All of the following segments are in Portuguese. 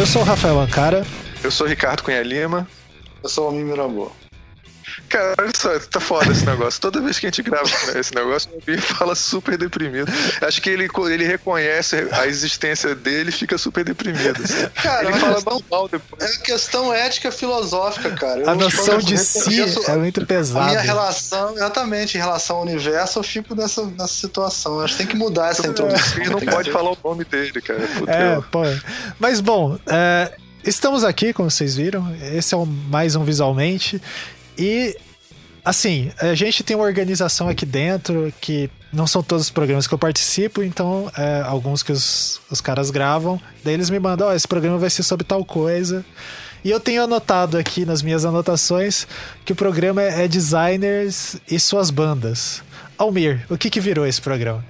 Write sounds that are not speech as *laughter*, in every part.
Eu sou o Rafael Ancara. Eu sou o Ricardo Cunha Lima. Eu sou o Almir Miramor. Cara, olha só, tá foda esse negócio. Toda vez que a gente grava esse negócio, o Almir fala super deprimido. Acho que ele, ele reconhece a existência dele e fica super deprimido. Assim. Cara, ele fala mal, mal depois. É questão ética filosófica, cara. Eu a noção de si é muito pesada. A minha relação, exatamente, em relação ao universo, eu fico nessa, nessa situação. Acho que tem que mudar essa introdução. Ele não pode falar o nome dele, cara. Fudeu. É, pô. Mas bom, é, estamos aqui, como vocês viram. Esse é o mais um visualmente. E assim, a gente tem uma organização aqui dentro que não são todos os programas que eu participo, então é, alguns que os, os caras gravam. Daí eles me mandam: Ó, oh, esse programa vai ser sobre tal coisa. E eu tenho anotado aqui nas minhas anotações que o programa é designers e suas bandas. Almir, o que, que virou esse programa?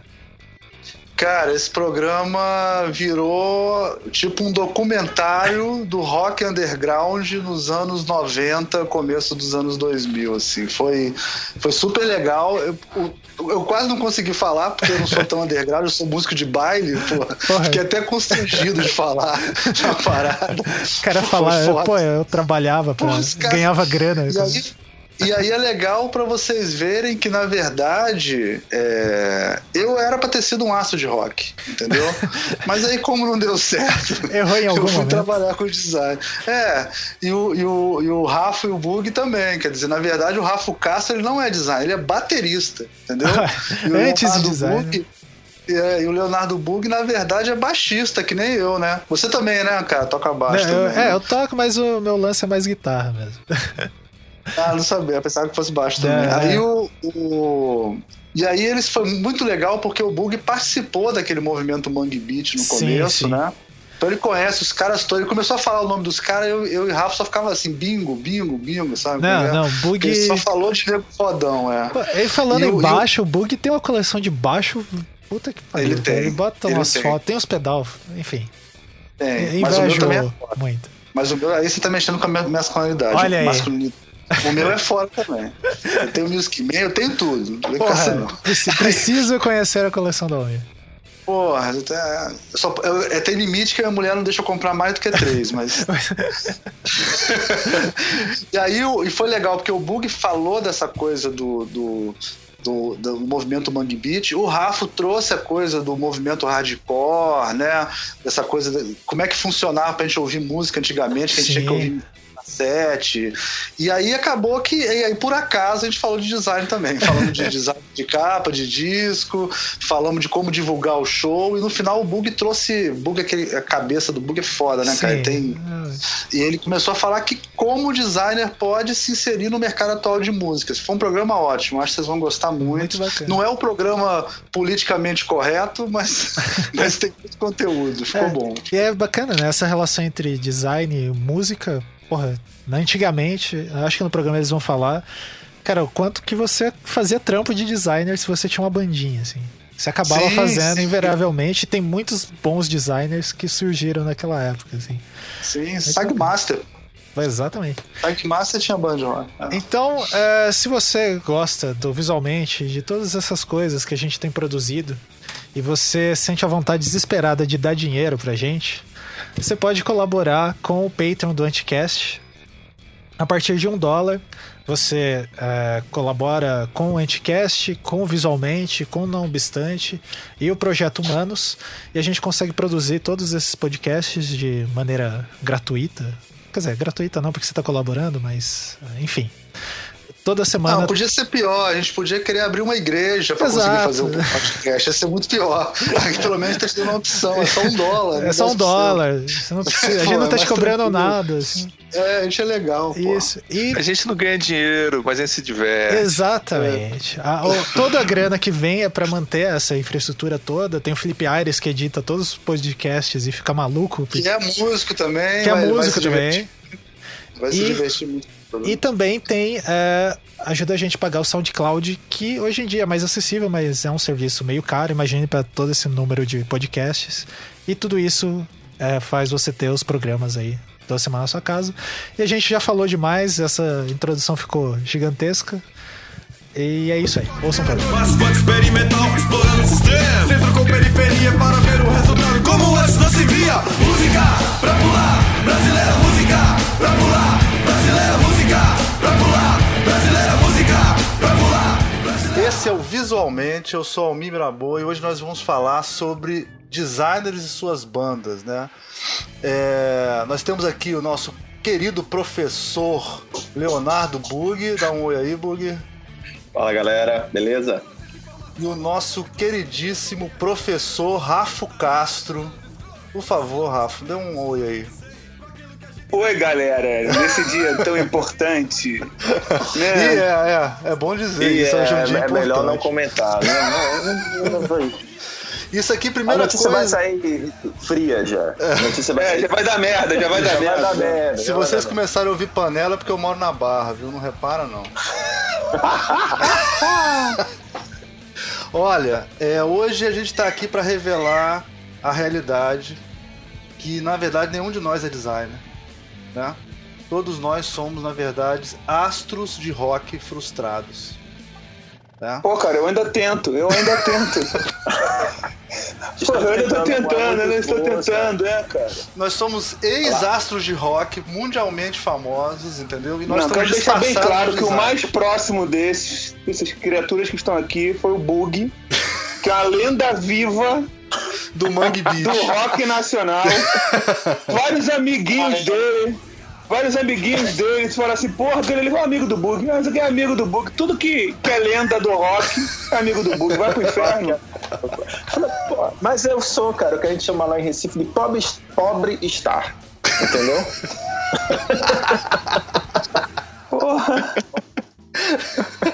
Cara, esse programa virou tipo um documentário do rock underground nos anos 90, começo dos anos 2000, assim. Foi, foi super legal. Eu, eu quase não consegui falar, porque eu não sou tão underground, eu sou músico de baile, pô. Fiquei até constrangido de falar na parada. O cara falar, pô, eu trabalhava, pra, ganhava grana. E aí, e aí é legal para vocês verem que, na verdade, é... eu era pra ter sido um aço de rock, entendeu? *laughs* Mas aí, como não deu certo, Errou em algum eu fui momento. trabalhar com design. É, e o, e, o, e o Rafa e o Bug também. Quer dizer, na verdade, o Rafa Castro ele não é design, ele é baterista, entendeu? *laughs* Antes de design. Bug, é, e o Leonardo Bug, na verdade, é baixista, que nem eu, né? Você também, né, cara? Toca baixo. Também, eu, né? É, eu toco, mas o meu lance é mais guitarra mesmo. *laughs* Ah, não sabia, pensava que fosse baixo também. É, aí é. o, o, E aí eles foi muito legal porque o Bug participou daquele movimento Mangue Beat no Sim, começo, sim. né? Então ele conhece os caras todos. Ele começou a falar o nome dos caras, eu, eu e Rafa só ficava assim, bingo, bingo, bingo, sabe? Não, é? não, Bug. Ele só falou de nego fodão, é. Ele falando E em o- e o- baixo, o Bug tem uma coleção de baixo. Puta que pariu. Ele tem, Ele bota ele umas tem. fotos, tem os pedal, enfim. Tem, mas o meu também é muito. Mas o meu aí você tá mexendo com a minha masculinidade. Olha aí. masculinidade. O meu é fora também. Eu tenho Music Man, eu tenho tudo. Não Porra, não. preci- preciso conhecer a coleção da Almir. Porra, eu até- eu só, eu, é, tem limite que a mulher não deixa eu comprar mais do que três, mas. *laughs* e aí e foi legal, porque o Bug falou dessa coisa do. do do, do movimento Mangue Beat, o Rafa trouxe a coisa do movimento hardcore, né? Dessa coisa, de- como é que funcionava pra gente ouvir música antigamente, que a gente tinha que Sim. ouvir cassete. E aí acabou que, e aí por acaso a gente falou de design também. Falamos de *laughs* design de capa, de disco, falamos de como divulgar o show, e no final o Bug trouxe. Bug, aquele, a cabeça do Bug é foda, né, cara? Sim. Tem, e ele começou a falar que como o designer pode se inserir no mercado atual de músicas. Foi um programa ótimo, acho que vocês vão gostar muito. Muito. Não é o programa politicamente correto, mas, *laughs* mas tem muito conteúdo, ficou É. bom. E é bacana, né? Essa relação entre design e música. Porra, né, antigamente, acho que no programa eles vão falar, cara, o quanto que você fazia trampo de designer se você tinha uma bandinha, assim. Você acabava Sim, fazendo sim. invariavelmente. Tem muitos bons designers que surgiram naquela época, assim. Sim, Sagmaster. Exatamente. Sagmaster tinha band lá. É. Então, é, se você gosta do visualmente, de todas essas coisas que a gente tem produzido, e você sente a vontade desesperada de dar dinheiro pra gente, você pode colaborar com o Patreon do Anticast. A partir de um dólar, você é, colabora com o Anticast, com o Visualmente, com o Não Obstante e o Projeto Humanos. E a gente consegue produzir todos esses podcasts de maneira gratuita. Quer dizer, gratuita não porque você está colaborando, mas enfim. Toda semana. Não, podia ser pior. A gente podia querer abrir uma igreja pra conseguir fazer um podcast. Ia ser muito pior. Aqui, pelo menos tá sendo uma opção. É só um dólar. É só um 10%. dólar. Você não precisa- a gente Pô, não tá é te cobrando tranquilo. nada. assim. É, a gente é legal. pô. Isso. E A gente não ganha dinheiro, mas a gente se diverte. Exatamente. A- o- toda a grana que vem é pra manter essa infraestrutura toda. Tem o Felipe Aires que edita todos os podcasts e fica maluco. Que é músico também. que é vai- músico também. Vai se divertir muito. E também tem. é, ajuda a gente a pagar o SoundCloud, que hoje em dia é mais acessível, mas é um serviço meio caro. Imagine para todo esse número de podcasts. E tudo isso é, faz você ter os programas aí toda semana na sua casa. E a gente já falou demais, essa introdução ficou gigantesca. E é isso aí. Ouçam pra mim. Asfalto experimental, explorando o sistema. Centro com periferia para ver o resultado. Como antes não se via. Música Visualmente, eu sou Almir Mirabô e hoje nós vamos falar sobre designers e suas bandas, né? É, nós temos aqui o nosso querido professor Leonardo Bug, dá um oi aí, Bug. Fala galera, beleza? E o nosso queridíssimo professor Rafo Castro. Por favor, Rafa, dê um oi aí. Oi, galera, nesse dia tão importante. E Né? é, é, é bom dizer, E isso é, hoje é um dia é melhor não importante. comentar, né? Não, não, não, não, Isso aqui, A primeira notícia vai coisa. sair fria já. A notícia vai É, sair já vai dar merda, já vai dar já vai merda. dar merda. Se vai vocês dar começarem a ouvir panela é porque eu moro na Barra, viu? Não repara, não. *laughs* Olha, é, hoje a gente tá aqui para revelar a realidade que, na verdade, nenhum de nós é designer, né? Todos nós somos, na verdade, astros de rock frustrados. Né? Pô, cara, eu ainda tento, eu ainda tento. *laughs* Pô, eu ainda tô tentando, eu ainda estou tentando, é, cara. Nós somos ex-astros de rock mundialmente famosos, entendeu? E nós Não, estamos quero deixar bem claro que o mais próximo desses, dessas criaturas que estão aqui foi o Bug, que é a lenda viva do Mangue Beach. do rock nacional. *laughs* Vários amiguinhos dele. Vários amiguinhos dele falaram assim, porra, aquele ali é um amigo do Bug. Mas aquele é amigo do Bug. Tudo que, que é lenda do rock é amigo do Bug. Vai pro inferno. Mas eu sou, cara, o que a gente chama lá em Recife de pobre, pobre star. Entendeu? *laughs* *laughs* Porra.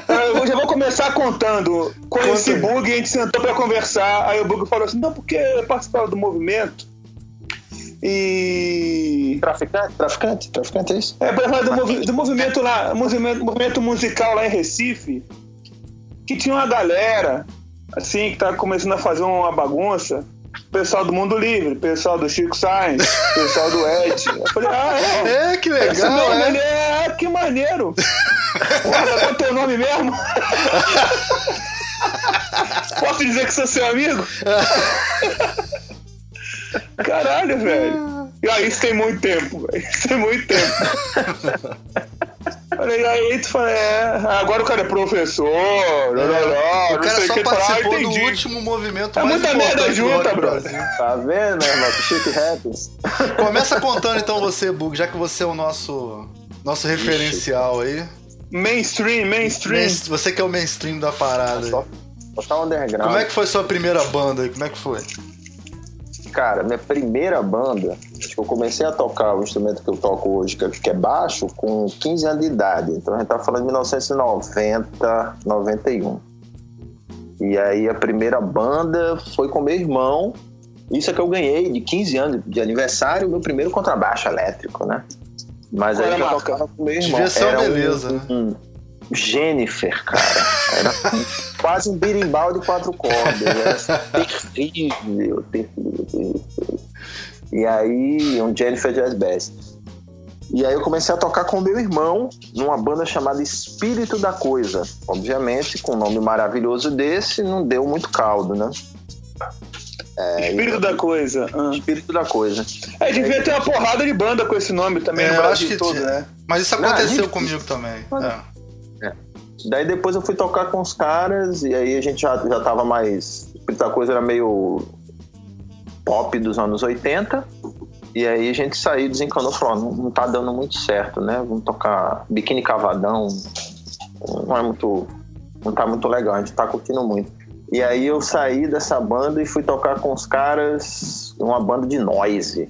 Eu já vou começar contando. Conheci o Bug, a gente sentou pra conversar. Aí o Bug falou assim: não, porque eu participava do movimento. E. Traficante? Traficante? Traficante é isso? É do, movi- do movimento lá, movimento, movimento musical lá em Recife, que tinha uma galera, assim, que tava começando a fazer uma bagunça. Pessoal do Mundo Livre, pessoal do Chico Sainz, pessoal do Ed. Eu falei, ah, é? *laughs* É, que legal, é. ele é, ah, que maneiro. Qual é teu nome mesmo? *laughs* Posso dizer que sou seu amigo? Caralho, velho. E aí, isso tem muito tempo, velho. Isso tem muito tempo. *laughs* Falei, aí tu fala, é, agora o cara é professor, lá, lá, lá, O não cara sei só que. Fala, ah, participou do último movimento É mais muita merda junta. Brasil. Tá vendo, irmão? Shit happens. Começa contando então você, Bug, já que você é o nosso, nosso referencial aí. Mainstream, mainstream. Main- Você que é o mainstream da parada. aí. Só, só tá underground. Como é que foi sua primeira banda aí? Como é que foi? Cara, minha primeira banda, acho que eu comecei a tocar o instrumento que eu toco hoje, que é- é baixo, com 15 anos de idade. Então a gente tá falando de 1990, 91. E aí a primeira banda foi com meu irmão. Isso é que eu ganhei de 15 anos de aniversário, meu primeiro contrabaixo elétrico, né? Mas Qual aí era eu tocava com meu irmão. Devia ser uma Era um- beleza, né? um Jennifer, cara. Era *laughs* quase um birimbau de quatro cordas. Era *laughs* terrível, terrível, terrível. E aí, um Jennifer Jazz Bass. E aí eu comecei a tocar com meu irmão numa banda chamada Espírito da Coisa. Obviamente, com um nome maravilhoso desse, não deu muito caldo, né? É, Espírito da coisa. Ah. Espírito da Coisa. É, devia ter uma porrada de banda com esse nome também É, no Brasil acho que todo, tinha. né? Mas isso Não, aconteceu gente- comigo também. É. Daí depois eu fui tocar com os caras e aí a gente já, já tava mais. A coisa era meio pop dos anos 80. E aí a gente saiu, desencanou e falou: "Ó, não, não tá dando muito certo, né? Vamos tocar biquíni cavadão. Não é muito. Não tá muito legal, a gente tá curtindo muito. E aí eu saí dessa banda e fui tocar com os caras, uma banda de noise.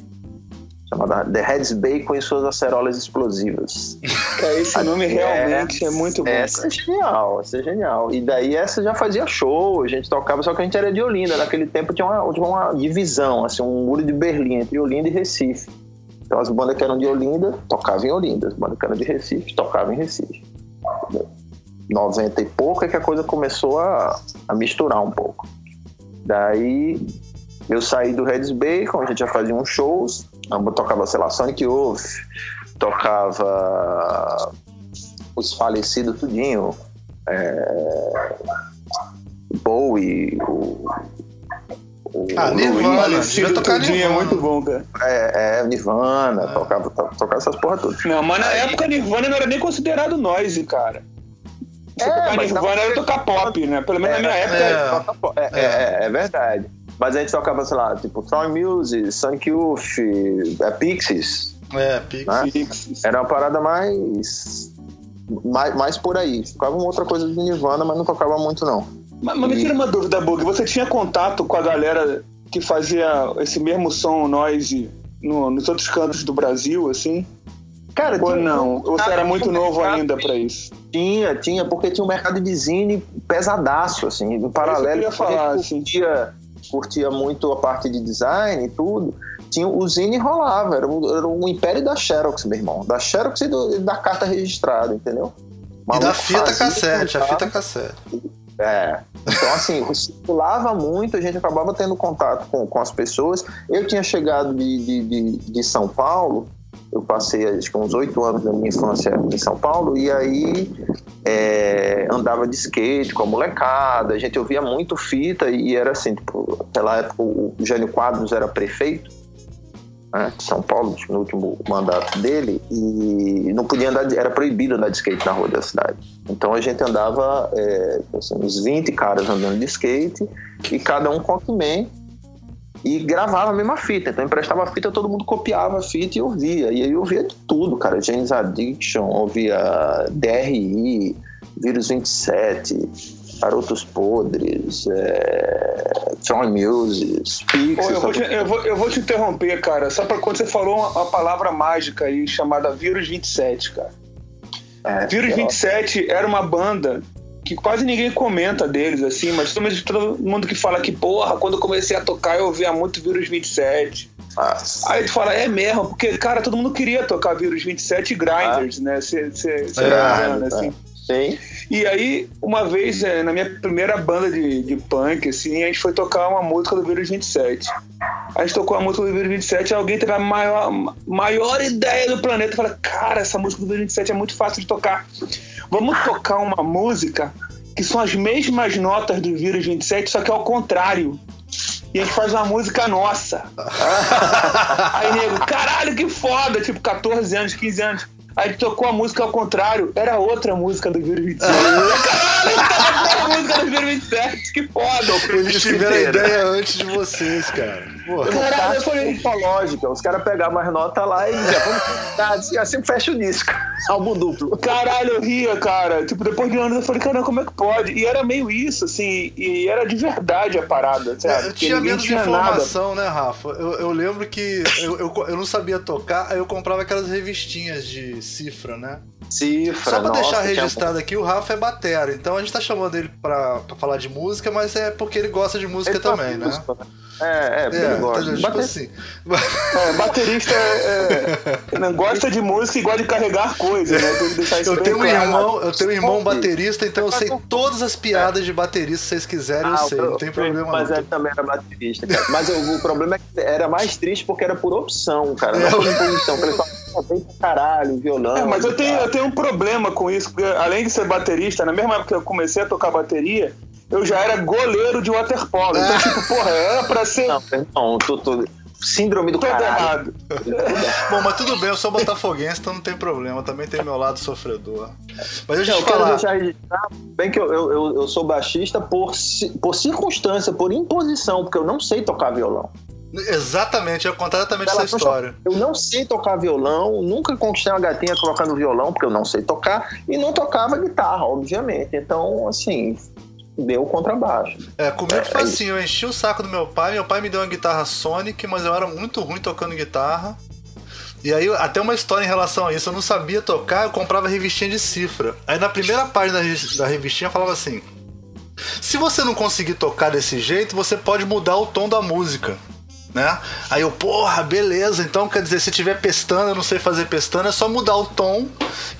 Chamada The Heads Bacon e suas acerolas explosivas. Cara, *laughs* esse nome realmente é muito bom. Essa cara. é genial, essa é genial. E daí essa já fazia show, a gente tocava, só que a gente era de Olinda. Naquele tempo tinha uma, tinha uma divisão, assim, um muro de Berlim entre Olinda e Recife. Então as bandas que eram de Olinda tocavam em Olinda, as bandas que eram de Recife tocavam em Recife. 90 e pouco é que a coisa começou a, a misturar um pouco. Daí eu saí do Reds Bacon, a gente já fazia uns shows, tocava, sei lá, Sonic Youth, tocava os falecidos tudinho, é, Bowie, o, o Ah, Nirvana, devia tocar tudinho, é Nirvana. muito bom, cara. é, é, Nirvana, tocava, to- tocava essas porra todas. Não, mas na época Nirvana não era nem considerado noise, cara. Você É, tocar mas Nirvana era tocar pop, né? Pelo menos na minha época. é. Toca- É, é, é, é verdade. Mas a gente tocava, sei lá, tipo, Troy Music, Sun Youth, é, Pixies. É, Pix. né? Pixies. Era uma parada mais, mais. mais por aí. Tocava uma outra coisa do Nirvana, mas não tocava muito, não. Mas, mas me tira uma dúvida, Bug. Você tinha contato com a galera que fazia esse mesmo som noise no- nos outros cantos do Brasil, assim? Cara, Ou tinha- não? Ou você era muito novo mercado- ainda pra isso? Tinha, tinha, porque tinha um mercado de zine pesadaço, assim, em paralelo. eu queria falar, assim. curtia, curtia muito a parte de design e tudo. Tinha, o zine rolava, era, um- era um império da Xerox, meu irmão. Da Xerox e, do- da carta registrada, entendeu? E da Maluco fita cassete, a fita cassete. É. Então, assim, *laughs* circulava muito, a gente acabava tendo contato com, com as pessoas. Eu tinha chegado de, de, de, de São Paulo, eu passei acho que uns oito anos da minha infância em São Paulo, e aí é, andava de skate com a molecada, a gente ouvia muito fita, e era assim, tipo, época o Jânio Quadros era prefeito. né, de São Paulo, no último mandato dele, e não podia andar, era proibido andar de skate na rua da cidade. Então a gente andava, é, assim, uns 20 caras andando de skate, e cada um com Walkman, e gravava a mesma fita. Então emprestava a fita, todo mundo copiava a fita e ouvia. E aí eu ouvia de tudo, cara. James Addiction, ouvia DRI, Vírus 27, Garotos Podres, é, Tron Music, Ô, Pixies. eu, vou te, eu, vou, eu vou te interromper, cara, só pra quando você falou uma, uma palavra mágica aí chamada Vírus 27, cara. É, Vírus sei lá. 27 era uma banda que quase ninguém comenta deles, assim, mas todo mundo- que fala que, porra, quando eu comecei a tocar eu ouvia muito Vírus 27. Nossa. Aí tu fala, é mesmo, porque, cara, todo mundo queria tocar Vírus 27 e Grinders, né? Cê, cê, cê É, tá é. assim. Sim. E aí, uma vez, é, na minha primeira banda de, de punk, assim, a gente foi tocar uma música do Vírus 27. A gente tocou a música do Vírus 27 e alguém teve a maior, maior ideia do planeta. Falei, cara, essa música do Vírus 27 é muito fácil de tocar. Vamos tocar uma música que são as mesmas notas do Vírus 27, só que ao contrário. E a gente faz uma música nossa. *laughs* Aí, nego, caralho, que foda! Tipo, 14 anos, 15 anos. Aí ele tocou a música ao contrário, era outra música do Vírus 27. Caralho, tocou a música do Vírus 27, que foda! Eles tiveram a ideia antes de vocês, cara. Caralho, eu falei, Tá lógica. Os caras pegavam as notas lá e já vamos. Ah, *laughs* assim, fecha o disco. Álbum duplo. Caralho, eu ria, cara. Tipo, depois de anos eu falei, cara, como é que pode? E era meio isso, assim, e era de verdade a parada, sabe? É, Porque tinha ninguém menos tinha informação, né, Rafa? Eu, eu lembro que eu, eu, eu não sabia tocar, aí eu comprava aquelas revistinhas de cifra, né? Cifra, Só pra nossa, deixar tinha- registrado aqui, o Rafa é batera, então a gente tá chamando ele pra, pra falar de música, mas é porque ele gosta de música Ele também, né? música, É, é, porque É, ele gosta. entendeu? tipo assim. É, baterista é, é, não gosta de música e gosta de carregar coisas, né? Tem que deixar isso Eu tenho um claro. irmão, eu tenho um irmão baterista, então eu sei todas as piadas de baterista, se vocês quiserem, eu Ah, sei, o- não tem problema Mas ele também era baterista, cara. Mas o, o problema é que era mais triste porque era por opção, cara. É. Não por imposição. Ele falava, bem pra caralho, violão. É, mas eu tenho, eu tenho um problema com isso, porque além de ser baterista, na mesma época que eu comecei a tocar bateria, eu já era goleiro de waterpolo. Então, tipo, porra, era pra ser Não, não, tô, tô- Síndrome do caralho. errado. *laughs* Bom, mas tudo bem, eu sou botafoguense, então não tem problema, também tem meu lado sofredor. Mas deixa Não, eu eu te quero falar. deixar registrado bem que eu, eu, eu, eu sou baixista por, por circunstância, por imposição, porque eu não sei tocar violão. Exatamente, é completamente essa Ela puxa- história. Eu não sei tocar violão, nunca conquistei uma gatinha colocando violão, porque eu não sei tocar, e não tocava guitarra, obviamente. Então, assim, deu contrabaixo. É, comigo É, foi é assim, eu enchi o saco do meu pai, meu pai me deu uma guitarra Sonic, mas eu era muito ruim tocando guitarra. E aí, até uma história em relação a isso, eu não sabia tocar, eu comprava revistinha de cifra. Aí na primeira página da revistinha falava assim: Se você não conseguir tocar desse jeito, você pode mudar o tom da música. Né? Aí eu, porra, beleza. Então quer dizer, se tiver pestana, eu não sei fazer pestana, é só mudar o tom,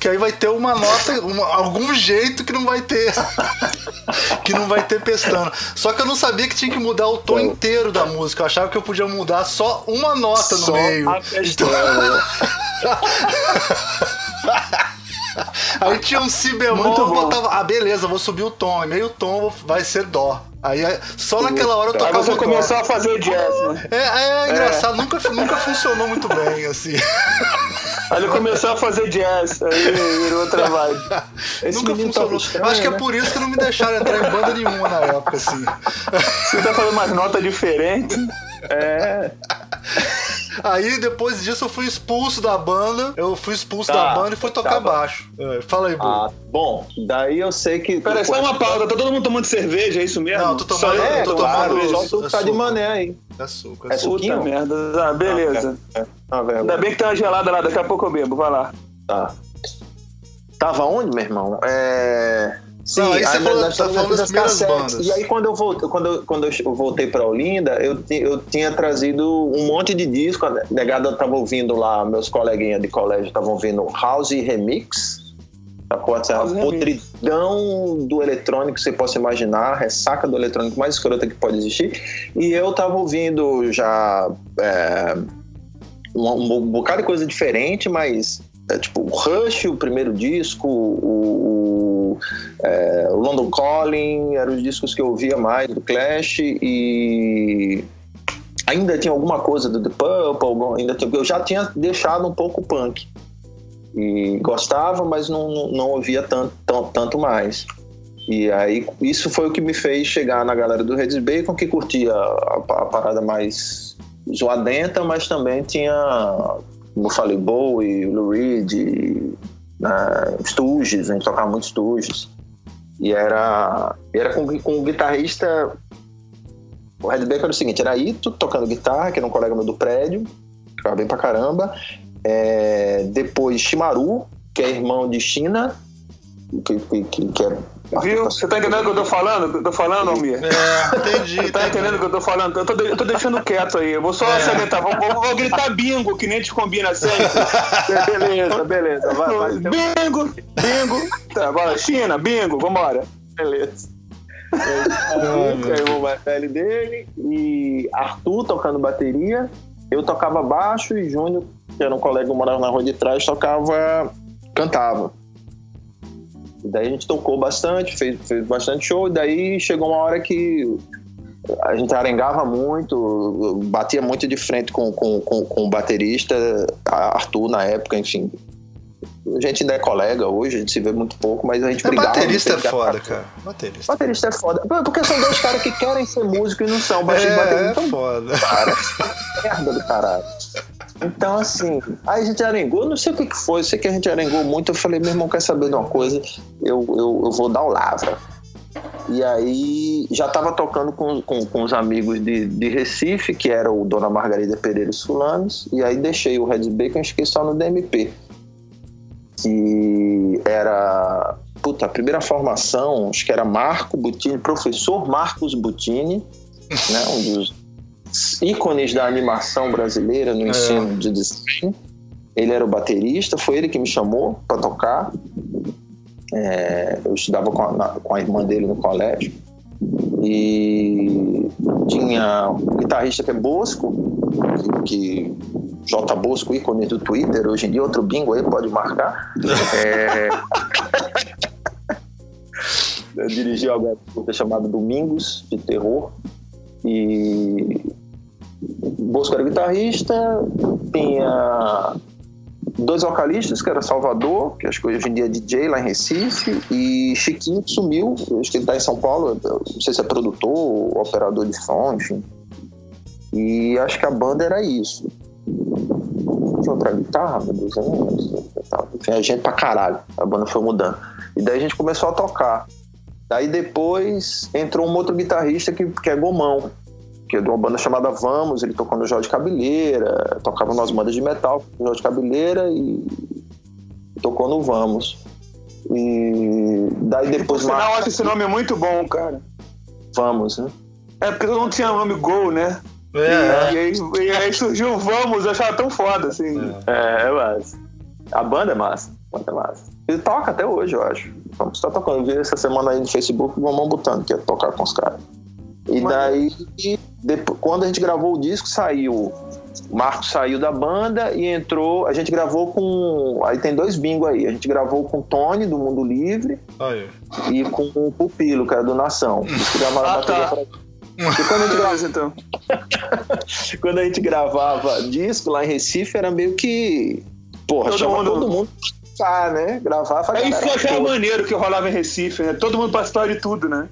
que aí vai ter uma nota, uma- algum jeito que não vai ter. *laughs* que não vai ter pestana. Só que eu não sabia que tinha que mudar o tom inteiro da música. Eu achava que eu podia mudar só uma nota no Só meio. a pestana. *laughs* *laughs* Aí tinha um si bemol, botava ah, beleza, vou subir o tom, e meio tom vai ser dó. Aí é- só naquela hora eu Aí tocava você o dó. começou a fazer jazz, né? É, é engraçado, Nunca, nunca funcionou muito bem, assim. Aí ele começou a fazer jazz, aí virou outra vibe. Esse nunca funcionou. estranho, Acho que é né? por isso que não me deixaram entrar em banda nenhuma na época, assim. Você tá fazendo umas notas diferentes. É. *laughs* Aí depois disso eu fui expulso da banda. Eu fui expulso Tá, da banda e fui tocar tá baixo. É, fala aí. Ah, bom, daí eu sei que. Peraí, só uma pausa. Tá todo mundo tomando cerveja, é isso mesmo? Não, tô tomando-? É, eu tô claro, tomando só tu tá de mané aí. É açúcar. É açúcar. Puta suquinho? merda. Ah, beleza. Ah, velho. Ainda bem que tem uma gelada lá, daqui a pouco eu bebo. Vai lá. Tá. Tava onde, meu irmão? É. Sim, Não, aí você falou- nós tá estamos falando das primeiras cassetes. bandas. E aí quando eu voltei, quando eu, quando eu voltei pra Olinda, eu, eu tinha trazido um monte de disco. A negada tava ouvindo lá, meus coleguinhas de colégio estavam ouvindo House Remix. Sacou? Essa House Remix. podridão do eletrônico que você possa imaginar, a ressaca do eletrônico mais escrota que pode existir. E eu tava ouvindo já é, um, um bocado de coisa diferente, mas é, tipo o Rush, o primeiro disco, o, o, é, o London Calling, eram os discos que eu ouvia mais do Clash e ainda tinha alguma coisa do The Purple, ainda tinha, eu já tinha deixado um pouco o punk e gostava, mas não, não, ouvia tanto, tanto, tanto mais. E aí isso foi o que me fez chegar na galera do Reds Bacon, que curtia a, a parada mais zoadenta, mas também tinha, como eu falei, Bowie, Lou Reed, né, Stooges, a gente tocava muito Stooges. E era, era com, com um guitarrista. O Red Bacon era o seguinte: era Ito tocando guitarra, que era um colega meu do prédio, tocava bem pra caramba. É, depois Shimaru, que é irmão de China, que, que, que é. Viu? Você tá entendendo o que eu tô falando? Eu tô falando, Almir? É, entendi. Você tá entendendo o que eu tô falando? Eu tô, eu tô deixando quieto aí. Eu vou só salientar. Vou, vou- vou gritar bingo, que nem te combina sempre. *laughs* beleza, beleza, vai, vai. Bingo, bingo. Tá, bora. China, bingo, vambora. beleza. Aí o mais velho dele e Arthur tocando bateria. Eu tocava baixo e Júnior, que era um colega que morava na rua de trás, tocava, cantava. Daí a gente tocou bastante, fez, fez bastante show, e daí chegou uma hora que a gente arengava muito, batia muito de frente com, com, com, com o baterista, Arthur na época, enfim. A gente ainda é colega hoje, a gente se vê muito pouco, mas a gente É, brigava. baterista é foda, cara. Baterista. Baterista é foda. Porque são dois caras que querem ser músico e não são. Baixista e baterista É, é então, foda. cara. Merda do caralho. Então, assim, aí a gente arengou, não sei o que, que foi, eu sei que a gente arengou muito. Eu falei, meu irmão, quer saber de uma coisa? Eu, eu, eu vou dar o Lavra. E aí já tava tocando com, com, com os amigos de, de Recife, que era o Dona Margarida Pereira e os Fulanos, e aí deixei o Red Bacon e fiquei só no DMP. Que era. Puta, a primeira formação, acho que era Marco Butini, professor Marcos Butini, *laughs* né, um dos ícones da animação brasileira no ensino de desenho. Ele era o baterista, foi ele que me chamou para tocar. É, eu estudava com a, na- com a irmã dele no colégio. E tinha um guitarrista que é Bosco, que, que J. Bosco, ícone do Twitter, hoje em dia, outro bingo aí pode marcar. *laughs* É, eu dirigi algo chamado Domingos, de terror. E Bosco era guitarrista, tinha dois vocalistas, que era Salvador, que acho que hoje em dia é DJ lá em Recife, e Chiquinho que sumiu, acho que ele tá em São Paulo, não sei se é produtor, operador de som, enfim. E acho que a banda era isso. Tinha outra guitarra, meu Deus, eu não lembro. Tinha gente pra caralho, a banda foi mudando. E daí a gente começou a tocar. Daí depois entrou um outro guitarrista que, que é Gomão, que é de uma banda chamada Vamos, ele tocou no Jorge Cabeleira, tocava nas bandas de metal, Jorge Cabeleira e tocou no Vamos. E daí Por depois sinal, eu Mar- acho esse nome muito bom, cara. Vamos, né? É porque mundo tinha nome Gol, né? É, E, aí, e aí surgiu o Vamos, eu achava tão foda, assim. É, é massa. A banda é massa. A banda é massa. E toca até hoje, eu acho. Vamos estar tocando. Eu vi essa semana aí no Facebook o Mamão botando que ia tocar com os caras. E daí, depois, quando a gente gravou o disco, saiu O Marcos saiu da banda e entrou. A gente gravou com. Aí tem dois bingos aí. A gente gravou com o Tony, do Mundo Livre, Aí. e com o Pupilo, que era do Nação. Eles gravaram a Ah, bateria tá. pra- E quando a, gente gravava, Beleza, então. *laughs* quando a gente gravava disco lá em Recife, era meio que. Porra, Todo mundo- todo mundo cá, né? Gravar É eu galera achava toda. maneiro que rolava em Recife, né? Todo mundo participava de tudo, né?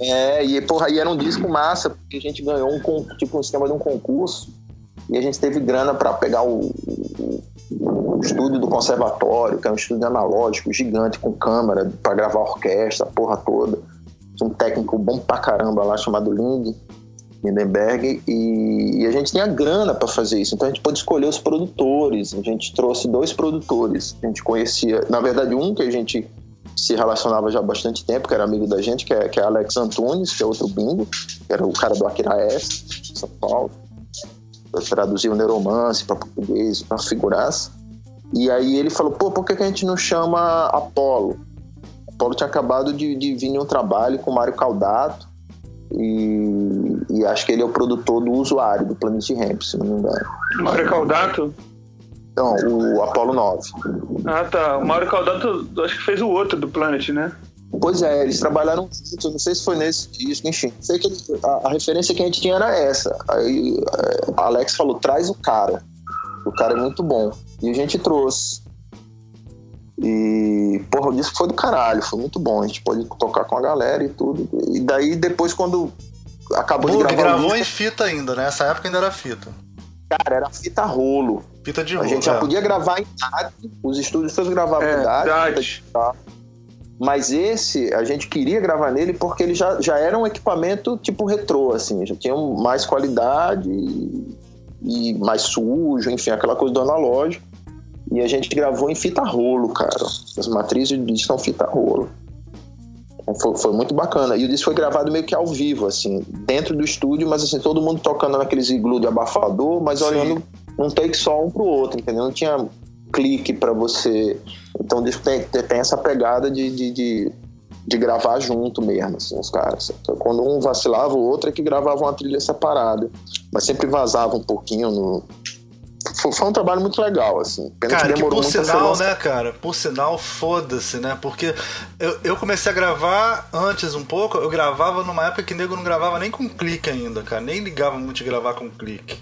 É, e porra, e era um disco massa, porque a gente ganhou um, tipo, um sistema de um concurso e a gente teve grana pra pegar o, o- o estúdio do conservatório, que é um estúdio analógico gigante com câmera pra gravar orquestra, a porra toda. Um técnico bom pra caramba lá chamado Lind, Lindenberg, e, e a gente tinha grana pra fazer isso, então a gente pôde escolher os produtores. A gente trouxe dois produtores, a gente conhecia, na verdade, um que a gente se relacionava já há bastante tempo, que era amigo da gente, que é, que é Alex Antunes, que é outro bingo, que era o cara do Akira S, de São Paulo. Traduziu o Neuromance para português, uma figuraça. E aí ele falou, pô, por que, que a gente não chama Apolo? Apolo tinha acabado de, de vir em um trabalho com o Mário Caldato, e, e acho que ele é o produtor do usuário do Planet Ramp, se não me engano. Mário Caldato. Não, o Apolo 9. Ah, tá. O Mário Caldato, acho que fez o outro do Planet, né? Pois é, eles trabalharam juntos, não sei se foi nesse disco, enfim. Sei que a, a referência que a gente tinha era essa. Aí é, a Alex falou: traz o cara. O cara é muito bom. E a gente trouxe. E, porra, o disco foi do caralho, foi muito bom. A gente pôde tocar com a galera e tudo. E daí, depois, quando acabou Bug de gravar gravou o em fita ainda, né? Essa época ainda era fita. cara, era fita rolo. Fita de A rolo. gente já é. podia gravar em DAT, os estúdios todos gravavam É, em DAT. DAT. tá? Mas esse, a gente queria gravar nele porque ele já, já era um equipamento tipo retrô, assim, já tinha mais qualidade e, e mais sujo, enfim, aquela coisa do analógico. E a gente gravou em fita rolo, cara. As matrizes do disco são fita rolo. Então, Foi, foi muito bacana. E o disco foi gravado meio que ao vivo, assim, dentro do estúdio, mas assim, todo mundo tocando naqueles iglu de abafador, mas Sim. olhando um take só um pro outro, entendeu? Não tinha clique pra você. Então o disco tem, tem essa pegada de, de, de, de gravar junto mesmo, assim, os caras. Então, quando um vacilava, o outro é que gravava uma trilha separada. Mas sempre vazava um pouquinho no. Foi, foi um trabalho muito legal, assim. Pena Cara, que demorou por muito sinal, né, cara? Por sinal, foda-se, né? Porque eu, eu comecei a gravar antes um pouco, eu gravava numa época que nego não gravava nem com clique ainda, cara. Nem ligava muito de gravar com clique.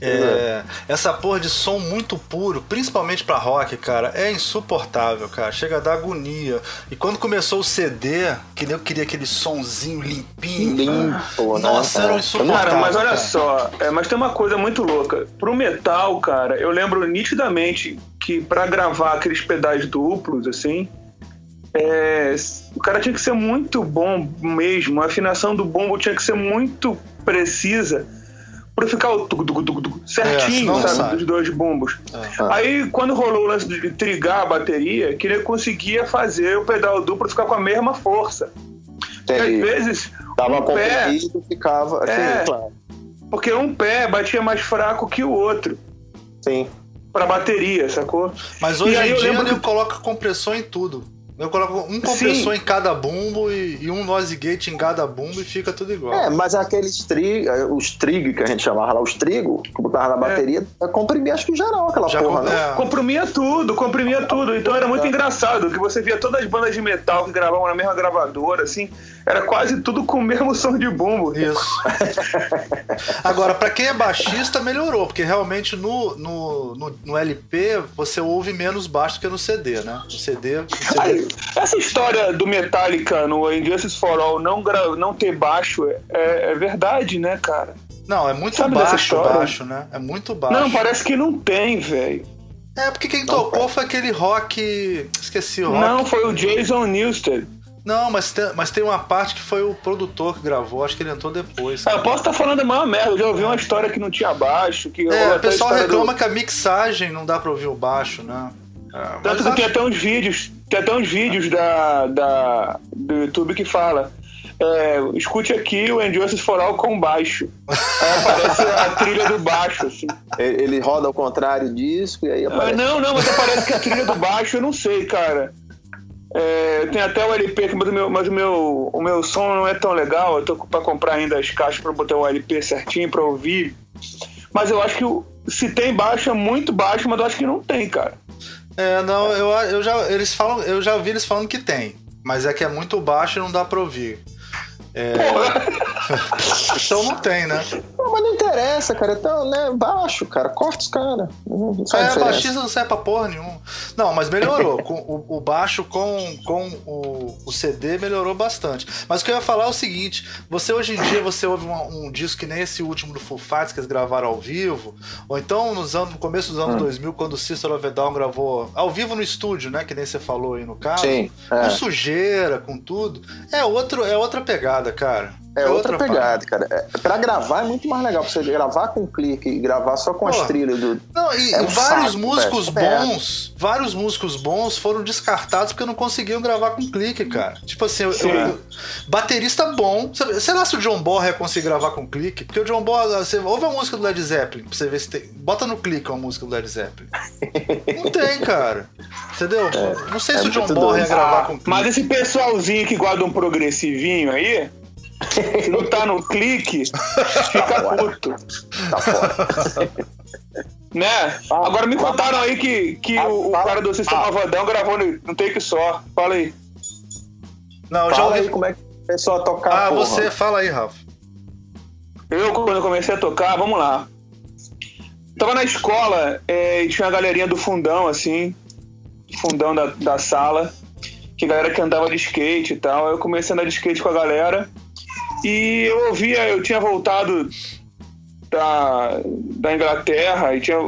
É, essa porra de som muito puro, principalmente pra rock, cara, é insuportável, cara. Chega a dar agonia. E quando começou o CD, que eu queria aquele sonzinho limpinho. Limpo, né? Nossa, era um É. insuportável. Cara, mas olha cara. só, é, mas tem uma coisa muito louca. Pro metal, cara, eu lembro nitidamente que pra gravar aqueles pedais duplos, assim, é, o cara tinha que ser muito bom mesmo. A afinação do bombo tinha que ser muito precisa pra ficar o tuc, tuc, tuc, tuc, certinho, não sabe, sai. dos dois bombos. Aí, quando rolou o lance de trigar a bateria, que ele conseguia fazer o pedal duplo ficar com a mesma força. E às vezes, Tava um pé, ficava. É. Sim, claro. porque um pé batia mais fraco que o outro Sim. pra bateria, sacou? Mas hoje E aí em eu dia lembro eu que- coloco compressor em tudo. Eu coloco um compressor Sim. em cada bumbo e, e um noise gate em cada bumbo e fica tudo igual. É, mas aqueles tri, os trig que a gente chamava lá, os trigo, que botava na bateria, comprimia acho que geral aquela Já porra, com- né? é. Comprimia tudo, comprimia tudo. Então era muito engraçado que você via todas as bandas de metal que gravavam na mesma gravadora, assim, era quase tudo com o mesmo *laughs* som de bumbo. Isso. *laughs* Agora, pra quem é baixista, melhorou, porque realmente no, no, no, no LP você ouve menos baixo do que no CD, né? No CD. no CD Aí, essa história do Metallica no Injustice for All não, gra- não ter baixo é, é verdade, né, cara? não, é muito Sabe baixo, baixo, né? É muito baixo. Não, parece que não tem, velho. É, porque quem tocou foi aquele rock. Esqueci o rock. Não, foi o Jason Newsted. Não, mas tem, mas tem uma parte que foi o produtor que gravou, acho que ele entrou depois. Ah, eu posso estar falando a maior merda. Eu já ouvi uma história que não tinha baixo. Que É, o pessoal a história do- reclama que a mixagem não dá pra ouvir o baixo, né? É, Tanto que tem acho- até uns vídeos, tem até uns vídeos da, da, do YouTube que fala. é, escute aqui o Injustice for All com baixo. Aí aparece a trilha do baixo, assim. Ele roda ao contrário o disco e aí Ah, aparece. não, não, mas aparece que a trilha do baixo, eu não sei, cara. É, tem até o LP, aqui, mas, o meu, mas o, meu, o meu som não é tão legal. Eu tô pra comprar ainda as caixas pra botar o LP certinho pra ouvir. Mas eu acho que se tem baixo é muito baixo, mas eu acho que não tem, cara. É, não, eu, eu já eles falam, eu já ouvi eles falando que tem, mas é que é muito baixo e não dá pra ouvir. É, *laughs* então não tem, né? Não, mas não interessa, cara. Então, né? Baixo, cara. Corta os caras. É, baixista não serve pra porra nenhuma. Não, mas melhorou. Com, o, o baixo com, com o, o CD melhorou bastante. Mas o que eu ia falar é o seguinte: você hoje em dia você ouve um, um disco que nem esse último do Full Fighters que eles gravaram ao vivo, ou então nos anos, no começo dos Hum. anos 2000, quando o System of a Down gravou ao vivo no estúdio, né? Que nem você falou aí no caso. Sim, Com é. sujeira, com tudo. É, outro, é outra pegada, cara. É outra parada. pegada, cara. É, pra gravar é muito mais legal. Pra você gravar com clique e gravar só com as Pô. trilhas do. Não, e É um vários saco, músicos velho. É. bons, vários músicos bons foram descartados porque não conseguiam gravar com clique, cara. Tipo assim, eu- eu- baterista bom. Sabe- Será se o John Bonham ia conseguir gravar com clique? Porque o John Bonham, você ouve a música do Led Zeppelin pra você ver se tem. Bota no clique uma música do Led Zeppelin. Não tem, cara. Entendeu? não sei é se o John Bonham ia gravar Ah, com clique. mas esse pessoalzinho que guarda um progressivinho aí, se não tá no clique, fica puto. Tá fora. *laughs* Né? Agora me contaram aí que, que o, o cara do Sistema Vadão gravou no, no take só. Fala aí. Não, eu já Fala ouvi. aí como é que começou a tocar. Ah, porra. você fala aí, Rafa. Eu, quando eu comecei a tocar, vamos lá. Tava na escola é, e tinha uma galerinha do fundão, assim, fundão da, da sala, que galera que andava de skate e tal. Eu comecei a andar de skate com a galera e eu ouvia, eu tinha voltado da, da Inglaterra e tinha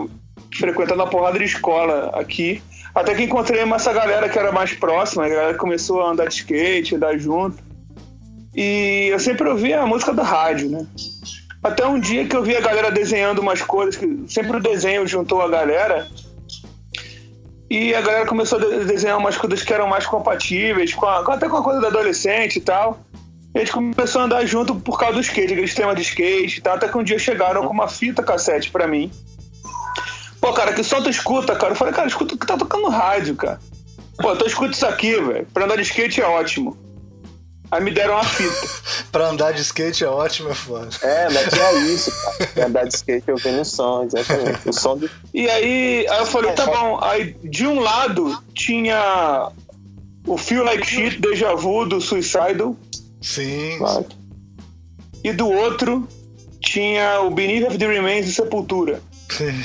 frequentado uma porrada de escola aqui. Até que encontrei essa galera que era mais próxima, a galera começou a andar de skate, andar junto. E eu sempre ouvia a música do rádio, né? Até um dia que eu vi a galera desenhando umas coisas, que sempre o desenho juntou a galera. E a galera começou a de- desenhar umas coisas que eram mais compatíveis, com a- até com a coisa da adolescente e tal. E a gente começou a andar junto por causa do skate, aquele tema de skate e tal. Até que um dia chegaram com uma fita cassete pra mim. Pô, cara, que som tu escuta, cara? Eu falei, cara, escuta o que tá tocando rádio, cara. Pô, então escuta isso aqui, velho. Pra andar de skate é ótimo. Aí me deram uma fita. *laughs* Pra andar de skate é ótimo, é foda. É, mas tinha isso, cara. Tinha andar de skate ouvindo o som, exatamente. O som do. E aí, aí eu falei, tá bom. Aí de um lado tinha o Feel Like Shit, Deja Vu do Suicidal, Sim. Claro. e do outro tinha o Beneath of the Remains do Sepultura. Sim.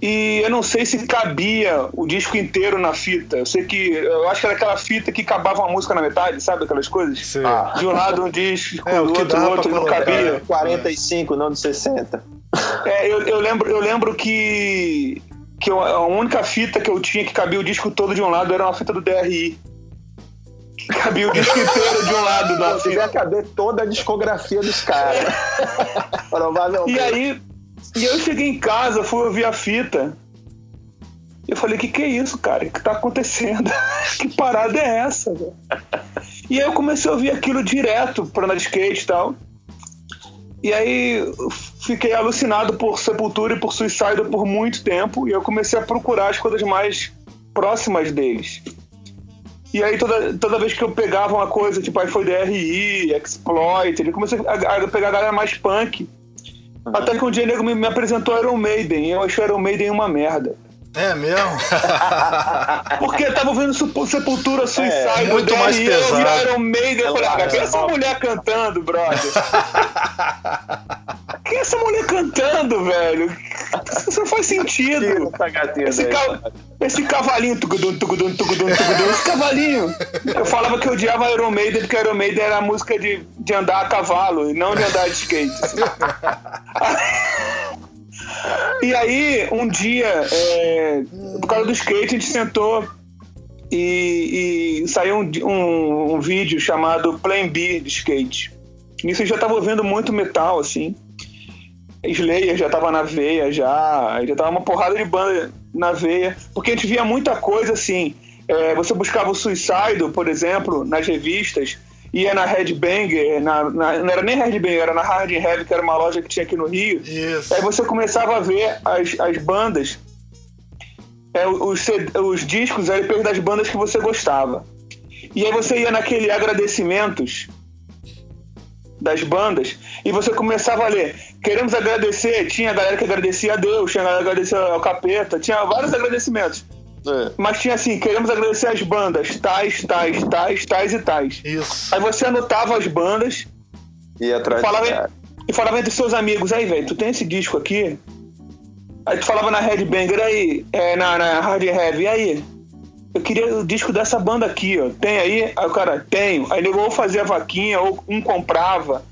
E eu não sei se cabia o disco inteiro na fita. Eu sei que. Eu acho que era aquela fita que acabava uma música na metade, sabe aquelas coisas? Sim. De um lado um disco, É, do outro, outro, não cabia. é. 45, não de 60. É, eu, eu lembro, eu lembro que, que eu- a única fita que eu tinha que cabia o disco todo de um lado era uma fita do DRI. Cabia o disco inteiro de um lado da devia fita. caber toda a discografia dos caras. *laughs* Provavelmente. E aí, e eu cheguei em casa, fui ouvir a fita. Eu falei, que que é isso, cara? O que tá acontecendo? *laughs* que parada é essa, velho? E aí eu comecei a ouvir aquilo direto pra andar de skate e tal. E aí fiquei alucinado por Sepultura e por Suicide por muito tempo. E eu comecei a procurar as coisas mais próximas deles. E aí toda, toda vez que eu pegava uma coisa, tipo, aí foi DRI, Exploit, ele comecei a, a pegar a galera mais punk. Até que um dia o nego me, me apresentou Iron Maiden, e eu achei Iron Maiden uma merda. É mesmo? *laughs* Porque eu tava ouvindo Sepultura Suicide, É, muito DRI, mais eu vi pesado. Iron Maiden, eu falei, ah, é essa mulher cantando, brother? *laughs* quem é essa mulher cantando, velho? Isso não faz sentido. Esse, ca- esse cavalinho, tugudum, tugudum, tugudum, tugudum, esse cavalinho. Eu falava que eu odiava Iron Maiden porque Iron Maiden era a música de, de andar a cavalo e não de andar de skate. E aí, um dia, é, por causa do skate, a gente sentou e, e saiu um, um- um vídeo chamado Plan B de skate. Nisso eu já tava ouvindo muito metal, assim. Slayer já tava na veia, já. Já tava uma porrada de banda na veia. Porque a gente via muita coisa assim. é, você buscava o Suicide, por exemplo, nas revistas, ia na Headbanger, na, na, não era nem Headbanger, era na Hard Heavy, que era uma loja que tinha aqui no Rio. Isso. Aí você começava a ver as, as bandas, é, os, os discos, LPs das bandas que você gostava. E aí você ia naquele agradecimentos das bandas e você começava a ler. Queremos agradecer. Tinha a galera que agradecia a Deus, tinha a galera que agradecia ao capeta, tinha vários agradecimentos. É. Mas tinha assim, queremos agradecer as bandas, tais, tais, tais, tais e tais. Isso. Aí você anotava as bandas E atrás falava, e falava entre seus amigos, aí, velho, tu tem esse disco aqui? Aí tu falava na Headbanger, aí, é, na, na Hard Heavy, e aí? Eu queria o disco dessa banda aqui, ó. Tem aí? Aí o cara, tenho. Aí nego ou fazia vaquinha, ou um comprava.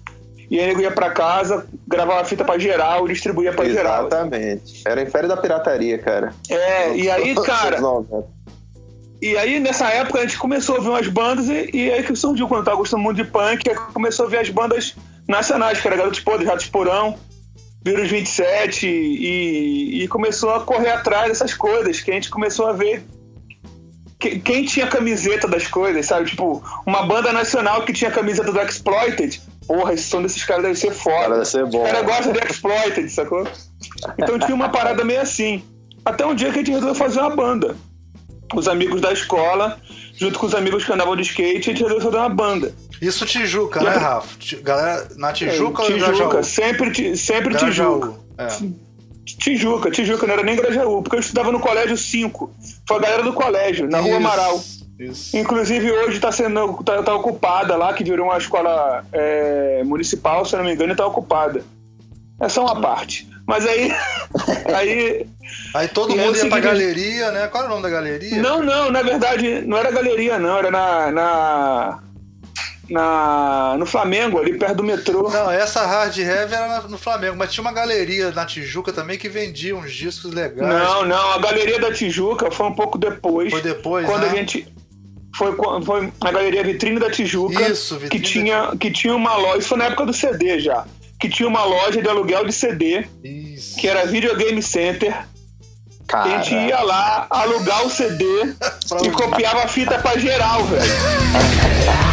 E aí nego ia pra casa, gravava a fita pra geral, distribuía pra geral. Exatamente. Era em Féria da Pirataria, cara. É, e aí, cara, Anos 90. E aí, nessa época, a gente começou a ouvir umas bandas e, e aí que surgiu, quando eu tava gostando muito de punk, aí começou a ver as bandas nacionais, que era Garotos Podres, Ratos Porão, Vírus 27, e, e começou a correr atrás dessas coisas, que a gente começou a ver que- quem tinha camiseta das coisas, sabe? Tipo, uma banda nacional que tinha camiseta do Exploited, porra, esse som desses caras deve ser foda. Cara, deve ser bom. Os caras gostam de Exploited, sacou? Então tinha uma parada meio assim. Até um dia que a gente resolveu fazer uma banda. Os amigos da escola, junto com os amigos que andavam de skate, a gente resolveu fazer uma banda. Isso Tijuca, né, Rafa? Ti- Galera, na Tijuca ou no Tijuca, Grajaú? sempre, sempre Tijuca. Grajaú. É. Tijuca, Tijuca, não era nem Grajaú, porque eu estudava no Colégio 5. Foi a galera do colégio, na Rua Isso, Amaral. Isso. Inclusive hoje está sendo tá, tá ocupada lá, que virou uma escola é, municipal, se eu não me engano, está ocupada. É só uma parte. Mas aí. *laughs* aí Aí todo mundo eu ia pra segui- galeria, né? Qual era o nome da galeria? Não, não, na verdade, não era galeria, não, era na. na, na no Flamengo, ali perto do metrô. Não, essa Hard Heavy era no Flamengo, mas tinha uma galeria na Tijuca também que vendia uns discos legais. Não, não, a Galeria da Tijuca foi um pouco depois. Foi depois, quando né? a gente. Foi, foi a Galeria Vitrine da Tijuca. Isso, que Vitrine da tinha, que tinha uma loja. Isso foi na época do CD já. Que tinha uma loja de aluguel de CD, Isso. que era Videogame Center. A Cara, gente ia lá alugar o CD *laughs* e copiava a fita pra geral, velho. *laughs*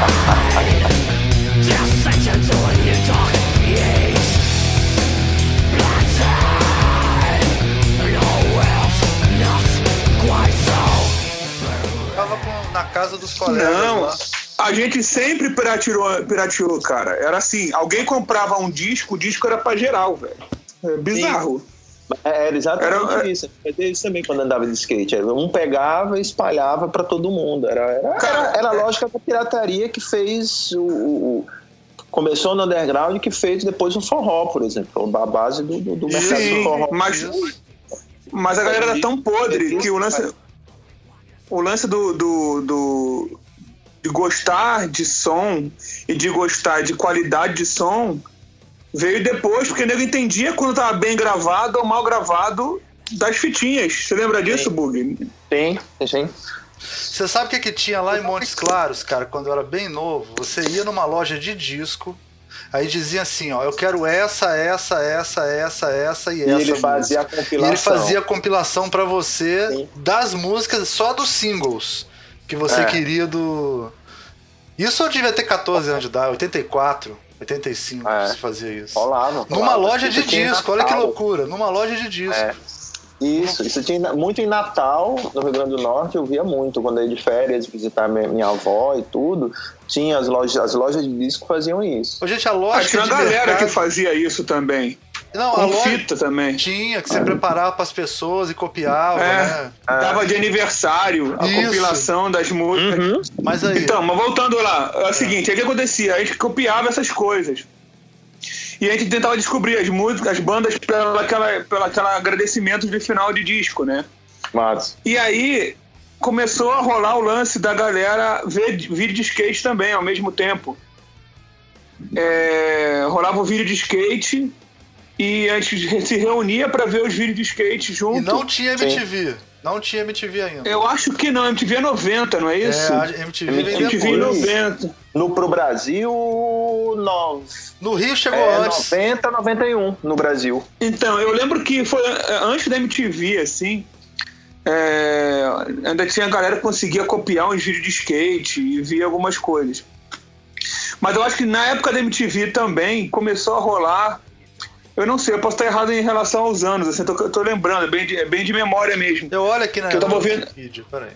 na casa dos colegas Não, lá. a gente sempre pirateou, pirateou, cara. Era assim, alguém comprava um disco, o disco era pra geral, velho. É bizarro. É, Era exatamente Era- isso. Eu fazia isso também quando andava de skate. Era Um pegava e espalhava pra todo mundo. Era, era, Cara, era, era a é- lógica da pirataria que fez o, o- o- Começou no underground que fez depois o forró, por exemplo. A base do, do, do mercado do Sim, forró. mas, mas a galera era tão podre que o lance, o lance do, do, do- de gostar de som e de gostar de qualidade de som veio depois, porque o nego entendia quando tava bem gravado ou mal gravado das fitinhas. Você lembra disso, Bug? Tem, tem. Você sabe o que, que tinha lá em Montes Claros, cara, quando eu era bem novo? Você ia numa loja de disco, aí dizia assim, ó, eu quero essa, essa, essa, essa, essa e, E essa. ele fazia a compilação. E ele fazia a compilação pra você Sim. das músicas, só dos singles que você É. queria do. Isso eu devia ter 14 anos de idade, 84, 85, É. você fazia isso. Rolava. Numa loja de disco, olha que loucura, numa loja de disco. É. Isso, isso tinha muito em Natal, no Rio Grande do Norte, eu via muito. Quando eu ia de férias, visitar minha, minha avó e tudo, tinha as lojas, as lojas de disco faziam isso. Ô, gente, a Acho que tinha galera mercado... que fazia isso também. Não, a Com lógica... fita também. Tinha, que você preparava para as pessoas e copiava, É, né? dava de aniversário a Isso. compilação das músicas. Mas aí, Então, mas voltando lá, é o seguinte, o que acontecia? A gente copiava essas coisas. E a gente tentava descobrir as músicas, as bandas, pela aquela, pela aquela agradecimento de final de disco, né? Mas, E aí começou a rolar o lance da galera ver vídeo de skate também ao mesmo tempo. É, rolava o vídeo de skate e a gente *laughs* se reunia para ver os vídeos de skate junto. e não tinha MTV. Não tinha MTV ainda. Eu acho que não, MTV é 90, não é isso? É, MTV vem MTV depois. 90. no, pro Brasil, no, No Rio chegou é, antes. 90, 91 no Brasil. Então, eu lembro que foi é, antes da MTV, assim. É, ainda tinha galera que conseguia copiar uns vídeos de skate e via algumas coisas. Mas eu acho que na época da MTV também começou a rolar. Eu não sei, eu posso estar errado em relação aos anos, assim, tô, tô lembrando, é bem, de, é bem de memória mesmo. Eu olho aqui na Que eu tava ouvindo- Wikipedia, peraí.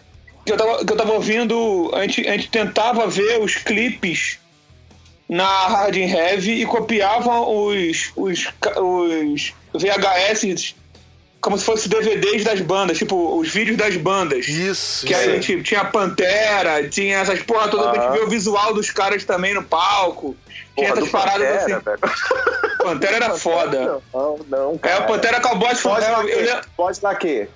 que eu tava, que eu tava ouvindo, a gente, a gente tentava ver os clipes na Hard Heavy e copiavam os, os, os VHS como se fossem DVDs das bandas, tipo os vídeos das bandas. Isso, Que aí a gente tinha Pantera, tinha essas porra toda, a gente Ah. via o visual dos caras também no palco. Tinha Porra, essas paradas Pantera, assim. velho. *laughs* *laughs* Pantera era foda. Não, não, É, cara. o Pantera Cowboys. Pode é, lá eu? Pode lá quê?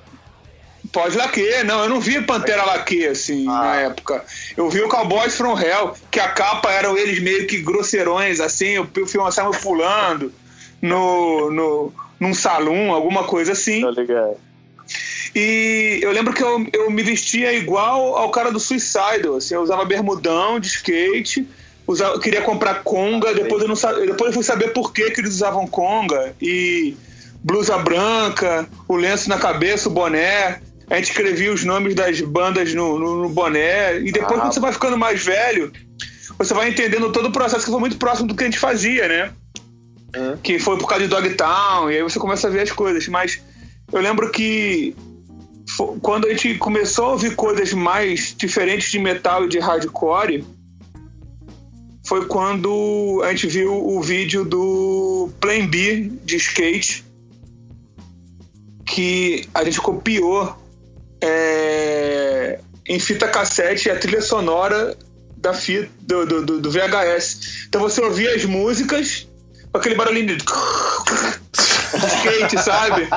Pode laque, não, eu não vi Pantera Laque, assim, Ah. na época. Eu vi o Cowboys From Hell, que a capa eram eles meio que grosseirões, assim, o, filme estava pulando no, no, num salão, alguma coisa assim. Tá ligado? E eu lembro que eu, eu me vestia igual ao cara do Suicidal, assim, eu usava bermudão de skate, usava, queria comprar conga, depois eu, não, depois eu fui saber por que, que eles usavam conga, e blusa branca, o lenço na cabeça, o boné, a gente escrevia os nomes das bandas no, no, no boné, e depois Ah. quando você vai ficando mais velho, você vai entendendo todo o processo que foi muito próximo do que a gente fazia, né? Hum. Que foi por causa de Dogtown, e aí você começa a ver as coisas, mas eu lembro que quando a gente começou a ouvir coisas mais diferentes de metal e de hardcore, foi quando a gente viu o vídeo do Plan B de skate, que a gente copiou é, em fita cassete a trilha sonora da fita, do, do- do VHS. Então você ouvia as músicas com aquele barulhinho de skate, sabe?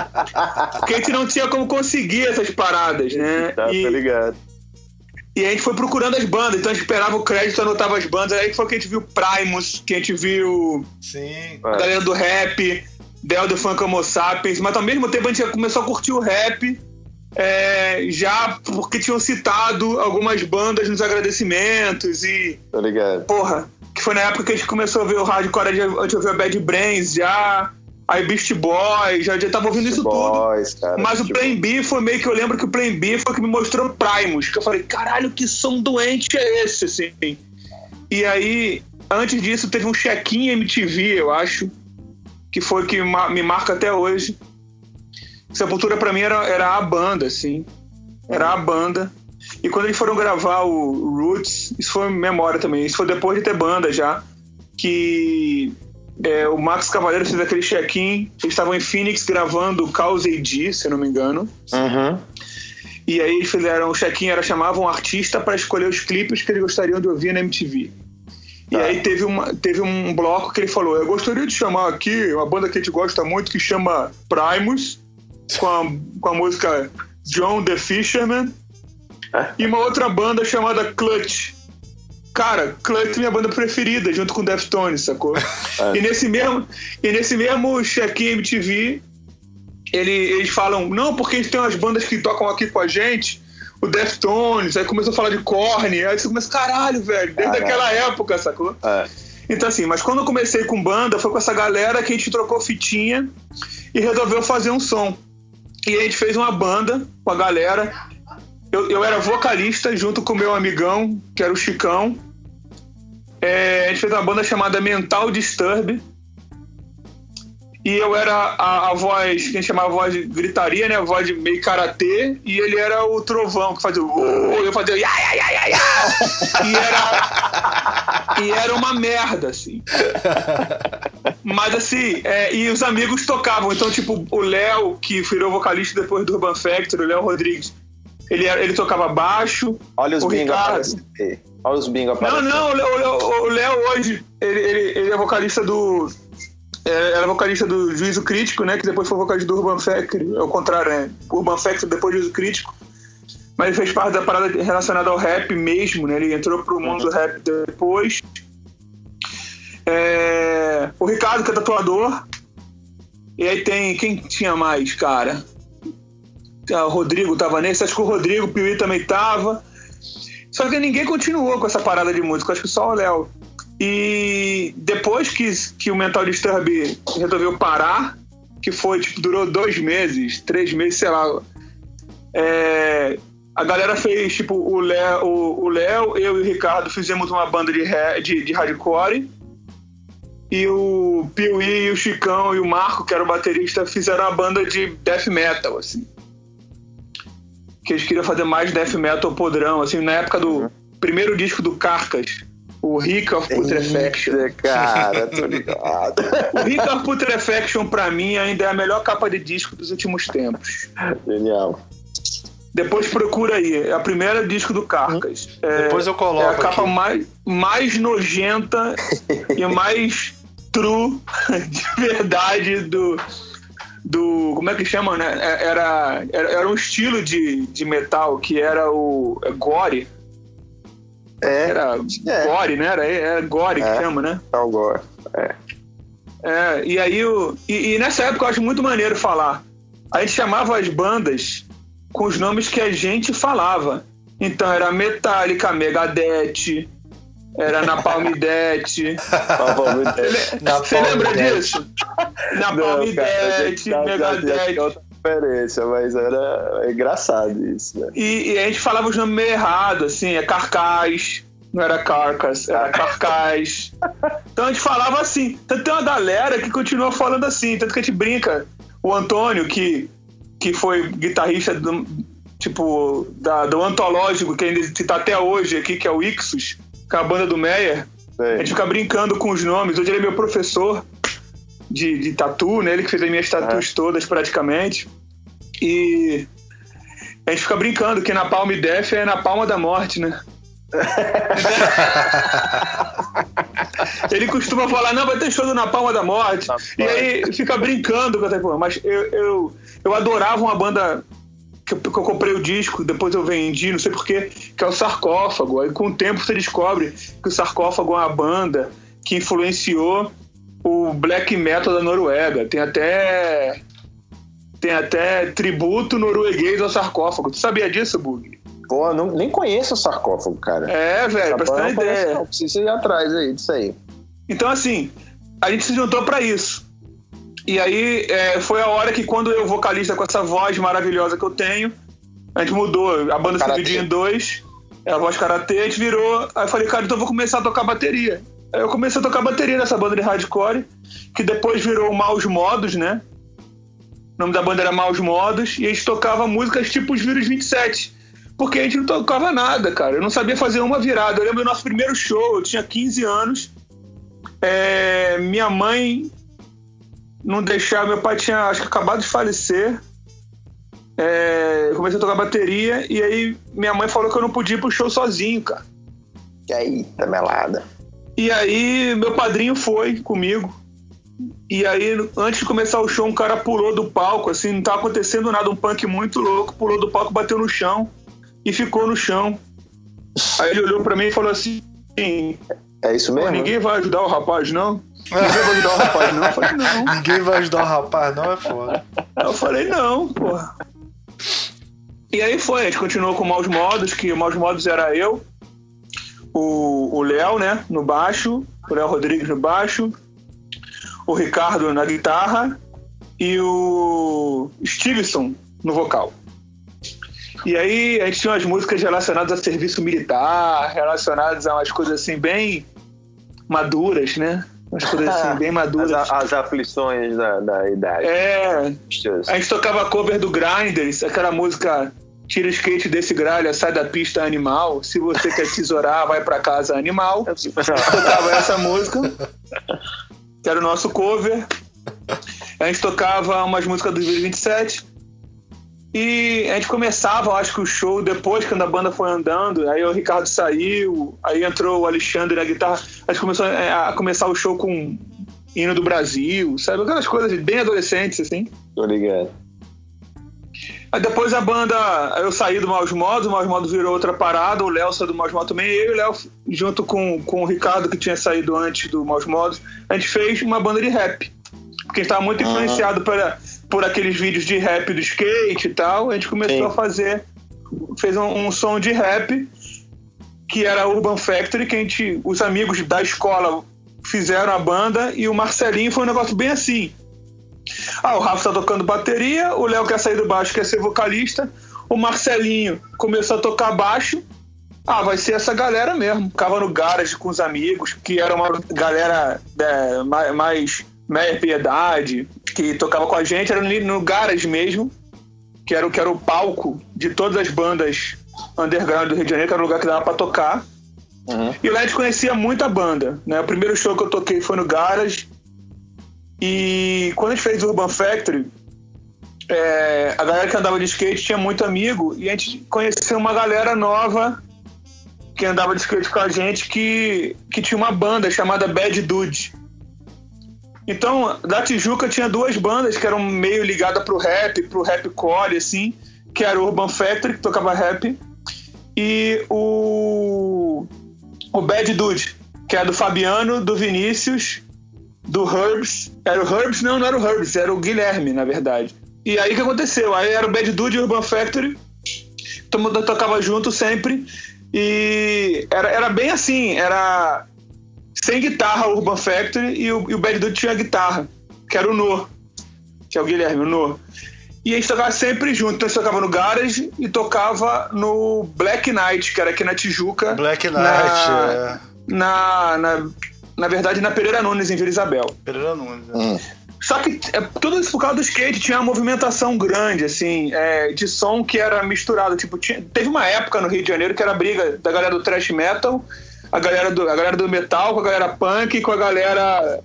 Porque a gente não tinha como conseguir essas paradas, né? Tá, E- tá ligado. e a gente foi procurando as bandas, então a gente esperava o crédito, anotava as bandas. Aí foi que a gente viu Primus, que a gente viu Sim. a galera do rap, Del do Funk Homo Sapiens, mas ao mesmo tempo a gente já começou a curtir o rap, é, já porque tinham citado algumas bandas nos agradecimentos e, Tá ligado. porra, que foi na época que a gente começou a ver o hardcore, a gente ouviu a Bad Brains já, aí Beast Boys, já, já tava ouvindo isso tudo. Boys, cara. Mas o Tipo, Plan B foi meio que eu lembro que o Plan B foi que me mostrou Primus. Que eu falei, caralho, que som doente é esse, assim? E aí, antes disso, teve um check-in MTV, eu acho, que foi que me marca até hoje. Sepultura pra mim era, era a banda, assim. Era a banda. E quando eles foram gravar o Roots, isso foi memória também. Isso foi depois de ter banda já. Que é, o Max Cavaleiro fez aquele check-in. Eles estavam em Phoenix gravando Cause AD, se eu não me engano. Uhum. E aí eles fizeram o check-in, era chamavam um artista para escolher os clipes que eles gostariam de ouvir na MTV. E Tá. aí teve, uma, teve um bloco que ele falou: Eu gostaria de chamar aqui uma banda que a gente gosta muito que chama Primus, com a, com a música John the Fisherman, e uma outra banda chamada Clutch. Cara, Clutch é minha banda preferida, junto com Deftones, sacou? E nesse mesmo, e nesse mesmo check-in MTV, ele- eles falam, não, porque a gente tem umas bandas que tocam aqui com a gente, o Deftones, aí começou a falar de Korn, aí você começa, caralho, velho, desde Caralho. aquela época, sacou? É. Então assim, mas quando eu comecei com banda, foi com essa galera que a gente trocou fitinha e resolveu fazer um som. E a gente fez uma banda com a galera. Eu, eu era vocalista junto com meu amigão, que era o Chicão. É, a gente fez uma banda chamada Mental Disturb. E eu era a, a voz, que a gente chamava a voz de gritaria, né? A voz de meio karatê. E ele era o trovão, que fazia. "Oh", Eu fazia... E era... E era uma merda, assim. Mas assim, é, e os amigos tocavam. Então, tipo, o Léo, que virou vocalista depois do Urban Factory, o Léo Rodrigues, ele, ele tocava baixo. Olha os bingo aparecendo. Olha os bingo Não, aparecendo. não, o Léo, o Léo- o Léo hoje, ele, ele, ele é vocalista do. é, Era vocalista do Juízo Crítico, né? Que depois foi vocalista do Urban Factory. É o contrário, né? Urban Factory depois Juízo Crítico. Mas ele fez parte da parada relacionada ao rap mesmo, né? Ele entrou pro mundo do rap depois. É, o Ricardo, que é tatuador. E aí tem. Quem tinha mais, cara? O Rodrigo tava nesse, acho que o Rodrigo, o Piuí também tava. Só que ninguém continuou com essa parada de música, acho que só o Léo. E depois que, que o Mental Disturb resolveu parar, que foi, tipo, durou dois meses, três meses, sei lá. é, a galera fez, tipo, o Léo, o, o Léo, eu e o Ricardo fizemos uma banda de, de, de hardcore. E o Piuí, o Chicão e o Marco, que era o baterista, fizeram uma banda de death metal, assim que eles queriam fazer mais death metal podrão, assim, na época do primeiro disco do Carcas, O Rick of Putrefaction. Eita, Cara, tô ligado. *laughs* O Rick of Putrefaction, pra mim, ainda é a melhor capa de disco dos últimos tempos. Genial. Depois procura aí. É a primeira disco do Carcas. É, Depois eu coloco É a capa aqui. mais, mais nojenta *laughs* e mais true *laughs* de verdade do. Do. Como é que chama, né? É- Era, era, era um estilo de, de metal que era o. é Gore. É, Era É. Gore, né? Era, era Gore É. que chama, né? Tal Gore. É, e aí o. E, e nessa época eu acho muito maneiro falar. A gente chamava as bandas com os nomes que a gente falava. Então era Metallica, Megadeth, era Death. Napalm Você lembra disso? Napalm Não, cara, a Death, gente tá- já tinha Megadeth. outra referência, mas era é engraçado isso, né? E, e a gente falava os nomes meio errado, assim, é Carcaz, não era Carcas, era Carcaz. Então a gente falava assim. Tanto tem uma galera que continua falando assim, tanto que a gente brinca. O Antônio, que, que foi guitarrista do, tipo, da, do antológico, que ainda está até hoje aqui, que é o Ixus, é a banda do Meyer. A gente fica brincando com os nomes. Hoje ele é meu professor de, de tatu, né? Ele que fez as minhas tatuas todas praticamente. E a gente fica brincando que na Palma Def é na palma da morte, né? *laughs* Ele costuma falar, não, vai ter show na palma da morte. E aí fica brincando com essa. Mas eu, eu, eu adorava uma banda que eu, que eu comprei o disco, depois eu vendi, não sei porquê, que é o Sarcófago. Aí com o tempo você descobre que o Sarcófago é uma banda que influenciou o black metal da Noruega. Tem até tem até tributo norueguês ao sarcófago. Tu sabia disso, Bug? Pô, não, nem conheço o sarcófago, cara. É, velho, pra você ter uma eu não conheço, ideia. Não, precisa ir atrás aí disso aí. Então, assim, a gente se juntou pra isso. E aí é, foi a hora que, quando eu, vocalista com essa voz maravilhosa que eu tenho, a gente mudou. A banda se dividiu em dois. É a voz karatê, a gente virou. Aí eu falei, cara, então eu vou começar a tocar bateria. Aí eu comecei a tocar bateria nessa banda de hardcore, que depois virou Maus Modos, né? O nome da banda era Maus Modos, e a gente tocava músicas tipo os Vírus 27. Porque a gente não tocava nada, cara. Eu não sabia fazer uma virada. Eu lembro do nosso primeiro show, eu tinha 15 anos. É, minha mãe não deixava. Meu pai tinha, acho que, acabado de falecer. É, eu comecei a tocar bateria e aí minha mãe falou que eu não podia ir pro show sozinho, cara. E aí, tá melada. E aí meu padrinho foi comigo. E aí, antes de começar o show, um cara pulou do palco, assim, não tava acontecendo nada, um punk muito louco, pulou do palco, bateu no chão e ficou no chão. Aí ele olhou pra mim e falou assim: É isso "Pô, mesmo? ninguém vai ajudar o rapaz, não? Ninguém vai ajudar o rapaz, não? Eu falei, não. *laughs* Ninguém vai ajudar o rapaz, não é foda. Eu falei, não, porra. E aí foi, a gente continuou com o Maus Modos, que o Maus Modos era eu, o o Léo, né, no baixo, o Léo Rodrigues no baixo, o Ricardo na guitarra e o Stevenson no vocal. E aí a gente tinha umas músicas relacionadas a serviço militar, relacionadas a umas coisas assim bem maduras, né? Umas coisas assim *laughs* bem maduras. As, as aflições da, da idade. É, a gente tocava cover do Grinders, aquela música Tira o skate desse gralha, sai da pista animal. Se você quer tesourar, vai pra casa animal. Tocava essa música, que era o nosso cover. A gente tocava umas músicas do Vídeo 27. E a gente começava, eu acho que o show, depois quando a banda foi andando, aí o Ricardo saiu, aí entrou o Alexandre na guitarra, a gente começou é, a começar o show com hino do Brasil, sabe? Aquelas coisas bem adolescentes, assim. Tô ligado. Aí depois a banda, eu saí do Maus Modos, o Maus Modos virou outra parada, o Léo saiu do Maus Modos também, eu e o Léo, junto com, com o Ricardo, que tinha saído antes do Maus Modos, a gente fez uma banda de rap. Porque a gente tava muito influenciado por, por aqueles vídeos de rap do skate e tal, a gente começou Sim. a fazer, fez um, um som de rap, que era Urban Factory, que a gente, os amigos da escola fizeram a banda, e o Marcelinho foi um negócio bem assim. Ah, o Rafa tá tocando bateria, o Léo quer sair do baixo, quer ser vocalista, o Marcelinho começou a tocar baixo. Ah, vai ser essa galera mesmo. Ficava no garage com os amigos, que era uma galera é, mais meia piedade, que tocava com a gente, era no garage mesmo, que era, o- que era o palco de todas as bandas underground do Rio de Janeiro, que era o lugar que dava pra tocar. Uhum. E a gente conhecia muita banda, né? O primeiro show que eu toquei foi no Garage. E quando a gente fez o Urban Factory, é, a galera que andava de skate tinha muito amigo e a gente conheceu uma galera nova que andava de skate com a gente que, que tinha uma banda chamada Bad Dude. Então, da Tijuca tinha duas bandas que eram meio ligadas pro rap, pro rapcore, assim, que era o Urban Factory, que tocava rap, e o, o Bad Dude, que é do Fabiano, do Vinícius, do Herbs. Era o Herbs? Não, não era o Herbs, era o Guilherme, na verdade. E aí o que aconteceu? Aí era o Bad Dude e o Urban Factory, todo mundo tocava junto sempre, e era, era bem assim, era sem guitarra o Urban Factory e o, e o Bad Dude tinha guitarra, que era o No, que é o Guilherme, o No. E a gente tocava sempre junto. Então a gente tocava no Garage e tocava no Black Knight, que era aqui na Tijuca. Black Knight, na, é. na, na, na verdade, na Pereira Nunes, em Vila Isabel. Pereira Nunes. né? Hum. Só que é, tudo isso por causa do skate, tinha uma movimentação grande, assim, é, de som que era misturado. Tipo, tinha- teve uma época no Rio de Janeiro que era a briga da galera do thrash metal, a galera do, a galera do metal com a galera punk, com a galera.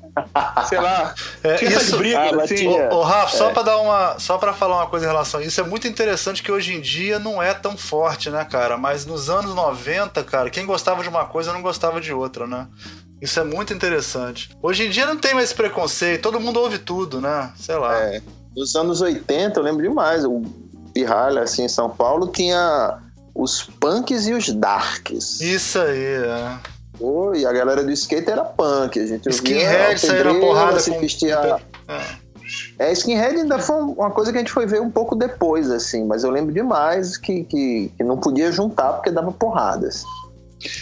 sei lá. É, tinha essas isso- brigas, Ah, assim. tinha- Ô, Rafa, só pra dar uma. Só para falar uma coisa em relação a isso, é muito interessante que hoje em dia não é tão forte, né, cara? Mas nos anos 90, cara, quem gostava de uma coisa não gostava de outra, né? Isso é muito interessante. Hoje em dia não tem mais esse preconceito, todo mundo ouve tudo, né? Sei lá. É, nos anos 80, eu lembro demais. O Pirralha, assim, em São Paulo, tinha os punks e os darks. Isso aí, é. Pô, e a galera do skate era punk. A gente Skinhead na pedreira, porrada se com-. É. É, skinhead ainda foi uma coisa que a gente foi ver um pouco depois, assim. Mas eu lembro demais que, que, que não podia juntar porque dava porradas.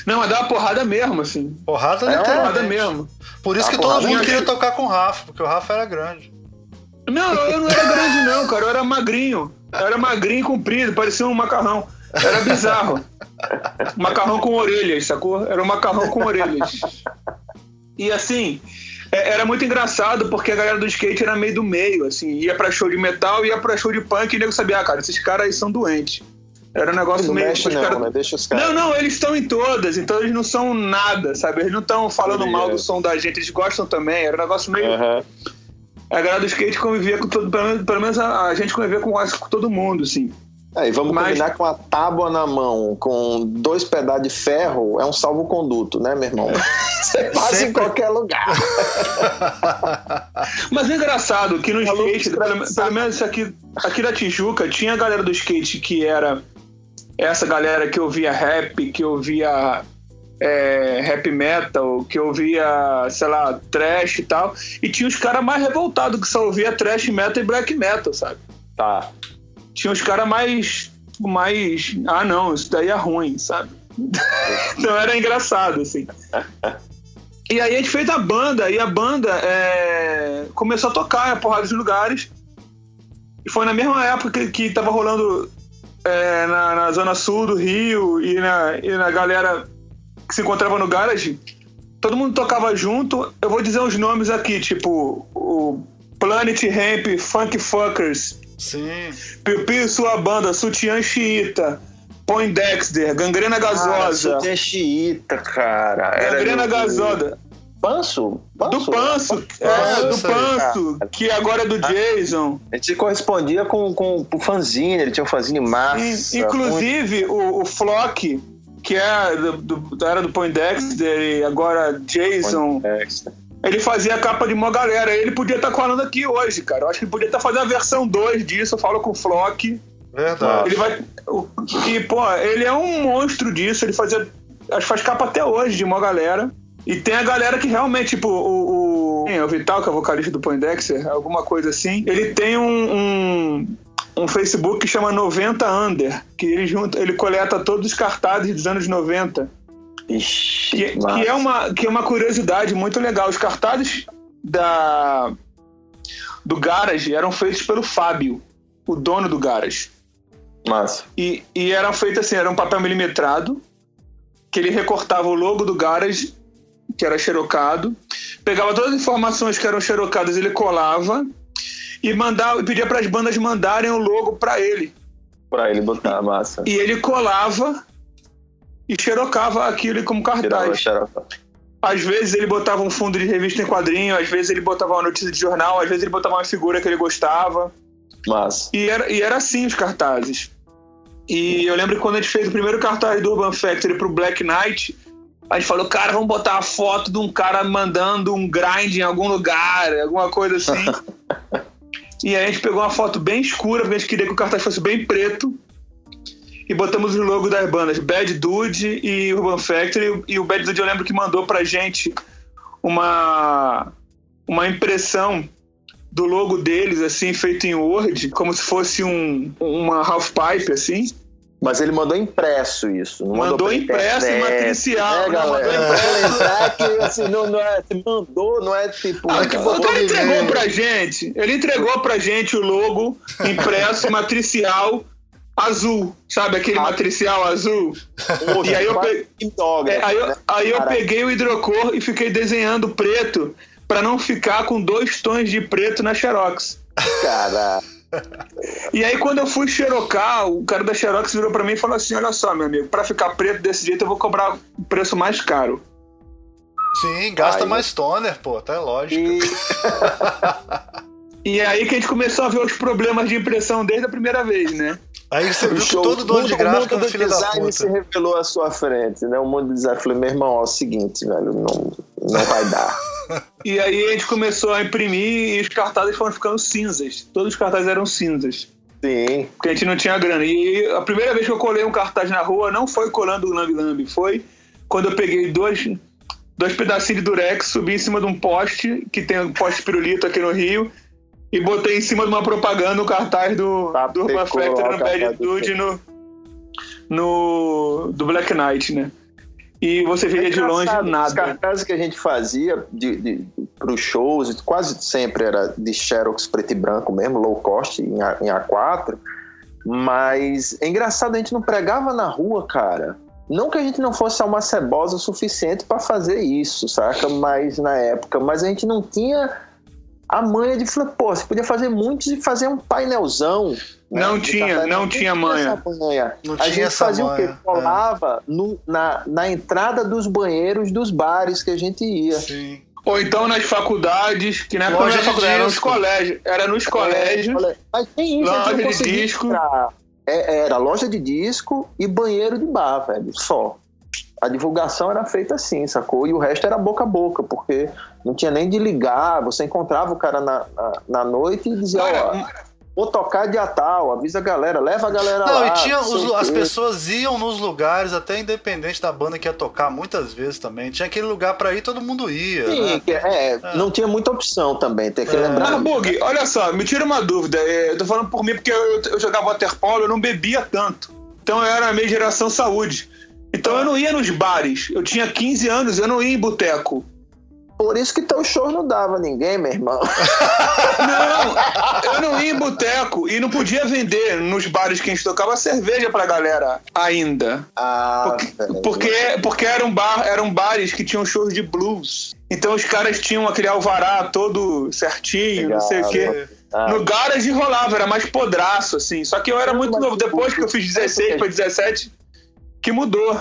Não, mas dava porrada mesmo, assim. Porrada É, Porrada mesmo. Por isso que todo mundo queria tocar com o Rafa, porque o Rafa era grande. Não, eu não era grande, não, cara. Eu era magrinho. Eu era magrinho e comprido, parecia um macarrão. Era bizarro. macarrão com orelhas, sacou? Era um macarrão com orelhas. E assim, é- era muito engraçado porque a galera do skate era meio do meio, assim, ia pra show de metal, ia pra show de punk e o nego sabia, ah, cara, esses caras aí são doentes. Era um negócio meio. mexe não, né? Deixa os caras. Não, não, eles estão em todas, então eles não são nada, sabe? Eles não estão falando mal é. do som da gente, eles gostam também. Era um negócio meio. Aham. A galera do skate convivia com todo. Pelo menos, pelo menos a, gente convivia com, com todo mundo, assim. É, e vamos Mas- combinar com a tábua na mão, com dois pedaços de ferro, é um salvo-conduto, né, meu irmão? *laughs* Você passa em Sempre. qualquer lugar. *laughs* Mas é engraçado que no skate, pelo, pelo menos aqui, aqui da Tijuca, tinha a galera do skate que era essa galera que ouvia rap, que ouvia é, rap metal, que ouvia, sei lá, trash e tal. E tinha os caras mais revoltados que só ouvia trash metal e black metal, sabe? Tá. Tinha os caras mais. mais. Ah, não, isso daí é ruim, sabe? *laughs* então era engraçado, assim. E aí a gente fez a banda, e a banda é, começou a tocar em porrada de lugares. E foi na mesma época que, que tava rolando é, na, na zona sul do Rio e na, e na galera que se encontrava no garage. Todo mundo tocava junto. Eu vou dizer uns nomes aqui, tipo o Planet Ramp, Funk Fuckers, Sim. Piu Piu e sua banda, Sutiã Xiita, Poindexter, Gangrena Gasosa, Ah, xiita, cara. Era Gangrena do- Gasosa, Panso? do Panso, é, do Panso aí, Panso, que agora é do Jason. A gente correspondia com, com o fanzine, ele tinha um fanzine massa. In- Inclusive, o, o Flock, que é do, do- da era do Poindexter e agora Jason, muito- ele fazia a capa de uma galera. Ele podia estar falando aqui hoje, cara. Eu acho que ele podia estar fazendo a versão 2 disso. Eu falo com o Flock. Verdade. Ele vai. E, pô, ele é um monstro disso. Ele fazia. Acho que faz capa até hoje de uma galera. E tem a galera que realmente, tipo, o, o, o Vital, que é o vocalista do Poindexter, alguma coisa assim. Ele tem um, um, um Facebook que chama 90 Under, que ele, junta, ele coleta todos os cartazes dos anos 90. Ixi, Que, que é uma, que é uma curiosidade muito legal. Os cartazes da, do Garage eram feitos pelo Fábio, o dono do Garage. Massa. E, e eram feitos assim, era um papel milimetrado, que ele recortava o logo do Garage, que era xerocado, pegava todas as informações que eram xerocadas, ele colava e mandava, pedia para as bandas mandarem o logo para ele. Pra ele botar massa. E ele colava e xerocava aquilo como cartaz. Às vezes ele botava um fundo de revista em quadrinho, às vezes ele botava uma notícia de jornal, às vezes ele botava uma figura que ele gostava. Mas, E era, e era assim os cartazes. E eu lembro que quando a gente fez o primeiro cartaz do Urban Factory pro Black Knight, a gente falou, cara, vamos botar a foto de um cara mandando um grind em algum lugar, alguma coisa assim. *laughs* e aí a gente pegou uma foto bem escura, porque a gente queria que o cartaz fosse bem preto. E botamos o logo das bandas, Bad Dude e Urban Factory. E o Bad Dude eu lembro que mandou pra gente uma, uma impressão do logo deles, assim, feito em Word, como se fosse um, uma half pipe, assim. mas ele mandou impresso isso. Não Mandou pela impresso e matricial, Né, não, mandou galera? impresso. Pra lembrar que assim, não, não é, se mandou, não é tipo. Ah, que botou no entregou pra gente, ele entregou pra gente o logo impresso matricial azul, sabe aquele matricial azul? E aí eu pe- É, aí eu, aí eu peguei o hidrocor e fiquei desenhando preto pra não ficar com dois tons de preto na Xerox. Cara, E aí, quando eu fui xerocar, o cara da Xerox virou pra mim e falou assim: Olha só, meu amigo, pra ficar preto desse jeito eu vou cobrar o preço mais caro. Sim, gasta Ai, mais toner, pô, tá lógico. *laughs* e E é aí que a gente começou a ver os problemas de impressão desde a primeira vez, né? Aí você viu que show- todo dono de o gráfico é mundo um do filho da design se puta. revelou à sua frente, né? O mundo do design. Falei, meu irmão, ó, é o seguinte, velho, não, não vai dar. *laughs* E aí a gente começou a imprimir e os cartazes foram ficando cinzas. Todos os cartazes eram cinzas. Sim, Porque a gente não tinha grana. E a primeira vez que eu colei um cartaz na rua não foi colando o Lambi Lambi, foi quando eu peguei dois, dois pedacinhos de durex, subi em cima de um poste, que tem um poste pirulito aqui no Rio, e botei em cima de uma propaganda o cartaz do, Tá, do Urban Factory Bad no, no, do Black Knight, né? E você via de longe Engraçado, Os nada. cartazes que a gente fazia de, de, pros shows, quase sempre era de Xerox preto e branco mesmo, low cost, em, A- em A4. Mas é engraçado, a gente não pregava na rua, cara. Não que a gente não fosse alma cebosa o suficiente para fazer isso, saca? Mas na época, mas a gente não tinha a manha de falar, pô, você podia fazer muitos e fazer um painelzão. né, Não de tinha, não tinha manha. essa manha. Não a tinha gente essa fazia o manha, quê? é. Colava no- na, na entrada dos banheiros dos bares que a gente ia. Sim. Ou então nas faculdades, que na época faculdade, era nos colégios. Era nos colégios. Olha, Mas tem isso, Loja de disco. É, era loja de disco e banheiro de bar, velho, só. A divulgação era feita assim, sacou? E o resto era boca a boca, porque não tinha nem de ligar. Você encontrava o cara na, na, na noite e dizia: Olha, Ó, vou tocar dia tal, avisa a galera, leva a galera Não, lá. e tinha os- as pessoas iam nos lugares, até independente da banda que ia tocar, muitas vezes também. Tinha aquele lugar pra ir, todo mundo ia. Sim, né? que- é, não tinha muita opção também, tem que É. lembrar. Mas, Bug, olha só, me tira uma dúvida. é, Eu tô falando por mim porque eu, eu jogava waterpolo, eu não bebia tanto. Então eu era meio geração saúde. Então eu não ia nos bares. Eu tinha 15 anos, eu não ia em boteco. Por isso que teu show não dava ninguém, meu irmão. Não, eu não ia em boteco e não podia vender nos bares que a gente tocava cerveja pra galera ainda. Ah, Porque, porque, porque eram, bar, eram bares que tinham shows de blues. Então os caras tinham aquele alvará todo certinho, não sei o quê. Legal. Ah, No garage rolava, era mais podraço, assim. Só que eu era muito novo. Depois que eu fiz 16 para 17, que mudou.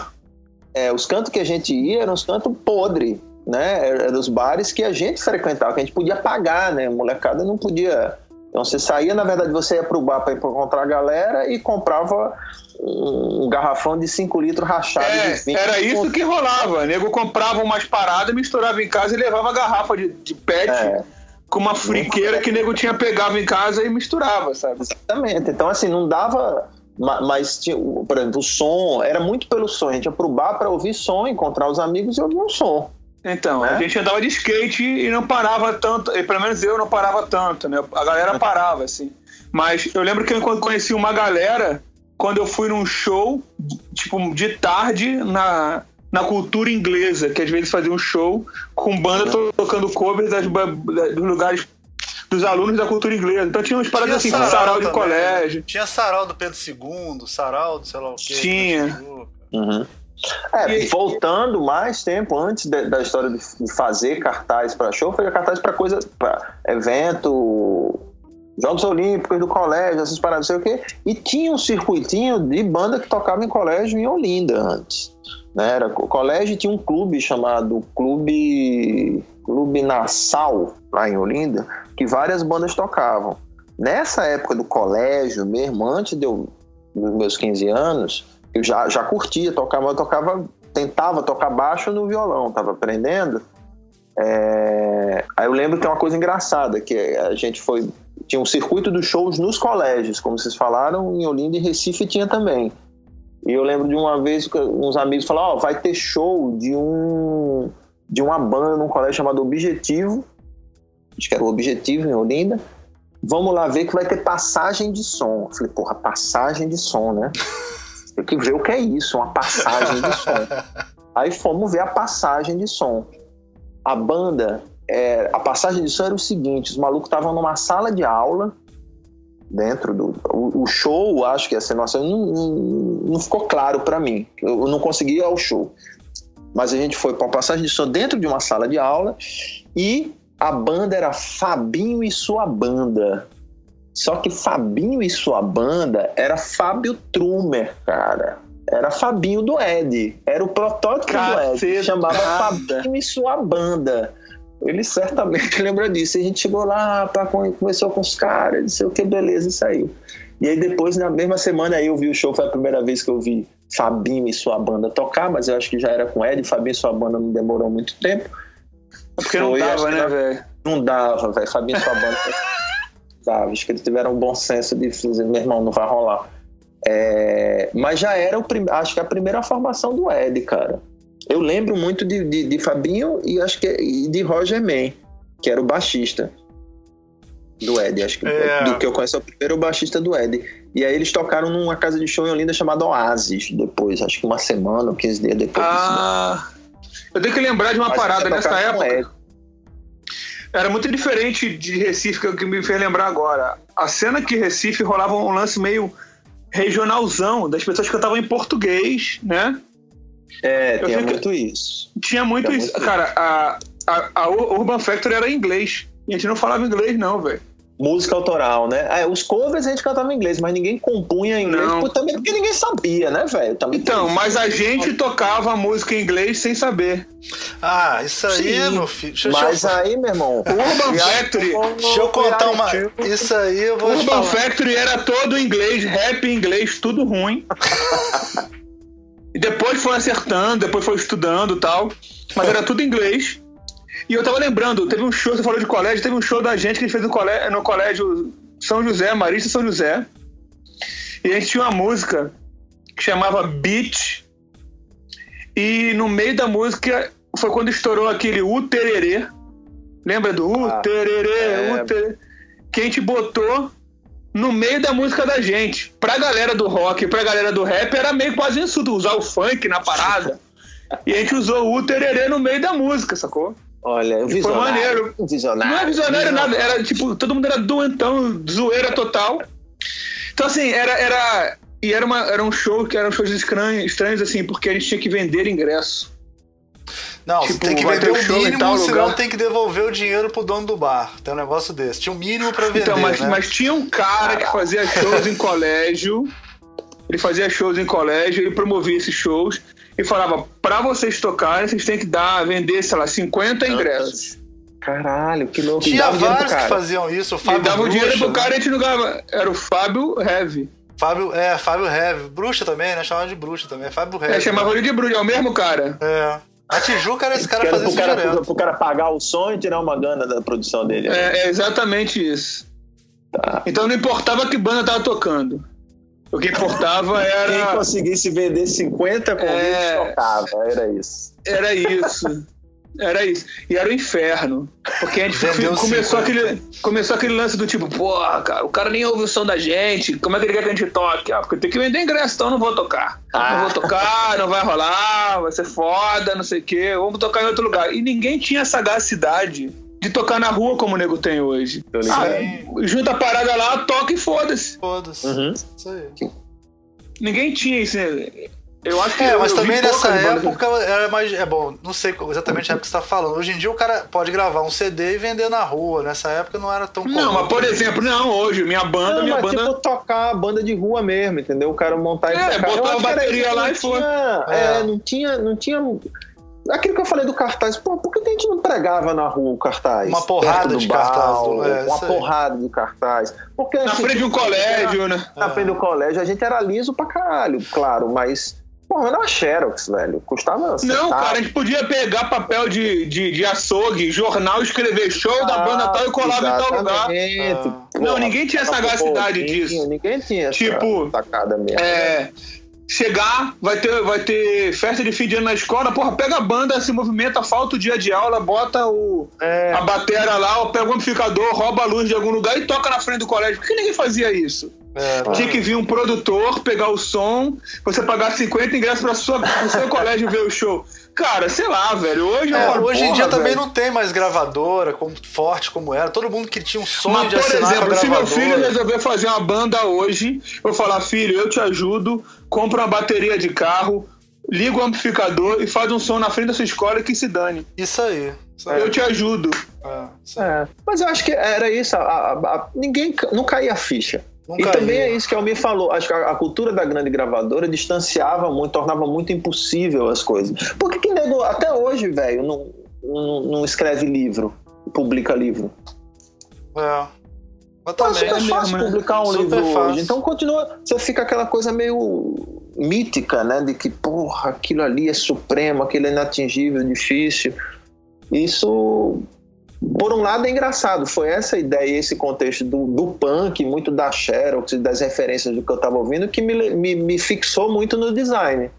é, os cantos que a gente ia eram os cantos podres, né? Eram os bares que a gente frequentava, que a gente podia pagar, né? A molecada não podia. Então você saía, na verdade, você ia pro bar para encontrar a galera e comprava um, garrafão de 5 litros rachado É, de vinho. era isso que rolava. O nego comprava umas paradas, misturava em casa e levava a garrafa de, de pet É. com uma friqueira que o nego tinha pegava em casa e misturava, sabe? Exatamente. Então, assim, não dava. ma- Mas, tinha, por exemplo, o som era muito pelo som. A gente ia pro bar para ouvir som, encontrar os amigos e ouvir um som. Então, É? a gente andava de skate e não parava tanto, e pelo menos eu não parava tanto, né? A galera parava, assim. Mas eu lembro que eu quando conheci uma galera, quando eu fui num show, tipo, de tarde, na, na cultura inglesa, que às vezes fazia um show com banda to- tocando covers das, dos lugares dos alunos da cultura inglesa. Então tinha umas paradas assim, sarau, de também, colégio. né? Tinha sarau do Pedro II, sarau do sei lá o quê. Tinha. Pedro Uhum. É, voltando mais tempo antes de- da história de, fazer cartaz para show, foi cartaz para coisa, para evento, Jogos Olímpicos do colégio, essas paradas, não sei o quê. E tinha um circuitinho de banda que tocava em colégio em Olinda antes. Né? Era, o colégio tinha um clube chamado Clube, clube Nassau, lá em Olinda, que várias bandas tocavam. Nessa época do colégio mesmo, antes de eu, dos meus 15 anos, eu já, já curtia eu tocava, tentava tocar baixo no violão, tava aprendendo. É, Aí eu lembro que tem uma coisa engraçada, que a gente foi. Tinha um circuito dos shows nos colégios, como vocês falaram, em Olinda e Recife tinha também. E eu lembro de uma vez que uns amigos falaram, ó, vai ter show de um de uma banda num colégio chamado Objetivo, acho que era o Objetivo em Olinda. Vamos lá ver que vai ter passagem de som. Eu falei, porra, passagem de som, né? *laughs* Tem que ver o que é isso, uma passagem de som. *laughs* Aí fomos ver a passagem de som. A banda, é, a passagem de som era o seguinte: os malucos estavam numa sala de aula, dentro do. O, o show, acho que ia ser nossa, não, não, não ficou claro para mim. Eu não consegui ir ao show. Mas a gente foi para uma passagem de som dentro de uma sala de aula e a banda era Fabinho e sua banda. Só que Fabinho e sua banda era Fábio Trumer, cara. Era Fabinho do Ed. Era o protótipo do Ed. Chamava Fabinho e sua banda. Ele certamente *laughs* lembra disso. E a gente chegou lá, pra, conversou com os caras, não sei o que, beleza, e saiu. E aí depois, na mesma semana, aí eu vi o show, foi a primeira vez que eu vi Fabinho e sua banda tocar, mas eu acho que já era com Ed. Fabinho e sua banda não demorou muito tempo. Porque não Foi, acho dava, né, velho? Não dava, velho. Fabinho e sua banda. *laughs* Acho que eles tiveram um bom senso de dizer, meu irmão, não vai rolar. É, mas já era, o prim... acho que a primeira formação do Ed, cara. Eu lembro muito de, de, de Fabinho e acho que e de Roger Man, que era o baixista do Ed. Acho que É. do que eu conheço é o primeiro baixista do Ed. E aí eles tocaram numa casa de show em Olinda chamada Oasis, depois, acho que uma semana ou 15 dias depois. Ah, eu tenho que lembrar de uma Mas parada nessa época. Era muito diferente de Recife, que, que me fez lembrar agora. A cena que Recife rolava um lance meio regionalzão, das pessoas que cantavam em português, né? É, tinha muito isso. Tinha muito Tinha isso. muito Cara, a, a, a Urban Factory era em inglês. E a gente não falava inglês, não, velho. Música autoral, né? É, os covers a gente cantava em inglês, mas ninguém compunha em inglês, também porque ninguém sabia, né, velho? Também Então, tem- mas a gente tocava a música em inglês sem saber. Ah, isso aí, Sim, meu filho. Deixa, Mas deixa, aí, meu irmão. Urban Factory. eu, deixa eu contar uma. Isso aí eu vou te Urban falar. Factory era todo em inglês, rap em inglês, tudo ruim. *laughs* e depois foi acertando, depois foi estudando e tal. Mas era tudo em inglês. E eu tava lembrando, teve um show, você falou de colégio, teve um show da gente que a gente fez no colégio, no colégio São José, Marista São José. E a gente tinha uma música que chamava Beat. E no meio da música foi quando estourou aquele U Tererê. Lembra do U Ah, é. Que a gente botou no meio da música da gente. Pra galera do rock, pra galera do rap, era meio quase insulto usar o funk na parada. E a gente usou o U Tererê no meio da música, sacou? Olha, visionário. maneiro. Visionário. Não é visionário nada, era tipo, todo mundo era doentão, zoeira total. Então, assim, era. era e era, uma, era um show que eram shows estranhos, estranhos, assim, porque a gente tinha que vender ingresso. Não, você Tipo, tem que vender o show em mínimo, senão lugar. tem que devolver o dinheiro pro dono do bar. Tem um negócio desse. Tinha um mínimo pra vender. Então, mas, né? mas tinha um cara que fazia shows em *laughs* colégio. Ele fazia shows em colégio, ele promovia esses shows e falava: pra vocês tocarem, vocês têm que dar, vender, sei lá, 50 ingressos. Caralho, que louco. E Tinha dava vários que faziam isso. O E Fábio dava o Bruxa, dinheiro pro né? cara e a gente não ganhava. Era o Fábio Heavy. Fábio, é, Fábio Heavy. Bruxa também, né? Chamava de bruxa também. Fábio Heavy. É, chamava ele de Bruno, é o mesmo cara. É. A Tijuca era esse cara Que era fazia pro isso cara, direto. pro, cara pagar o som e tirar uma grana da produção dele. É, é exatamente isso. Tá. Então não importava que banda tava tocando. O que importava Quem era, conseguisse vender 50 convites É. tocava, era isso. era isso. Era isso. E era o inferno. Porque a gente Vendeu começou 50. aquele, começou aquele lance do tipo, porra, cara, o cara nem ouve o som da gente. Como é que ele quer que a gente toque? Ah, porque tem que vender ingresso, então eu não vou tocar. Não vou tocar, não vai rolar, vai ser foda, não sei o quê. Vamos tocar em outro lugar. E ninguém tinha a sagacidade de tocar na rua como o nego tem hoje. Tô ligado. Ah, junta a parada lá, toca e foda-se. Foda-se. Uhum. Isso aí. Ninguém tinha isso, né? Eu acho que É, eu- mas eu também nessa época era mais. É bom, não sei exatamente a época que você tá falando. Hoje em dia o cara pode gravar um CD e vender na rua. Nessa época não era tão Não, mas por exemplo, não, hoje, minha banda, Não, minha mas banda. tipo tocar a banda de rua mesmo, entendeu? O cara montar e É, tocar. botar a bateria lá e foi. tinha- É. É, não tinha, não tinha. Aquilo que eu falei do cartaz, pô, por que a gente não pregava na rua o cartaz? Uma porrada do de cartaz, bar, é, uma isso aí. porrada de cartaz. Porque, Na frente de um colégio, né? Na frente do colégio, a gente era liso pra caralho, claro, mas. Porra, era uma Xerox, velho. Custava. Não, centavo. cara, a gente podia pegar papel de, de, de açougue, jornal, escrever show da banda tal e colar em tal lugar. Ah. Não, ninguém tinha sagacidade disso. Ninguém tinha essa Tipo, sacada mesmo. É. Chegar, vai ter, vai ter festa de fim de ano na escola, porra, pega a banda, se movimenta, falta o dia de aula, bota o, É. a batera lá, pega o amplificador, rouba a luz de algum lugar e toca na frente do colégio. Por que ninguém fazia isso? É, Tinha que vir um produtor, pegar o som, você pagar 50 ingressos sua, pro seu *laughs* colégio ver o show. Cara, sei lá, velho. Hoje, É, eu- hoje em porra, dia também velho. não tem mais gravadora como, forte como era. Todo mundo que tinha um sonho Mas, de por assinar exemplo, com a se meu filho resolver fazer uma banda hoje, eu vou falar, filho, eu te ajudo, compra uma bateria de carro, liga o amplificador e faz um som na frente da sua escola que se dane. Isso aí. Isso aí. Eu te ajudo. É. É, mas eu acho que era isso. a- a- a- ninguém não caía a ficha. Não e também é isso que o Almir falou. Acho que a, a cultura da grande gravadora distanciava muito, tornava muito impossível as coisas. Por que, que nego, até hoje, velho, não, não, não escreve livro, publica livro? É. Mas É também. super mesmo, fácil né? publicar um livro fácil. hoje. Então continua. Você fica aquela coisa meio mítica, né? De que, porra, aquilo ali é supremo, aquilo é inatingível, difícil. Isso, por um lado, é engraçado. Foi essa ideia, esse contexto do, do punk, muito da Xerox e das referências do que eu tava ouvindo, que me, me, me fixou muito no design.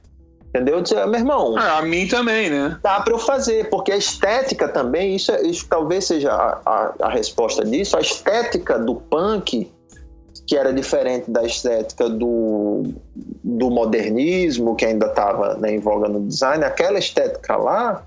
Entendeu? Eu disse, meu irmão, Ah, a mim também, né? dá para eu fazer, porque a estética também, isso, é- isso talvez seja a, a, a resposta disso, a estética do punk, que era diferente da estética do, do modernismo, que ainda estava em voga no design, aquela estética lá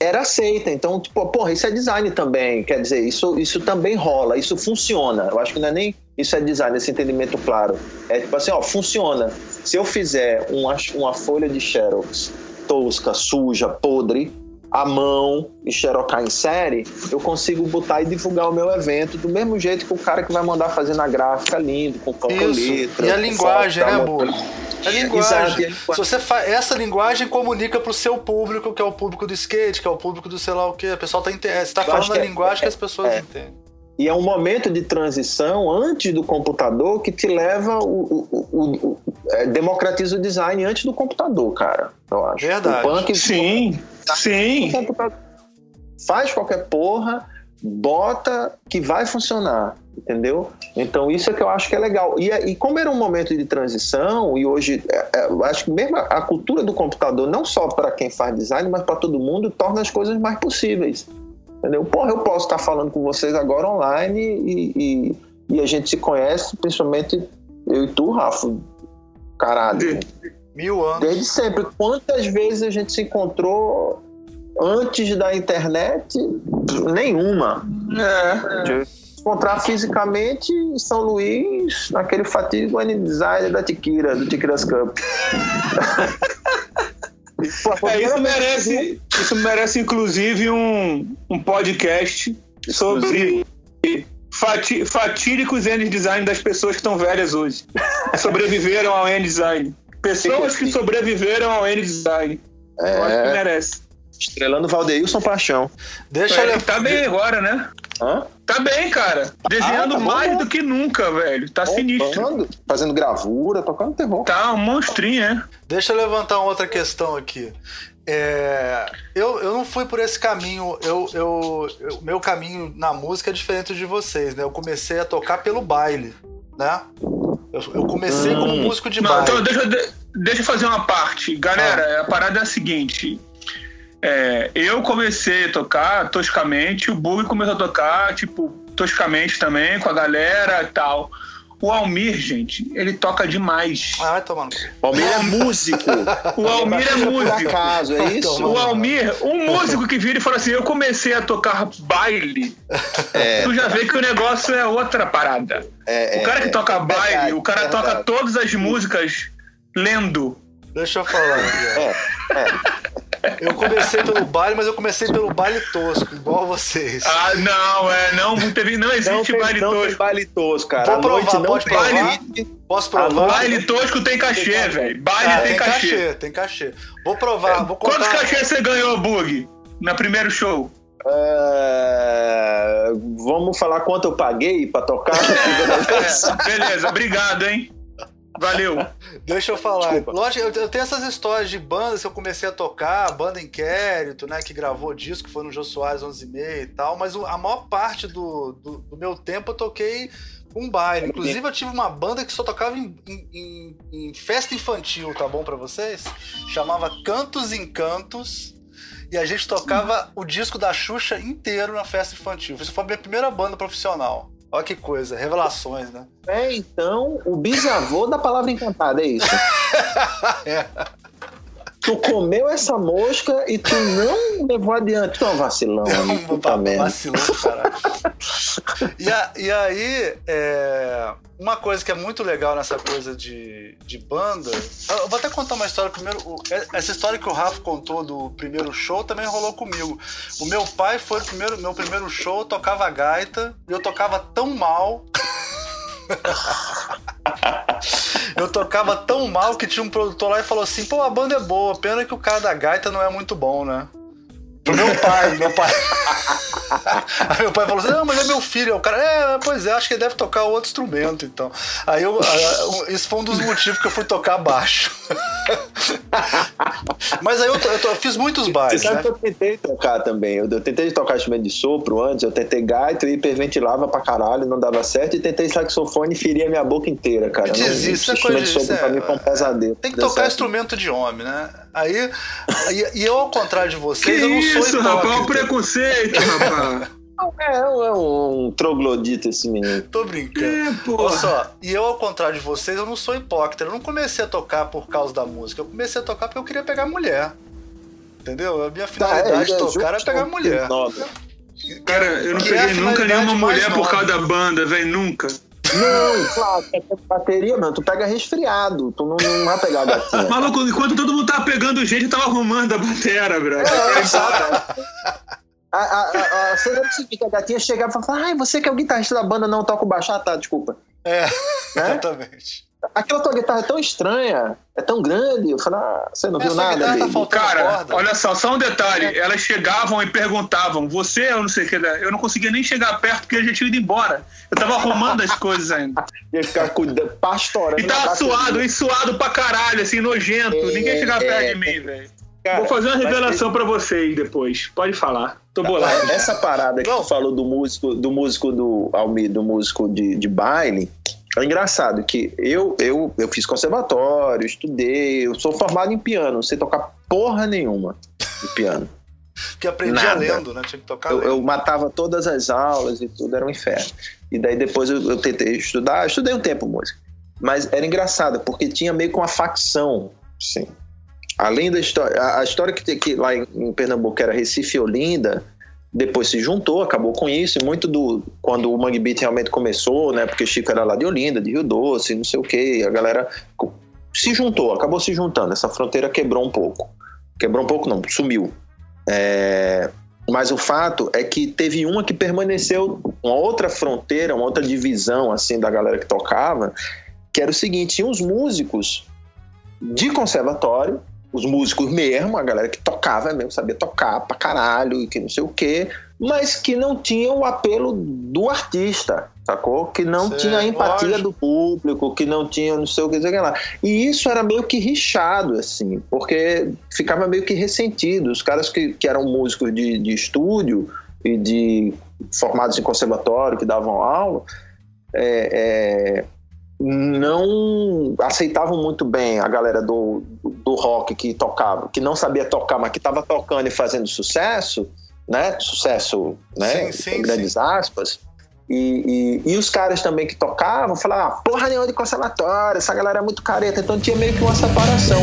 era aceita. Então, tipo, porra, isso é design também. Quer dizer, isso, isso também rola, isso funciona. Eu acho que não é nem isso é design, esse entendimento claro. É tipo assim, ó, funciona. Se eu fizer uma, uma folha de Xerox tosca, suja, podre, à mão e xerocar em série, eu consigo botar e divulgar o meu evento do mesmo jeito que o cara que vai mandar fazer na gráfica lindo, com Isso. letra. E a linguagem, foto, né, tá, A linguagem. Exato, a linguagem. Se você fa... Essa linguagem comunica pro seu público, que é o público do skate, que é o público do sei lá o quê. O pessoal tá entendendo. Você tá Eu falando a é- linguagem que as pessoas é. entendem. E é um momento de transição antes do computador que te leva o, o- o- o- é, democratiza o design antes do computador, cara. Eu acho. Verdade. O punk Sim, o sim. faz qualquer porra, bota que vai funcionar, entendeu? Então isso é que eu acho que é legal. E, é- e como era um momento de transição e hoje é, é, acho que mesmo a, a cultura do computador não só para quem faz design, mas para todo mundo torna as coisas mais possíveis. Entendeu? Porra, eu posso estar falando com vocês agora online e, e, e a gente se conhece, principalmente eu e tu, Rafa. Caralho. Mil anos. Desde sempre. Quantas vezes a gente se encontrou antes da internet? Nenhuma. É. De encontrar fisicamente em São Luís, naquele fatídico N-Design da Tiquira, do Tiquiras Cup. Pô, a É, isso merece, isso merece inclusive um, um podcast sobre fati, fatídicos N-Design das pessoas que estão velhas hoje. Sobreviveram ao N-Design. Pessoas que sobreviveram ao N-Design. Eu acho que É, merece. estrelando Valdeilson Paixão. Deixa eu Ele tá bem agora, né? Hã? Tá bem, cara. Desenhando tá bom, mais do que nunca, velho. Tá sinistro. Tocando, fazendo gravura, tocando terror. Tá um monstrinho, né? Deixa eu levantar uma outra questão aqui. É, eu, eu não fui por esse caminho. Eu, eu, eu- meu caminho na música é diferente de vocês, né? Eu comecei a tocar pelo baile, né? Eu, eu comecei como músico de Não, baile. então deixa, deixa eu fazer uma parte. Galera, a parada é a seguinte. É, eu comecei a tocar toscamente, o Bug começou a tocar, tipo, toscamente também, com a galera e tal. O Almir, gente, ele toca demais. Ah, vai tomar no cu. O Almir é músico. O Almir é Por músico. acaso, é isso? O Almir, um músico que vira e fala assim: Eu comecei a tocar baile. É, Tu já vê que o negócio é outra parada. é, O cara que é, toca é baile, verdade, o cara é toca todas as músicas lendo. Deixa eu falar. É, Eu comecei pelo baile, mas eu comecei pelo baile tosco, igual vocês. Ah, não, é, não, teve, não não existe tem, baile não tem tosco. baile tosco, cara. Vou noite provar, não pode tem provar? baile. Posso provar? Baile tosco tem cachê, velho. Baile Ah, tem, cachê. tem cachê. Vou provar, vou contar. Quantos cachês você ganhou, Bug? No primeiro show? É, vamos falar quanto eu paguei pra tocar? *laughs* É, beleza, obrigado, hein? Valeu. *laughs* Deixa eu falar. Desculpa. Lógico, eu, tenho essas histórias de bandas que eu comecei a tocar, banda Inquérito, né, que gravou disco, foi no Jô Soares 11 e meia e tal, mas a maior parte do, do, do meu tempo eu toquei com baile. Inclusive eu tive uma banda que só tocava em, em- em- festa infantil, tá bom pra vocês? Chamava Cantos Encantos. E a gente tocava o disco da Xuxa inteiro na festa infantil. Isso foi a minha primeira banda profissional. Olha que coisa, revelações, né? É, então, o bisavô da palavra encantada, é isso. *laughs* É. Tu comeu essa mosca e tu não levou adiante. Tu é um vacilão, amigo. Puta merda. Vacilou, caralho. e, a- e aí, é, uma coisa que é muito legal nessa coisa de, de banda. Eu vou até contar uma história primeiro. o- Essa história que o Rafa contou do primeiro show também rolou comigo. O meu pai foi o primeiro, meu primeiro show, tocava gaita, e eu tocava tão mal. *laughs* Eu tocava tão mal que tinha um produtor lá e falou assim: pô, a banda é boa, pena que o cara da gaita não é muito bom, né? Pro meu pai, meu pai. *laughs* Aí meu pai falou assim: não, mas é meu filho. Aí O cara, é, pois é, acho que ele deve tocar outro instrumento, então. Aí eu, esse foi um dos motivos que eu fui tocar baixo. *laughs* mas aí eu, eu eu fiz muitos Você bailes, sabe né? que eu tentei tocar também. Eu, eu tentei tocar instrumento de sopro antes, eu tentei gaita, eu hiperventilava pra caralho, não dava certo, e tentei saxofone e feria minha boca inteira, cara. Desiste, não, isso é coisa de de- sopro isso pra é- mim foi um pesadelo. Tem que tocar certo. instrumento de homem, né? Aí, e, e eu, ao contrário de Que vocês, eu não sou isso, rapaz? Olha o hipócrita. preconceito, rapaz. *laughs* É, é um, é um troglodita esse menino. Tô brincando. É, Olha porra. só, e eu, ao contrário de vocês, eu não sou hipócrita. Eu não comecei a tocar por causa da música. Eu comecei a tocar porque eu queria pegar mulher. Entendeu? A minha finalidade de tocar era pegar mulher. Cara, eu não Que é peguei nunca nenhuma mulher por causa da banda, velho, nunca. Não, *laughs* claro, é bateria, mano. Tu pega resfriado, tu não, não vai pegar a gatinha. Maluco, enquanto todo mundo tava pegando gente, eu tava arrumando a batera, bro. É, *laughs* sabe? A, a, a, a cena do seguinte, a gatinha chegava e falava, ai, você que é o guitarrista da banda, não toca o baixo. Ah, tá, desculpa. É, Né? *laughs* exatamente. Aquela tua guitarra é tão estranha, é tão grande. Eu falei, ah, você não viu Essa nada, guitarra tá Cara, corda. olha só, só um detalhe. Elas chegavam e perguntavam, você, eu não sei o que, eu não conseguia nem chegar perto porque eu já tinha ido embora. Eu tava arrumando as coisas ainda. *laughs* Ia ficar cuidando, pastorando. E tava suado, e suado pra caralho, assim, nojento. É, Ninguém chegava perto é, de mim, velho. Cara, Vou fazer uma revelação pra vocês depois. Pode falar. Tô bolado. Essa parada que Não. tu falou do músico, do músico do Almir, do músico de, de baile, é engraçado que eu, eu, eu fiz conservatório, estudei, eu sou formado em piano, não sei tocar porra nenhuma de piano. *laughs* Porque aprendia Nada. lendo, né? Tinha que tocar Eu, lendo. eu matava todas as aulas e tudo, era um inferno. E daí depois eu, eu tentei estudar, eu estudei um tempo música. Mas era engraçado, porque tinha meio que uma facção, assim. Além da história, a, a história que, que lá em, em Pernambuco era Recife e Olinda, depois se juntou, acabou com isso, e muito do. Quando o Mangue Beat realmente começou, né? Porque Chico era lá de Olinda, de Rio Doce, não sei o quê, e a galera se juntou, acabou se juntando, essa fronteira quebrou um pouco. Quebrou um pouco, não, sumiu. É, mas o fato é que teve uma que permaneceu, uma outra fronteira, uma outra divisão assim da galera que tocava, que era o seguinte: tinha os músicos de conservatório, os músicos mesmo, a galera que tocava mesmo, sabia tocar pra caralho e que não sei o quê, mas que não tinha o apelo do artista, sacou? Que não Sei, tinha a empatia lógico. do público, que não tinha não sei o que, não sei o que lá. E isso era meio que rixado, assim, porque ficava meio que ressentido. Os caras que, que eram músicos de, de estúdio e de formados em conservatório, que davam aula, é, é, não aceitavam muito bem a galera do, do rock que tocava, que não sabia tocar, mas que estava tocando e fazendo sucesso, né? Sucesso, né? Sim, sim, em grandes aspas. E, e, e os caram também que tocavam falavam, ah, porra nenhuma de conservatório, essa galera é muito careta, então tinha meio que uma separação.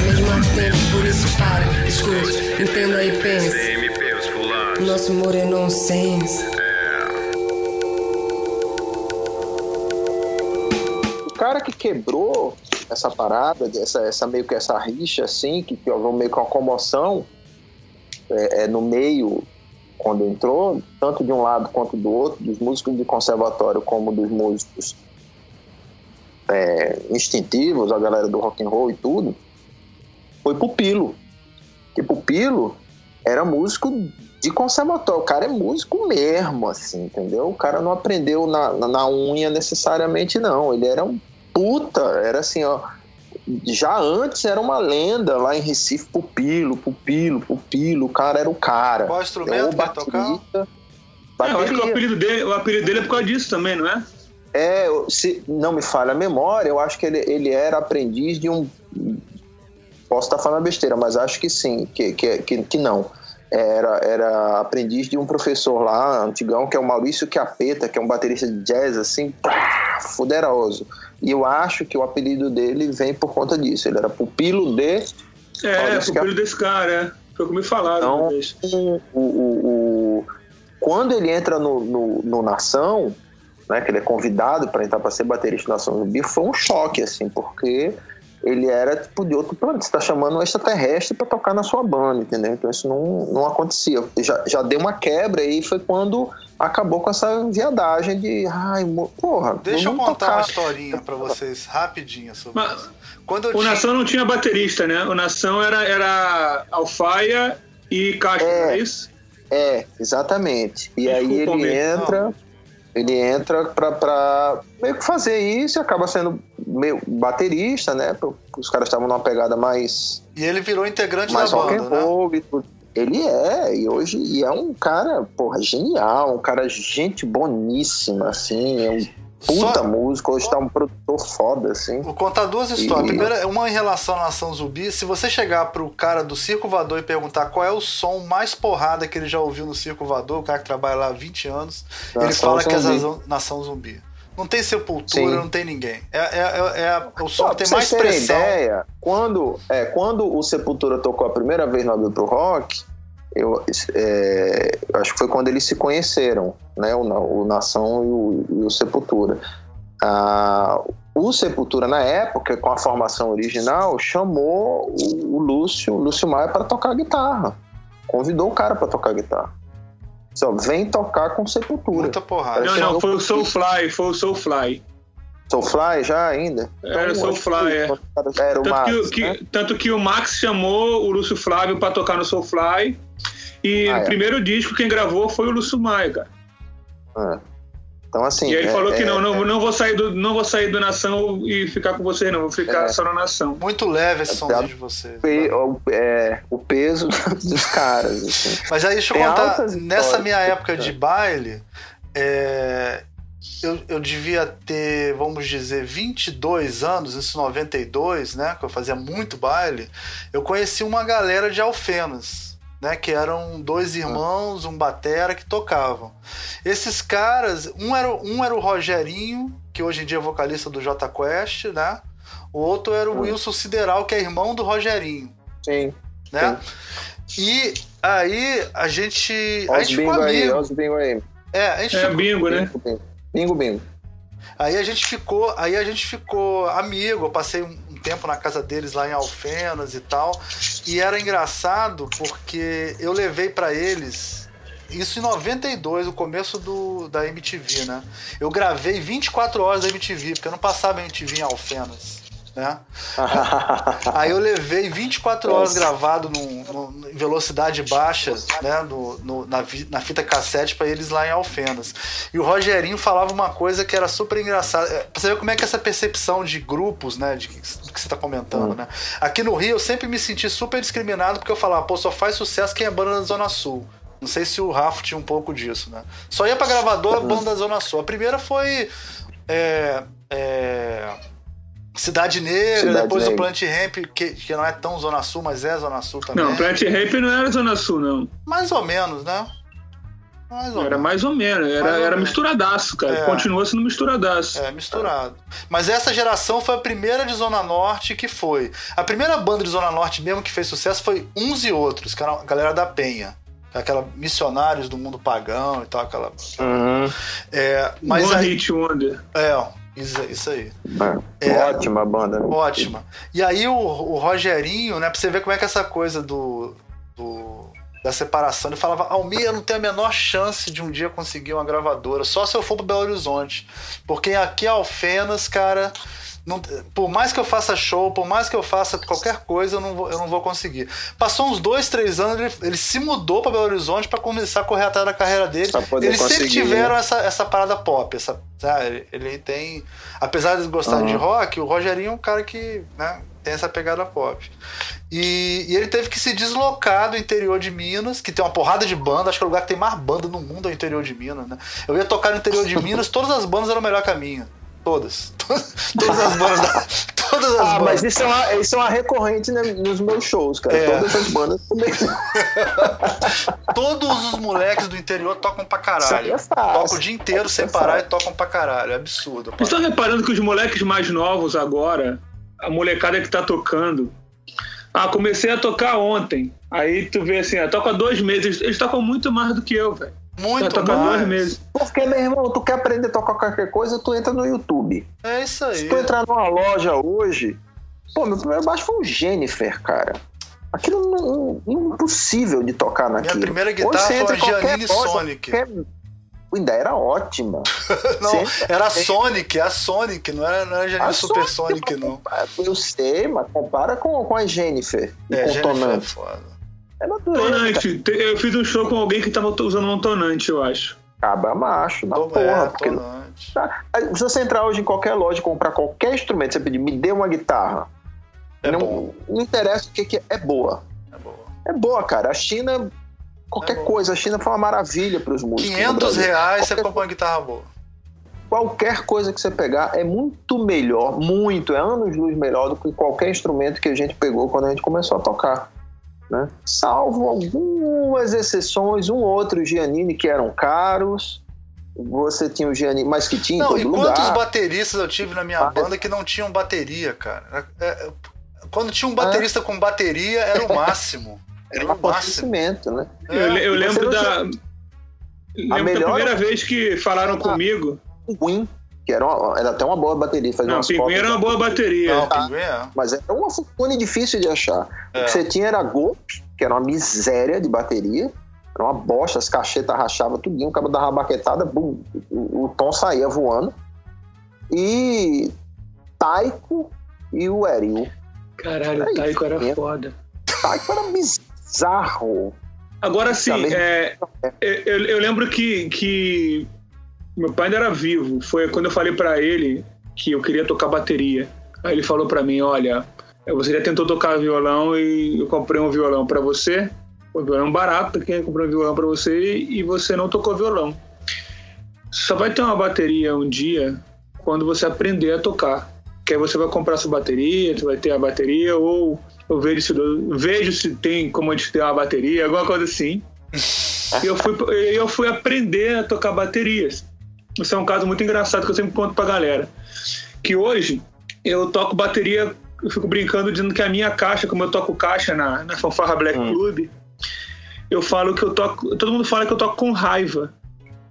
Mesmo mesmo a tempo. Por isso pare, escute, entenda e pense. Os. Nosso amor é nonsense. O cara que quebrou essa parada, essa, essa meio que essa rixa, assim, que, que houve meio que uma comoção é, é, no meio quando entrou, tanto de um lado quanto do outro, dos músicos de conservatório como dos músicos é, instintivos, a galera do rock and roll e tudo, foi Pupilo. Que Pupilo era músico de conservatório. O cara é músico mesmo, assim, entendeu? O cara não aprendeu na, na, na unha necessariamente, não. Ele era um puta, era assim, ó. Já antes era uma lenda lá em Recife, Pupilo, Pupilo, Pupilo. O cara era o cara. Qual instrumento o que ele tocava? baterista. É, eu acho que o Bateria. apelido, dele, o apelido dele é por causa disso também, não é? É, se não me falha a memória, eu acho que ele, ele era aprendiz de um. Posso estar falando besteira, mas acho que sim, que, que, que, que não. Era, era aprendiz de um professor lá, antigão, que é o Maurício Chiapeta, que é um baterista de jazz, assim, pá, fuderoso. E eu acho que o apelido dele vem por conta disso. Ele era pupilo de. É, esse pupilo desse cara, é. Foi o que me falaram Então, o, o, o- quando ele entra no, no, no Nação, né, que ele é convidado para entrar para ser baterista do Nação Zumbi, foi um choque, assim, porque ele era tipo de outro planeta. Você está chamando um extraterrestre para tocar na sua banda, entendeu? Então isso não, não acontecia. Já, já deu uma quebra e foi quando acabou com essa viadagem de. Ai, porra, Deixa eu contar uma tocar. historinha pra vocês, rapidinho sobre Mas- isso. Quando eu O tinha... Nação não tinha baterista, né? O Nação era, era Alfaia e Castro, É. não é isso? É, exatamente. E aí Desculpa, ele Almir. entra, ele entra pra, pra meio que fazer isso e acaba sendo meio baterista, né? Os caras estavam numa pegada mais, E ele virou integrante mais da banda, and né? roll e tudo. Ele é, e hoje e é um cara, porra, genial, um cara gente boníssima, assim, é um puta Só- músico, hoje tá um produtor foda, assim. Vou contar duas histórias. E- Primeira, uma em relação à Nação Zumbi. Se você chegar pro cara do Circo Voador e perguntar qual é o som mais porrada que ele já ouviu no Circo Voador, o cara que trabalha lá há 20 anos, ele Nação fala que é Zumbi. Nação, Zumbi. Não tem sepultura, Sim. não tem ninguém. É, é- é- é o som Ó, que tem mais pressão. ideia, quando, é, quando o Sepultura tocou a primeira vez no Abril pro Rock, eu é, eu acho que foi quando eles se conheceram, né? O, Na- o Nação e o, e o Sepultura. Ah, o Sepultura, na época, com a formação original, chamou o, o Lúcio, o Lúcio Maia, para tocar guitarra. Convidou o cara para tocar guitarra. Só vem tocar com Sepultura. Muita porrada. Não, não, foi o Soulfly, foi o Soulfly. Soulfly já ainda? Era Então, Soulfly, acho que é. Era o Tanto, Max, que, né? que- tanto que o Max chamou o Lúcio Flávio pra tocar no Soulfly. E Ah, no é. primeiro disco quem gravou foi o Lúcio Maia, cara. É. Então, assim. e ele é- falou que é- não, não, não vou sair do, não vou sair do Nação e ficar com vocês, não. Vou ficar É. só na Nação. Muito leve esse É, somzinho de vocês. pe- o, é, o peso *laughs* dos caras. Assim. Mas aí deixa eu Tem contar, nessa minha né? época de baile, é, eu, eu devia ter, vamos dizer, 22 anos, isso em 92, né? Que eu fazia muito baile. Eu conheci uma galera de Alfenas, né? Que eram dois irmãos, um batera que tocavam. Esses caras, um era, um era o Rogerinho, que hoje em dia é vocalista do J Quest, né? O outro era o Wilson Sideral, que é irmão do Rogerinho, Sim. né? E aí a gente. A Olha gente os ficou bingo aí, amigo. olha os bingo aí. É, a gente É ficou, bingo, né? Bingo, bingo. Bingo, bingo. aí a gente ficou, aí a gente ficou amigo. Eu passei um, tempo na casa deles lá em Alfenas e tal. E era engraçado porque eu levei pra eles isso em 92, o começo do, da MTV, né? Eu gravei 24 horas da MTV, porque eu não passava MTV em Alfenas, né? Aí eu levei 24 horas gravado num, em velocidade baixa, né, no, no- na, na fita cassete pra eles lá em Alfenas. E o Rogerinho falava uma coisa que era super engraçada. É, Pra você ver como é que essa percepção de grupos, né, de do que você tá comentando, né? Aqui no Rio eu sempre me senti super discriminado porque eu falava, pô, só faz sucesso quem é banda da Zona Sul. Não sei se o Rafa tinha um pouco disso, né? Só ia pra gravadora banda da Zona Sul. A primeira foi. é, é, Cidade Negra, Cidade depois o Negra. Plant Ramp, que, que não é tão Zona Sul, mas é Zona Sul também. Não, Plant Ramp não era Zona Sul, não. Mais ou menos, né? Mais ou Era menos. mais ou menos. Era, Mais ou era misturadaço, cara. É. Continua sendo misturadaço. É, misturado. Mas essa geração foi a primeira de Zona Norte que foi. A primeira banda de Zona Norte mesmo que fez sucesso foi Uns e Outros, que era a galera da Penha. aquela missionários do mundo pagão e tal, aquela. Uhum. É, mas One aí, Hit Wonder. é, ó, isso, isso aí. É, É. Ótima banda, né? Ótima. E aí o, o Rogerinho, né, pra você ver como é que é essa coisa do, do- da separação, ele falava, Almir, eu não tenho a menor chance de um dia conseguir uma gravadora, só se eu for pro Belo Horizonte. Porque aqui em Alfenas, cara, não- por mais que eu faça show, por mais que eu faça qualquer coisa, eu não vou, eu não vou conseguir. Passou uns dois, três anos, ele, ele se mudou pra Belo Horizonte pra começar a correr atrás da carreira dele. Eles sempre conseguir, tiveram né? essa, essa parada pop, essa, sabe? Ele tem. Apesar de gostar de rock, o Rogerinho é um cara que né, tem essa pegada pop. E, e ele teve que se deslocar do interior de Minas, que tem uma porrada de banda, acho que é o lugar que tem mais banda no mundo é o interior de Minas, né? Eu ia tocar no interior de *laughs* Minas, todas as bandas eram melhor que a minha. Todas. *laughs* Todas as bandas. da- Todas as Ah, bandas. mas isso é uma, isso é uma recorrente né, nos meus shows, cara. É. Todas as bandas também. *laughs* Todos os moleques do interior tocam pra caralho. é. Tocam o dia inteiro sem é parar e tocam pra caralho. É absurdo. Vocês estão reparando que os moleques mais novos agora, a molecada que tá tocando. Ah, comecei a tocar ontem. Aí tu vê assim, ah, toca dois meses. Eles tocam muito mais do que eu, velho. Muito mais. dois meses. Porque, meu irmão, tu quer aprender a tocar qualquer coisa, tu entra no YouTube. É isso aí. Se tu entrar numa loja hoje. Pô, meu primeiro baixo foi o Jennifer, cara. Aquilo não, não- impossível de tocar naquilo. primeira Hoje guitarra foi a Giannini loja, Sonic. qualquer- Ainda era ótima. *laughs* Não, Você- era a Sonic, é a Sonic, não era, não era Janine A Super Sonic, Sonic, não. Eu sei, mas compara com, com a Jennifer. e É, com o Jennifer é foda. É natureza. Tonante. Te- Eu fiz um show com alguém que tava usando um tonante, eu acho. Cabra macho, da Tô- porra. é, porque tonante. Se você entrar hoje em qualquer loja e comprar qualquer instrumento, você pedir, me dê uma guitarra. É não, bom. não interessa o que, que é, é boa. É boa. É boa, cara. A China, qualquer É coisa, a China foi uma maravilha para os músicos. no 500 Brasil. reais você Qualquer compra uma guitarra boa. Qualquer coisa que você pegar é muito melhor, muito, é anos luz melhor do que qualquer instrumento que a gente pegou quando a gente começou a tocar. Né? Salvo algumas exceções, um outro Giannini que eram caros. Você tinha o Giannini, mas que tinha em Não, todo e quantos lugar. bateristas eu tive na minha Ah, banda que não tinham bateria, cara? É, é, quando tinha um baterista com bateria, era o máximo. Era o máximo. abastecimento, né? Eu, eu lembro da. Lembro da melhor- primeira vez que falaram comigo. Pinguim, que era, uma- era até uma boa bateria. fazia Não, umas Pinguim era uma boa bateria. Não, pinguim é. Mas era uma fone difícil de achar. É. O que você tinha era golpe, que era uma miséria de bateria. Era uma bosta, as cachetas rachavam tudinho, o cabo dava uma baquetada, bum, o, o tom saía voando. E Taiko e o Eril. Caralho, o Taiko era é. foda. Taiko era bizarro. Agora sim, é, eu, eu lembro que, que meu pai ainda era vivo. Foi quando eu falei pra ele que eu queria tocar bateria. Aí ele falou pra mim: Olha, você já tentou tocar violão e eu comprei um violão pra você. Um violão barato, quem comprou um violão pra você e você não tocou violão. Só vai ter uma bateria um dia quando você aprender a tocar. Que aí você vai comprar sua bateria, você vai ter a bateria, ou eu vejo se, vejo se tem como a gente ter uma bateria, alguma coisa assim. *laughs* E eu fui, eu fui aprender a tocar baterias. Isso é um caso muito engraçado que eu sempre conto pra galera. Que hoje eu toco bateria, eu fico brincando dizendo que a minha caixa, como eu toco caixa na, na Fanfarra Black Hum. Club, eu falo que eu toco. Todo mundo fala que eu toco com raiva.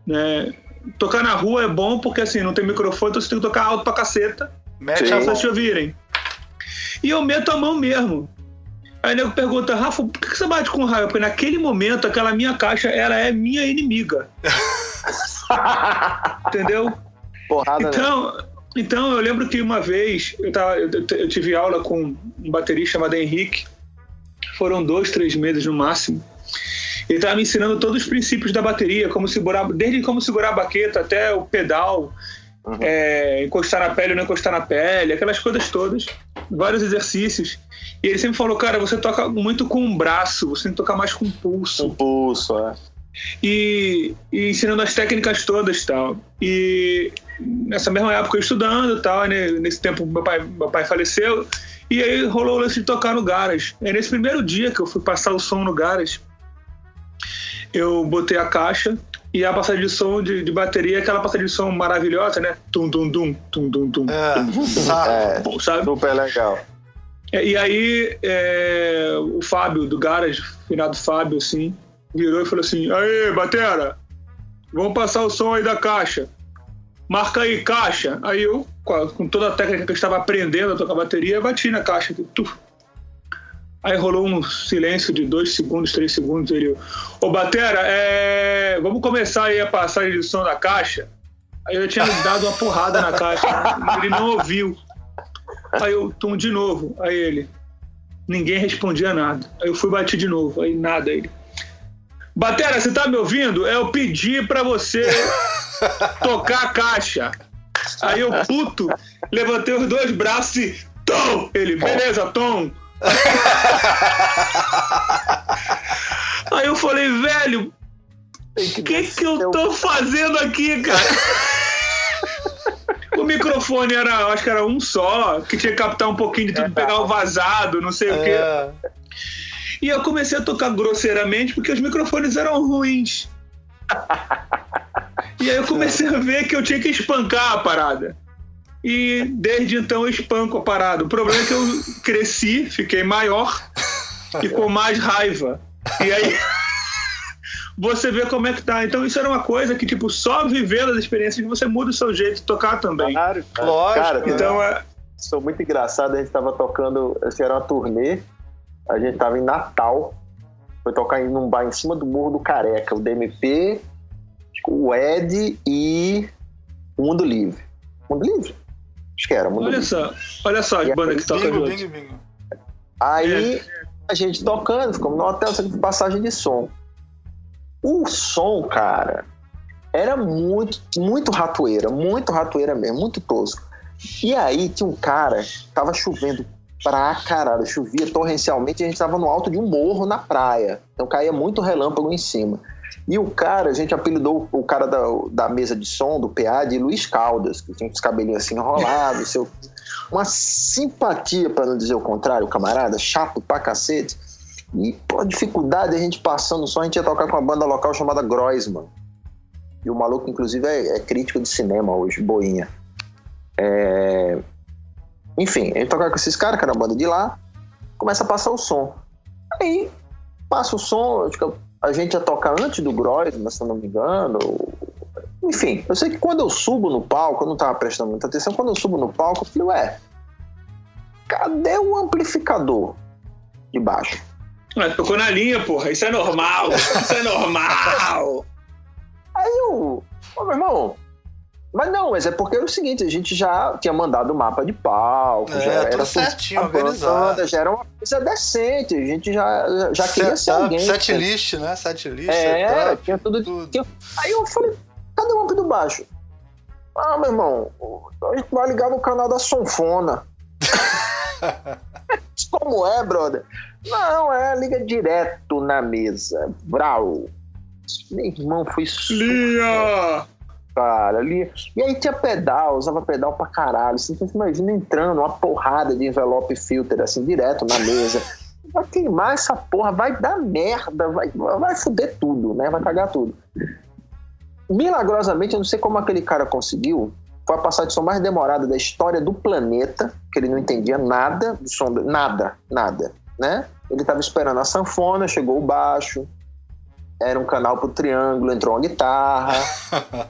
Né? Tocar na rua é bom porque assim, não tem microfone, então você tem que tocar alto pra caceta Mete pra vocês te ouvirem. E eu meto a mão mesmo. Aí o nego pergunta, Rafa, por que você bate com raiva? Porque naquele momento, aquela minha caixa, ela é minha inimiga. *laughs* Entendeu? Porrada, né? Então, então eu lembro que uma vez eu, tava, eu, eu tive aula com um baterista chamado Henrique. Foram dois, três meses no máximo. Ele estava me ensinando todos os princípios da bateria, como segurar, desde como segurar a baqueta até o pedal, Uhum. é, encostar na pele ou não encostar na pele, aquelas coisas todas, vários exercícios. E ele sempre falou, cara, você toca muito com o braço, você tem que tocar mais com o pulso Um pulso, é. E, e ensinando as técnicas todas tal. E nessa mesma época eu estudando tal, né? nesse tempo meu pai, meu pai faleceu e aí rolou o lance de tocar no Garas. E nesse primeiro dia que eu fui passar o som no Garas, eu botei a caixa e a passagem de som de, de bateria, aquela passagem de som maravilhosa, né? Tum, tum, tum, tum, tum, tum, É, sabe? É, tum, sabe? super legal. É, E aí, é, o Fábio do Garas, finado Fábio, assim, virou e falou assim: Aê, Batera, vamos passar o som aí da caixa. Marca aí, caixa. Aí eu, com toda a técnica que eu estava aprendendo a tocar bateria, bati na caixa. Tuf. Aí rolou um silêncio de dois segundos, três segundos. Ele, ô Batera, é... vamos começar aí a passagem de som da caixa. Aí eu tinha *laughs* dado uma porrada na caixa. ele não ouviu. Aí eu, tum, de novo. Aí ele, ninguém respondia nada. Aí eu fui bater de novo. Aí nada. Ele, Batera, você tá me ouvindo? Eu pedi pra você *laughs* tocar a caixa. Aí eu, puto, levantei os dois braços e. Tom! Ele, beleza, Tom. *laughs* Aí eu falei, velho, o que, que eu tô fazendo aqui, cara? *laughs* O microfone era, eu acho que era um só, que tinha que captar um pouquinho de tudo, pegar o vazado, não sei o quê. É, E eu comecei a tocar grosseiramente porque os microfones eram ruins. E aí eu comecei a ver que eu tinha que espancar a parada. E desde então eu espanco a parada. O problema é que eu cresci, fiquei maior e com mais raiva. E aí você vê como é que tá. Então isso era uma coisa que, tipo, só vivendo as experiências que você muda o seu jeito de tocar também. Claro, cara. Lógico, Cara, né? então, é. foi muito engraçado. A gente tava tocando, assim, era uma turnê. A gente tava em Natal. Foi tocar em num bar em cima do Morro do Careca. O DMP, o Ed e o Mundo Livre. Mundo Livre? Acho que era, Mundo Olha Livre. só, olha só as E bandas que tocam bingo, juntos. bingo, bingo. Aí É. a gente tocando, ficamos no hotel, que passagem de som. O som, cara, era muito, muito ratoeira, muito ratoeira mesmo, muito tosco. E aí tinha um cara, tava chovendo pra caralho, chovia torrencialmente e a gente tava no alto de um morro na praia. Então caía muito relâmpago em cima. E o cara, a gente apelidou o cara da, da mesa de som, do PA, de Luiz Caldas, que tinha os cabelinhos assim enrolados, seu uma simpatia, para não dizer o contrário, camarada, chato pra cacete. E, pô, dificuldade, a gente passando só, a gente ia tocar com uma banda local chamada Groisman. E o maluco, inclusive, é, é crítico de cinema hoje, boinha. É... Enfim, a gente tocava com esses caras, que era uma banda de lá, começa a passar o som. Aí, passa o som, acho que a gente ia tocar antes do Groisman, se eu não me engano, enfim, eu sei que quando eu subo no palco, eu não tava prestando muita atenção, quando eu subo no palco, eu falei, ué, cadê o amplificador de baixo? Ah, tocou na linha, porra. Isso é normal. Isso é normal. *laughs* Aí eu, ô meu irmão, mas não, mas é porque era o seguinte, a gente já tinha mandado o mapa de palco, É, já era certinho, organizado. já era uma coisa decente, a gente já, já queria ser alguém. set list, né? Set list, É, setup, tinha tudo, tudo. tinha- Aí eu falei, cadê o amp do baixo? Ah, meu irmão, a gente vai ligar no canal da Sonfona. *laughs* Como é, brother? Não, é, liga direto na mesa. Brau. Meu irmão foi super, Linha! Cara. Ali. E aí tinha pedal, usava pedal pra caralho. Você imagina entrando uma porrada de envelope filter, assim, direto na mesa. Vai queimar essa porra, vai dar merda, vai, vai foder tudo, né? Vai cagar tudo. Milagrosamente, eu não sei como aquele cara conseguiu. Foi a passagem de som mais demorada da história do planeta, que ele não entendia nada do som, nada, nada, né? Ele tava esperando a sanfona, chegou o baixo, era um canal pro triângulo, entrou uma guitarra.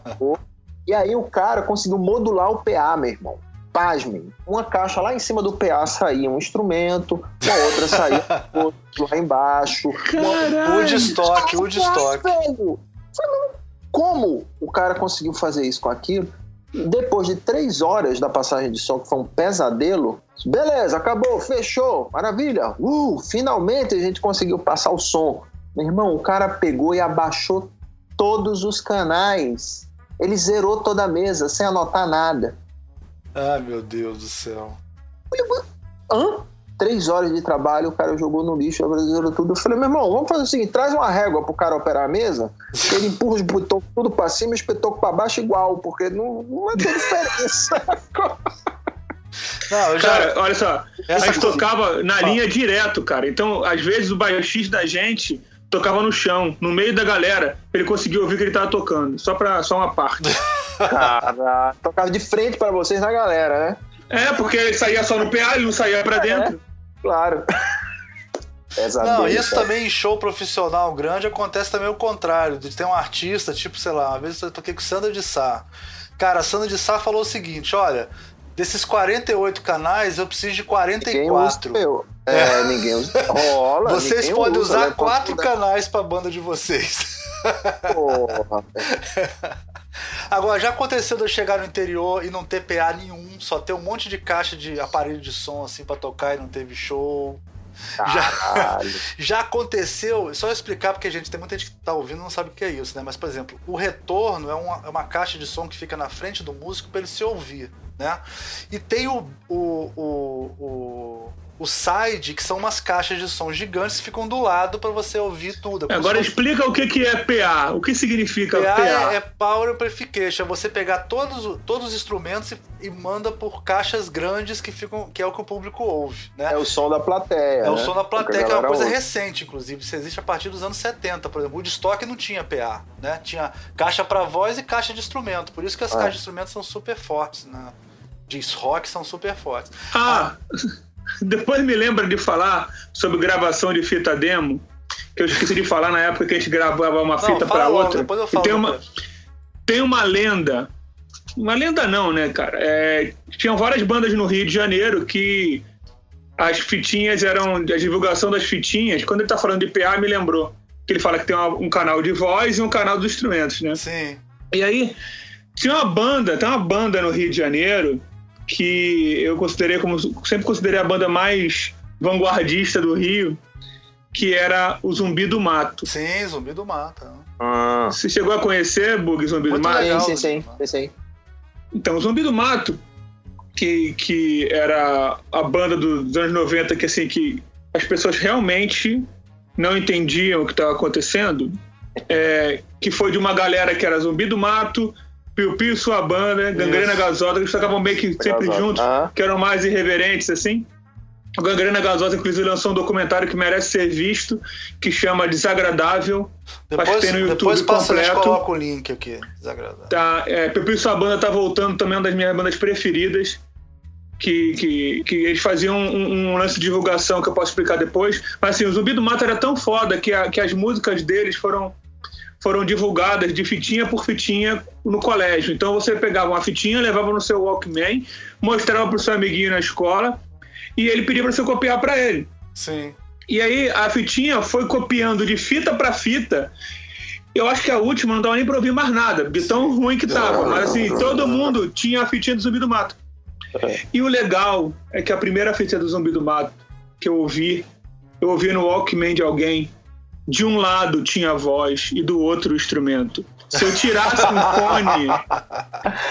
*laughs* e aí o cara conseguiu modular o PA, meu irmão. Pasmem, uma caixa lá em cima do PA saía um instrumento, uma outra saía *laughs* outro lá embaixo. Caralho! Woodstock, Woodstock. Como o cara conseguiu fazer isso com aquilo? Depois de três horas da passagem de som, que foi um pesadelo, beleza, acabou, fechou, maravilha. Uh, finalmente a gente conseguiu passar o som. Meu irmão, o cara pegou e abaixou todos os canais. Ele zerou toda a mesa sem anotar nada. Ai, meu Deus do céu. Hã? Três horas de trabalho, o cara jogou no lixo, zerou tudo. Eu falei, meu irmão, vamos fazer o seguinte: traz uma régua pro cara operar a mesa, que ele empurra os botões tudo pra cima e os petocos pra baixo igual, porque não, não vai ter diferença. Não, já. Cara, olha só, Essa a gente coisa- tocava na linha direto, cara. Então, às vezes, o baixista da gente tocava no chão, no meio da galera, pra ele conseguir ouvir o que ele tava tocando. Só, pra, só uma parte. *laughs* Cara, tocava de frente pra vocês na galera, né? É, porque ele saía só no PA, ele não saía pra dentro. Claro. *laughs* Essa Não, isso cara. também em show profissional grande acontece também o contrário. De ter um artista, tipo, sei lá, uma vez eu toquei com Sandra de Sá. Cara, a Sandra de Sá falou o seguinte: olha, desses 48 canais, eu preciso de Ninguém usa 44. meu. É, ninguém usa. *laughs* Rola. Vocês ninguém podem usa, usar né? quatro canais pra banda de vocês. Porra, *laughs* Agora, já aconteceu de eu chegar no interior e não ter PA nenhum, só ter um monte de caixa de aparelho de som assim pra tocar e não teve show. caralho. *laughs* Já aconteceu, só explicar porque gente tem muita gente que tá ouvindo e não sabe o que é isso, né? Mas por exemplo, o retorno é uma, é uma caixa de som que fica na frente do músico para ele se ouvir, né? E tem o, o, o, o, o side, que são umas caixas de som gigantes que ficam do lado para você ouvir tudo. É Agora fosse- explica o que, que é PA. O que significa PA PA? é, é Power Amplification, é você pegar todos, o- todos os instrumentos e, e manda por caixas grandes que ficam, que é o que o público ouve, né? É o som da plateia. É o né? som da plateia, a que é uma coisa ouve. recente, inclusive. Isso existe a partir dos anos 70, por exemplo. O Woodstock não tinha PA, né? Tinha caixa para voz e caixa de instrumento. Por isso que as Ah. caixas de instrumentos são super fortes, né? Diz rock são super fortes. Ah, *laughs* *laughs* depois me lembra de falar sobre gravação de fita demo, que eu esqueci de falar na época que a gente gravava uma Não, fita para outra. depois eu E falo. tem uma, depois. tem uma lenda. Uma lenda não, né, cara? É, tinham várias bandas no Rio de Janeiro que as fitinhas eram. A divulgação das fitinhas, quando ele tá falando de PA, me lembrou. Que ele fala que tem uma- um canal de voz e um canal dos instrumentos, né? Sim. E aí, tinha uma banda, tem uma banda no Rio de Janeiro que eu considerei como. Sempre considerei a banda mais vanguardista do Rio, que era o Zumbi do Mato. Sim, zumbi do mata. Ah. Você chegou a conhecer, Bug, Zumbi Muito do Mato? legal. Sim, sim, sim, sim, sim. Então, o Zumbi do Mato, que, que era a banda dos anos 90, que assim, que as pessoas realmente não entendiam o que estava acontecendo, é, que foi de uma galera que era Zumbi do Mato, Piu Piu e sua banda, Gangrena Isso. Gasosa, que eles tocavam meio que sempre Gasosa. juntos, Ah. que eram mais irreverentes, assim. O Gangrena Gasosa, inclusive, lançou um documentário que merece ser visto, que chama Desagradável. Acho Depois, que tem no YouTube depois passa, completo. coloca o link aqui. Desagradável. Tá, é, Pepe e sua banda tá voltando também, uma das minhas bandas preferidas. Que, que, que eles faziam um, um lance de divulgação que eu posso explicar depois. Mas assim, o Zumbi do Mato era tão foda que, a- que as músicas deles foram, foram divulgadas de fitinha por fitinha no colégio. Então você pegava uma fitinha, levava no seu Walkman, mostrava pro seu amiguinho na escola e ele pedia para você copiar para ele. Sim. E aí a fitinha foi copiando de fita para fita. Eu acho que a última não dava nem pra ouvir mais nada, de tão ruim que tava. Mas assim, todo mundo tinha a fitinha do Zumbi do Mato. E o legal é que a primeira fita do Zumbi do Mato que eu ouvi, eu ouvi no Walkman de alguém. De um lado tinha a voz e do outro o instrumento. Se eu tirasse um fone,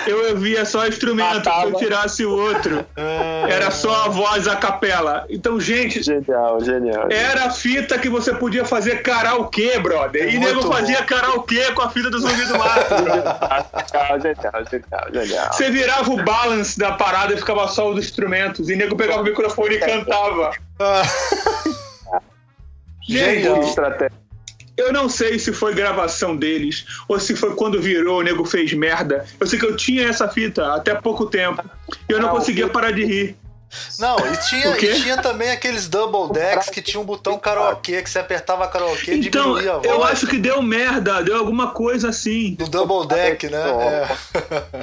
eu ouvia só o instrumento. Se eu tirasse o outro, era só a voz a capela. Então, gente, Genial, genial. era a fita que você podia fazer karaokê, brother. E É Muito nego fazia bom. karaokê com a fita do Zumbi do Mato. *laughs* Genial, genial, genial, genial. Você virava o balance da parada e ficava só os instrumentos. E nego pegava o microfone e cantava. *laughs* Gente, Genial. Estratégia. eu não sei se foi gravação deles ou se foi quando virou, o nego fez merda. Eu sei que eu tinha essa fita até pouco tempo. E eu não Ah, o conseguia que- parar de rir. Não, e tinha, O quê? e tinha também aqueles double decks que tinha um botão karaokê, que você apertava karaokê e Então, diminuía a voz. eu acho que deu merda, deu alguma coisa assim. Do double deck, né? É.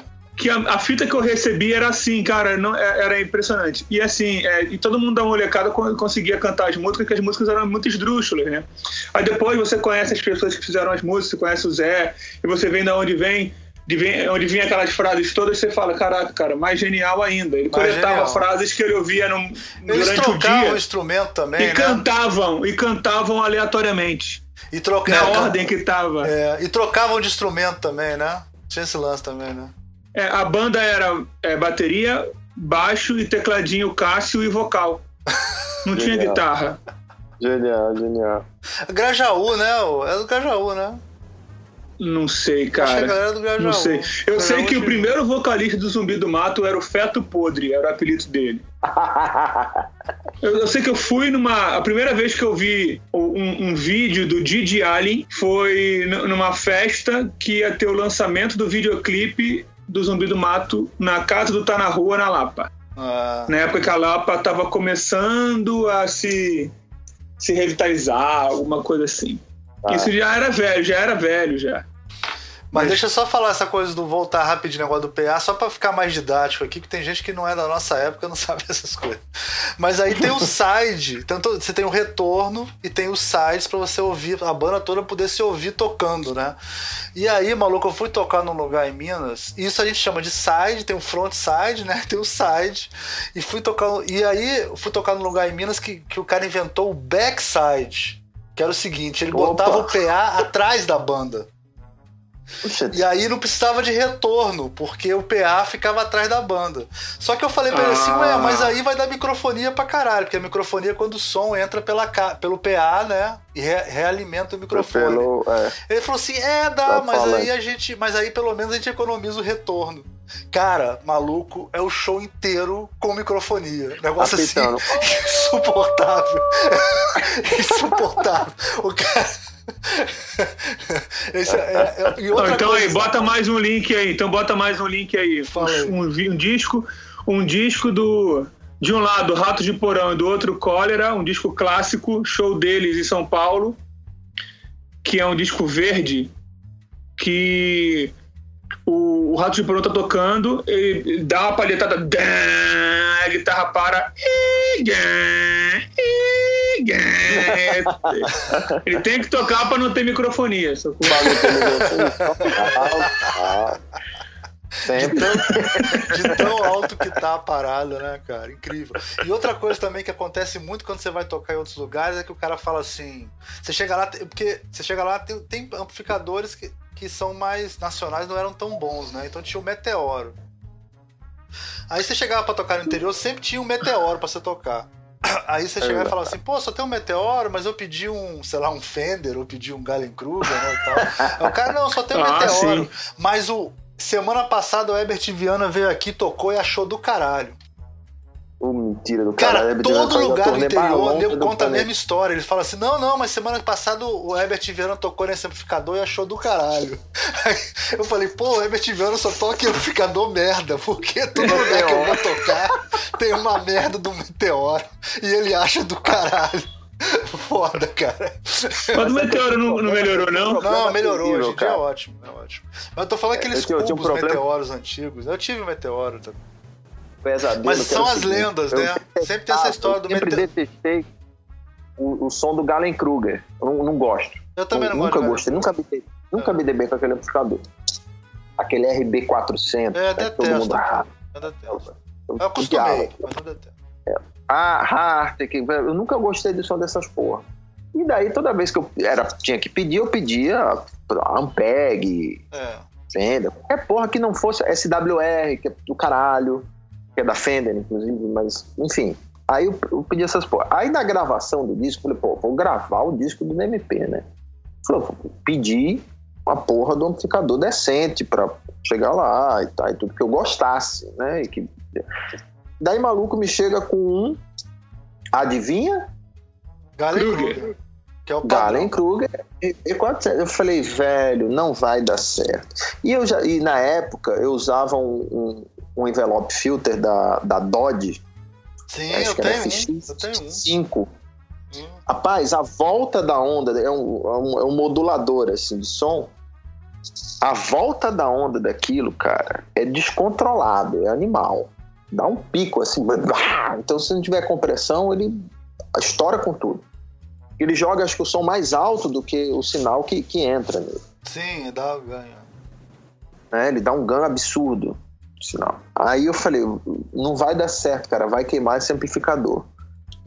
*laughs* que a, a fita que eu recebi era assim, cara, não, é- era impressionante. E assim, é, e todo mundo da molecada con- conseguia cantar as músicas, que as músicas eram muito esdrúxulas, né? Aí depois você conhece as pessoas que fizeram as músicas, você conhece o Zé, e você vem da onde vem, de vem onde vinha aquelas frases todas, você fala, caraca, cara, mais genial ainda. Ele Mais coletava genial. frases que ele ouvia no, durante o trocavam dia o instrumento também, e né? cantavam, e cantavam aleatoriamente, E, troca... na é, ordem que tava. é, e trocavam de instrumento também, né? Tinha esse lance também, né? É, a banda era é, bateria, baixo e tecladinho Cássio e vocal. Não tinha guitarra. Genial, genial. Grajaú, né? É do Grajaú, né? Não sei, Acho que a cara. Grajaú. Não sei. Eu sei Grajaú que o primeiro vocalista do Zumbi do Mato era o Feto Podre, era o apelido dele. *laughs* Eu, eu sei que eu fui numa. A primeira vez que eu vi um, um vídeo do Didi Allen foi numa festa que ia ter o lançamento do videoclipe do Zumbi do Mato na casa do Tá na Rua, na Lapa. Ah, Na época que a Lapa estava começando a se se revitalizar, alguma coisa assim. Ah. Isso já era velho, já era velho já. Mas deixa eu só falar essa coisa do voltar rapidinho negócio do PA, só pra ficar mais didático aqui, que tem gente que não é da nossa época não *laughs* sabe essas coisas. Mas aí tem o *laughs* side, tanto você tem o retorno e tem os sides pra você ouvir, a banda toda poder se ouvir tocando, né? E aí, maluco, eu fui tocar num lugar em Minas, e isso a gente chama de side, tem o front side, né? *laughs* Tem o side. E fui tocar. E aí, eu fui tocar num lugar em Minas que, que o cara inventou o backside. Que era o seguinte, ele Opa. botava o PA atrás da banda. E aí não precisava de retorno, porque o PA ficava atrás da banda. Só que eu falei pra ele assim, ué, mas aí vai dar microfonia pra caralho, porque a microfonia é quando o som entra pela, pelo PA, né? E re- realimenta o microfone. pelo, é, Ele falou assim: é, dá, mas aí a gente. Mas aí pelo menos a gente economiza o retorno. Cara, maluco, é o show inteiro com microfonia. Negócio Apitando. assim. *laughs* Insuportável. *laughs* insuportável. O cara. *laughs* É- é- e outra então coisa, aí, bota mais um link aí. Então bota mais um link aí. Aí. Um, um disco, um disco do de um lado Rato de Porão e do outro Cólera, um disco clássico, show deles em São Paulo, que é um disco verde que o, o Rato de Porão tá tocando, ele dá uma palhetada, a guitarra para. e, e. Ele tem que tocar para não ter microfonia. o bagulho pelo ah, ah. Sempre. de tão alto que tá a parada, né, cara? Incrível. E outra coisa também que acontece muito quando você vai tocar em outros lugares é que o cara fala assim. Você chega lá, porque você chega lá, tem, tem amplificadores que, que são mais nacionais, não eram tão bons, né? Então tinha o Meteoro. Aí você chegava pra tocar no interior, sempre tinha um Meteoro pra você tocar. *coughs* Aí você chegava e falava assim, pô, só tem um Meteoro, mas eu pedi um, sei lá, um Fender, ou pedi um Galen Kruger, né, e tal. O cara, não, só tem um *laughs* Ah, Meteoro. sim. Mas o semana passada o Herbert Viana veio aqui, tocou e achou do caralho. Ô, mentira do Cara, cara. todo lugar do interior do conta a mesma história. Eles falam assim: não, não, mas semana passada o Herbert Viana tocou nesse amplificador e achou do caralho. Aí *laughs* eu falei, pô, o Herbert Viana só toca em amplificador merda, porque todo lugar que eu vou tocar tem uma merda do meteoro e ele acha do caralho. *laughs* Foda, cara. Mas o Meteoro não, não melhorou, não? Não, melhorou, terrível, hoje em dia é ótimo, é ótimo. Mas eu tô falando aqueles Eu eu um cubos problema. meteoros antigos. Eu tive um meteoro também. Pesadelo, Mas são as seguinte, lendas, eu né? Sempre tem essa detestava, história eu do sempre meteoro. detestei o, o som do Galen Kruger. Eu não, não gosto. Eu também não nunca gosto. gostei, nunca me, dei, nunca me dei bem com aquele amplificador. Aquele RB400. É, que todo detesto. mundo ah, Eu detesto. eu Eu acostumei, mas eu detesto. Ah, Hartek, eu nunca gostei do som dessas porra. E daí, toda vez que eu era, tinha que pedir, eu pedia Ampeg, É. Fender, qualquer porra que não fosse SWR, que é do caralho, que é da Fender, inclusive, mas enfim. Aí eu, eu pedi essas porra. Aí na gravação do disco, eu falei, pô, vou gravar o disco do MP, né? Falei, vou pedir uma porra do amplificador decente pra chegar lá e tal, e tudo que eu gostasse, né? E que... Daí maluco me chega com um, adivinha? Kruger. Que é o. Galen Kruger e, e 400. Eu falei, velho, não vai dar certo. E, eu já, e na época eu usava um, um, um envelope filter da, da Dodge, Sim, eu tenho um. Eu tenho um. 5. Hum. Rapaz, a volta da onda é um, é um, é um modulador assim, de som. A volta da onda daquilo, cara, é descontrolado, é animal. Dá um pico assim. *laughs* Então, se não tiver compressão, ele estoura com tudo. Ele joga, acho que o som mais alto do que o sinal que, que entra nele. Sim, dá ganho. né? Ele dá um ganho absurdo no sinal. Aí eu falei, não vai dar certo, cara, vai queimar esse amplificador.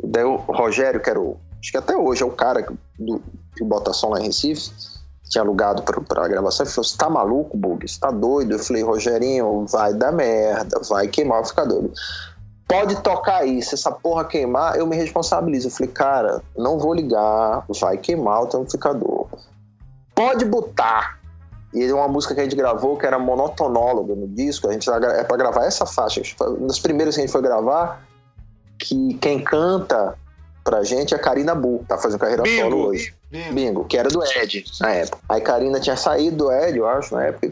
E daí o Rogério, que era o, acho que até hoje é o cara do, que bota som lá em Recife, tinha alugado pra, pra gravação, ele falou, você tá maluco, Bug? Você tá doido? Eu falei, Rogerinho, vai dar merda, vai queimar o amplificador. Pode tocar aí, se essa porra queimar, eu me responsabilizo. Eu falei, cara, não vou ligar, vai queimar o teu amplificador. Pode botar, e é uma música que a gente gravou que era monotonóloga no disco. A gente tá é pra gravar essa faixa. Uma das primeiras que a gente foi gravar, que quem canta pra gente é a Karina Bu, tá fazendo carreira Bingo. solo hoje. Bingo. Bingo, que era do Ed na época. Aí Karina tinha saído do Ed, eu acho, na época.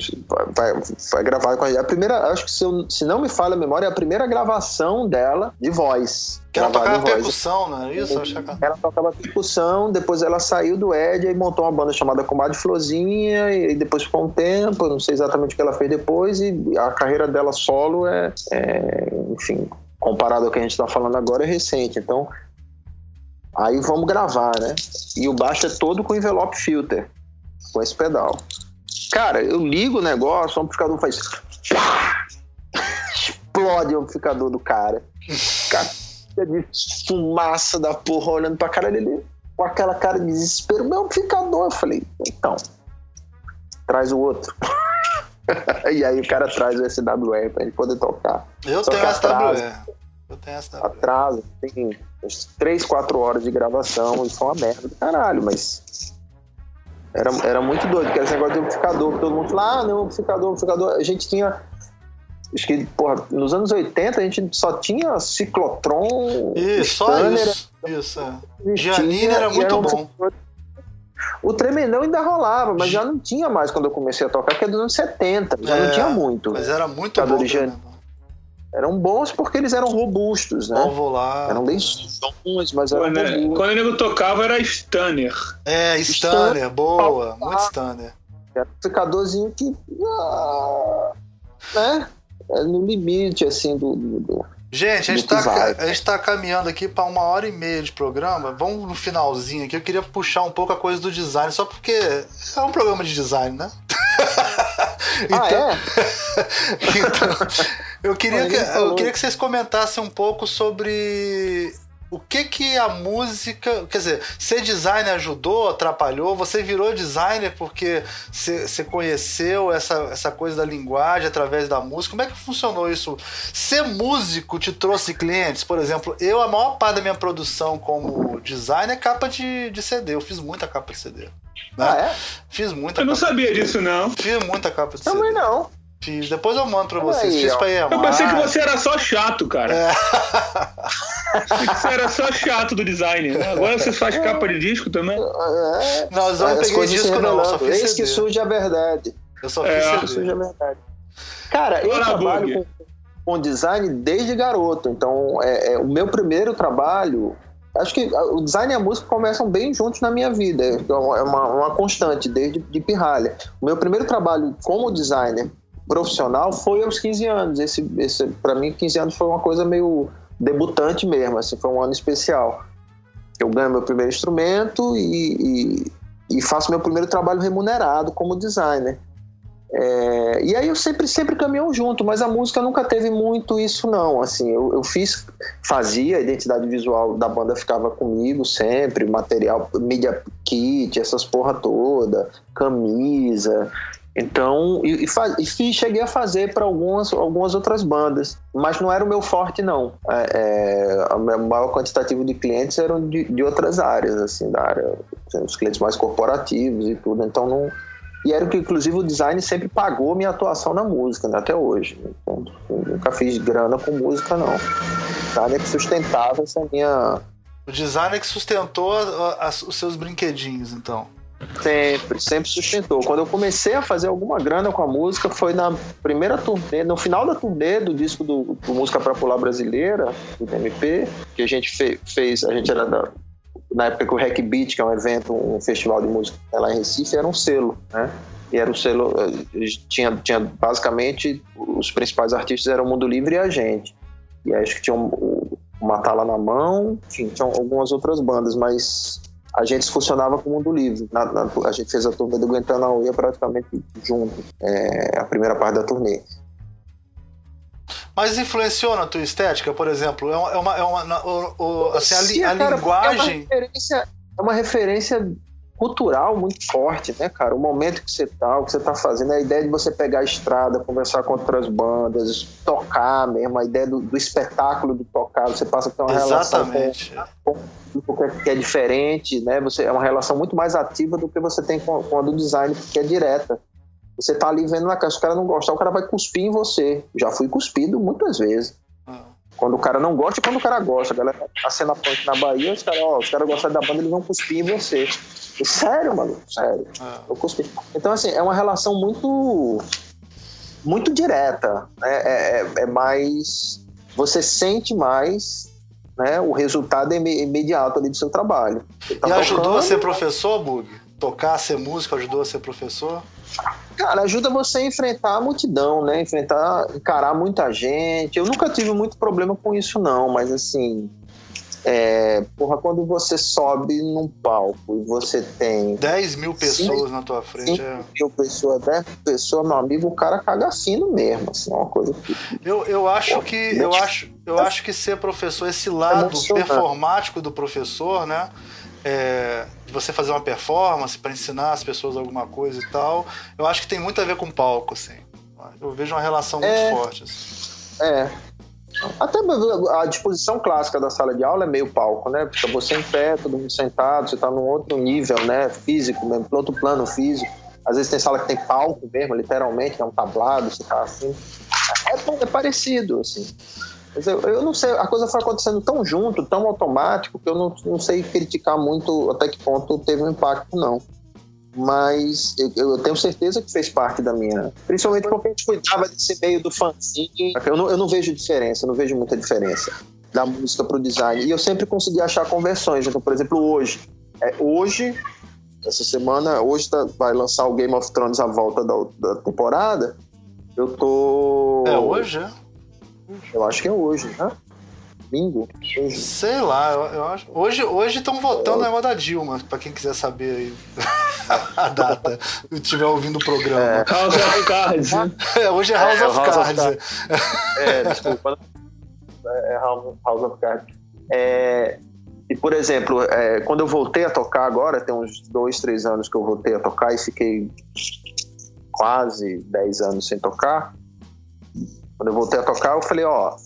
Vai, vai gravar com a gente. A primeira, acho que se, eu- se não me falha a memória, é a primeira gravação dela de voz. Que ela tocava percussão, não é isso? Ela- tocava percussão, depois ela saiu do Ed e montou uma banda chamada Comadre Florzinha, e depois ficou um tempo, não sei exatamente o que ela fez depois, e a carreira dela solo é, é, enfim, comparado ao que a gente tá falando agora, é recente. Então, aí vamos gravar, né? E o baixo é todo com envelope filter, com esse pedal. Cara, eu ligo o negócio, o amplificador faz. *laughs* Explode o amplificador do cara. Cara, de fumaça da porra olhando pra cara dele com aquela cara de desespero. Meu amplificador. Eu falei, então, traz o outro. *laughs* e aí o cara traz o SWR pra ele poder tocar. Eu Só tenho que SWE. Atraso, tem uns 3, 4 horas de gravação e foi uma merda do caralho, mas. Era, era muito doido, porque esse negócio de amplificador, todo mundo fala, ah, não, amplificador, amplificador. A gente tinha. Acho que, porra, nos anos 80 a gente só tinha ciclotron. Isso, só isso. Isso, é. Giannini era muito um bom. O tremendão ainda rolava, mas já não tinha mais quando eu comecei a tocar, que é dos anos 70, já É, não tinha muito. Mas era muito bom. Também, Eram bons porque eles eram robustos, né? Lá. Eram bem sons, mas eram Quando, robustos. quando o nego tocava era Stanner. É, Stanner, boa. Muito Stanner. Era um amplificadorzinho que. ah, né? É no limite, assim, do. do- Gente, a gente, tá, vai. a gente tá caminhando aqui para uma hora e meia de programa. Vamos no finalzinho aqui. Eu queria puxar um pouco a coisa do design, só porque é um programa de design, né? *laughs* Ah, é? *laughs* Então, eu queria, que, eu queria que vocês comentassem um pouco sobre o que que a música, quer dizer, ser designer ajudou, atrapalhou? Você virou designer porque você conheceu essa, essa coisa da linguagem através da música? Como é que funcionou isso? Ser músico te trouxe clientes? Por exemplo, eu, a maior parte da minha produção como designer é capa de, de CD. Eu fiz muita capa de CD. né? Ah, é? Fiz muita Eu não capa. sabia disso, não. Fiz muita capa de Também CD. não. Fiz. Depois eu mando pra vocês. aí, Fiz ó. pra EMA. Eu pensei que você era só chato, cara. É. *laughs* Você era só chato do design. né? Agora você faz capa de disco também. É, Não, eu não as peguei disco, não. Eu só fiz Eis que surge a verdade. Eu só É. fiz CD. surge a verdade. Cara, eu Bora, trabalho Bug. com, com design desde garoto. Então, é, é, o meu primeiro trabalho. Acho que o design e a música começam bem juntos na minha vida. É uma, uma constante, desde de pirralha. O meu primeiro trabalho como designer profissional foi aos 15 anos. Esse, esse para mim, 15 anos foi uma coisa meio debutante mesmo. Assim, foi um ano especial. Eu ganho meu primeiro instrumento e, e, e faço meu primeiro trabalho remunerado como designer. É, e aí eu sempre, sempre caminhou junto, mas a música nunca teve muito isso não, assim, eu, eu fiz, fazia, a identidade visual da banda ficava comigo sempre, material, media kit, essas porra toda, camisa, então, e, e, e cheguei a fazer para algumas, algumas outras bandas, mas não era o meu forte não, é, é, maior quantitativo de clientes eram de, de outras áreas, assim, da área, os clientes mais corporativos e tudo, então não e era que, inclusive, o design sempre pagou minha atuação na música, né, até hoje. Então, nunca fiz grana com música, não. Design é que sustentava essa minha. O designer que sustentou a- a- os seus brinquedinhos, então. Sempre, sempre sustentou. Quando eu comecei a fazer alguma grana com a música, foi na primeira turnê, no final da turnê do disco do, do Música Popular Brasileira, do MP, que a gente fe- fez, a gente era da, na época que o Hack Beat, que é um evento, um festival de música lá em Recife, era um selo, né? E era um selo, eh, tinha, tinha basicamente os principais artistas eram o Mundo Livre e a gente. E acho que tinha o Matala na mão, enfim, tinham algumas outras bandas, mas a gente funcionava com o Mundo Livre. Na- na- a gente fez a turnê do Guantanauê praticamente junto, é, a primeira parte da turnê. Mas influenciou na tua estética, por exemplo? É uma. É uma, é uma- o- o- assim, a, li- a linguagem. É uma, referência, é uma referência cultural muito forte, né, cara? O momento que você tá, o que você tá fazendo, a ideia de você pegar a estrada, conversar com outras bandas, tocar mesmo, a ideia do, do espetáculo do tocar, você passa a ter uma relação com Exatamente. o público que é, que é diferente, né? Você é uma relação muito mais ativa do que você tem com, com a do design, que é direta. Você tá ali vendo na casa, se o cara não gostar, o cara vai cuspir em você. Já fui cuspido muitas vezes. Ah. Quando o cara não gosta e quando o cara gosta. A galera acena punk na Bahia, os caras, ó, os caras gostam da banda, eles vão cuspir em você. E, sério, mano, sério. Eu cuspi. Então, assim, é uma relação muito. muito direta. Né? É, é, é mais. Você sente mais né, o resultado ime- imediato ali do seu trabalho. Tá E ajudou tocando, a ser professor, Bug? Tocar, ser músico, ajudou a ser professor? Cara, ajuda você a enfrentar a multidão, né? Enfrentar, encarar muita gente. Eu nunca tive muito problema com isso, não, mas assim. É, porra, quando você sobe num palco e você tem 10 mil pessoas na tua frente. 5 É... mil pessoas, 10 pessoas, meu amigo, o cara caga fino mesmo, assim, é uma coisa que. Eu, eu acho que eu acho, eu acho que ser professor, esse lado Emocionante. performático do professor, né? É, de você fazer uma performance para ensinar as pessoas alguma coisa e tal, eu acho que tem muito a ver com palco, assim. Eu vejo uma relação muito É. forte. Assim. É. Até a disposição clássica da sala de aula é meio palco, né? Fica você em pé, todo mundo sentado, você tá num outro nível, né? Físico mesmo, outro plano físico. Às vezes tem sala que tem palco mesmo, literalmente, é um tablado, você tá assim. É, é parecido, assim. Eu, eu não sei, a coisa foi acontecendo tão junto, tão automático, que eu não, não sei criticar muito até que ponto teve um impacto, não. Mas eu, eu tenho certeza que fez parte da minha. Principalmente porque a gente cuidava desse meio do fanzine. Eu não, eu não vejo diferença, eu não vejo muita diferença da música pro design. E eu sempre consegui achar conversões. Então, por exemplo, hoje. É, hoje, essa semana, hoje tá- vai lançar o Game of Thrones a volta da, da temporada. Eu tô. É hoje, é? Eu acho que é hoje, né? Domingo. Hoje. Sei lá, eu, eu acho. Hoje hoje estão votando o negócio da Dilma, pra quem quiser saber aí *laughs* a data, se estiver ouvindo o programa. House of *laughs* Cards. É, hoje é House É, of House of Cards. *laughs* É, desculpa. É House, House of Cards. É, e, por exemplo, é, quando eu voltei a tocar agora, tem uns dois, três anos que eu voltei a tocar e fiquei quase dez anos sem tocar. Quando eu voltei a tocar, eu falei, ó,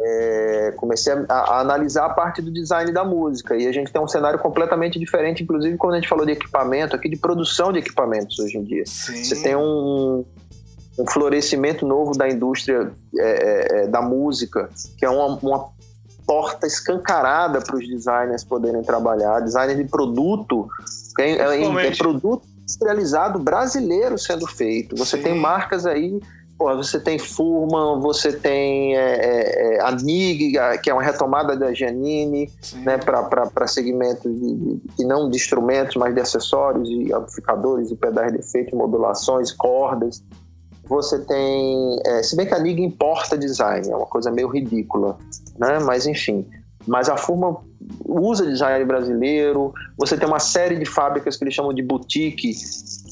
é, comecei a, a analisar a parte do design da música e a gente tem um cenário completamente diferente, inclusive quando a gente falou de equipamento, aqui de produção de equipamentos hoje em dia. Sim. Você tem um, um florescimento novo da indústria é, é, é, da música, que é uma, uma porta escancarada para os designers poderem trabalhar. Design de produto, é, é- é produto industrializado brasileiro sendo feito. Você Sim. tem marcas aí. Porra, você tem Furman, você tem é, é, é, a NIG, a- que é uma retomada da Sim. né, para segmentos de, de- não de instrumentos, mas de acessórios e amplificadores e pedais de efeito, modulações, cordas. Você tem, é, se bem que a Liga importa design, é uma coisa meio ridícula, né? Mas enfim, mas a Furman usa design brasileiro. Você tem uma série de fábricas que eles chamam de boutique,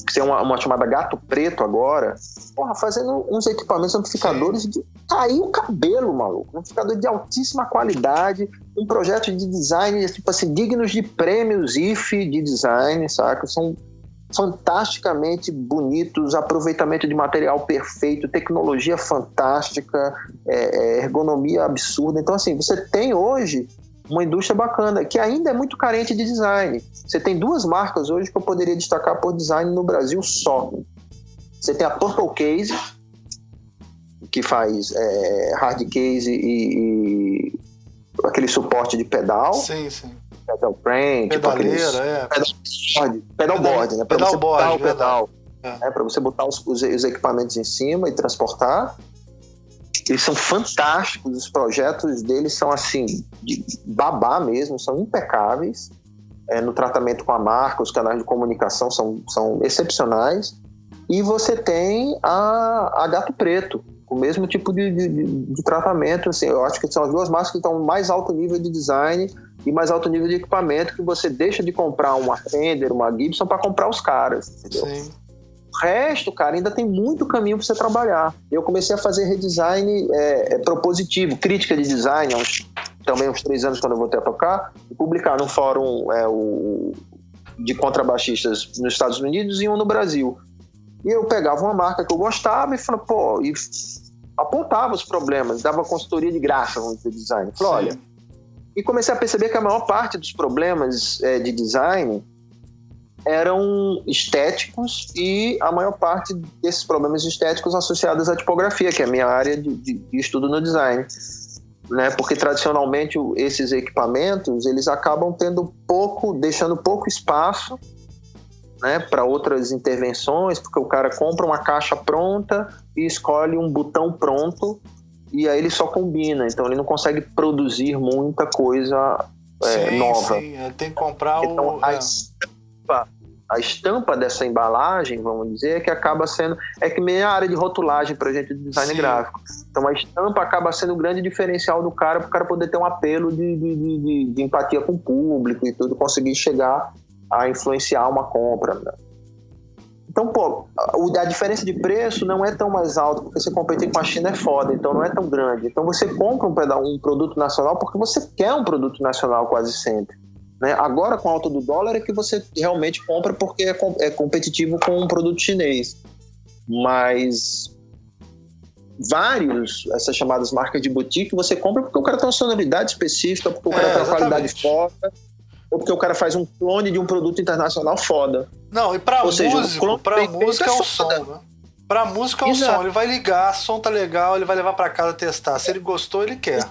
que tem uma, uma chamada Gato Preto agora, porra, fazendo uns equipamentos amplificadores de cair o cabelo, maluco. Um amplificador de altíssima qualidade, um projeto de design, tipo assim, dignos de prêmios IF de design, saca? São fantasticamente bonitos, aproveitamento de material perfeito, tecnologia fantástica, é, é, ergonomia absurda. Então, assim, você tem hoje uma indústria bacana, que ainda é muito carente de design. Você tem duas marcas hoje que eu poderia destacar por design no Brasil só. Você tem a Purple Case, que faz é, hard case e, e aquele suporte de pedal, Sim, sim. pedal frame, tipo aqueles Pedaleira, é. pedalboard, pedalboard, né? Pra botar o pedal, né? Para você botar os, os- os equipamentos em cima e transportar. Eles são fantásticos, os projetos deles são assim, de babá mesmo, são impecáveis. É, no tratamento com a marca, os canais de comunicação são, são excepcionais. E você tem a, a Gato Preto, o mesmo tipo de, de, de- tratamento. Assim, eu acho que são as duas marcas que estão mais alto nível de design e mais alto nível de equipamento que você deixa de comprar uma Fender, uma Gibson para comprar os caras. Entendeu? Sim. O resto, cara, ainda tem muito caminho para você trabalhar. Eu comecei a fazer redesign é, é, propositivo, crítica de design, há uns, também uns três anos quando eu voltei a tocar, e publicar no fórum é, o, de contrabaixistas nos Estados Unidos e um no Brasil. E eu pegava uma marca que eu gostava e falava, pô, e apontava os problemas, dava consultoria de graça, vamos dizer, design. Falei, olha, e comecei a perceber que a maior parte dos problemas é, de design eram estéticos e a maior parte desses problemas estéticos associados à tipografia, que é a minha área de, de- de estudo no design. né? Porque tradicionalmente esses equipamentos eles acabam tendo pouco, deixando pouco espaço, né, para outras intervenções, porque o cara compra uma caixa pronta e escolhe um botão pronto e aí ele só combina, então ele não consegue produzir muita coisa é, sim, nova. sim. é, Tem que comprar Então, o. a é. estampa, a estampa dessa embalagem, vamos dizer, é que acaba sendo. É que meio a área de rotulagem para gente de design Sim. gráfico. Então, a estampa acaba sendo o grande diferencial do cara, para o cara poder ter um apelo de, de, de, de- de empatia com o público e tudo, conseguir chegar a influenciar uma compra. né? Então, pô, a diferença de preço não é tão mais alta, porque você competir com a China é foda, então não é tão grande. Então você compra um, um produto nacional porque você quer um produto nacional quase sempre. né? Agora, com a alta do dólar, é que você realmente compra porque é, é competitivo com um produto chinês. Mas vários, essas chamadas marcas de boutique, você compra porque o cara tem uma sonoridade específica, porque o cara É, tem uma qualidade exatamente. Ou porque o cara faz um clone de um produto internacional foda. Não, e pra Ou seja, músico, clone pra música é o foda. som, né? Pra música é o Exato. som. Ele vai ligar, som tá legal, ele vai levar pra casa testar. Se ele gostou, ele quer.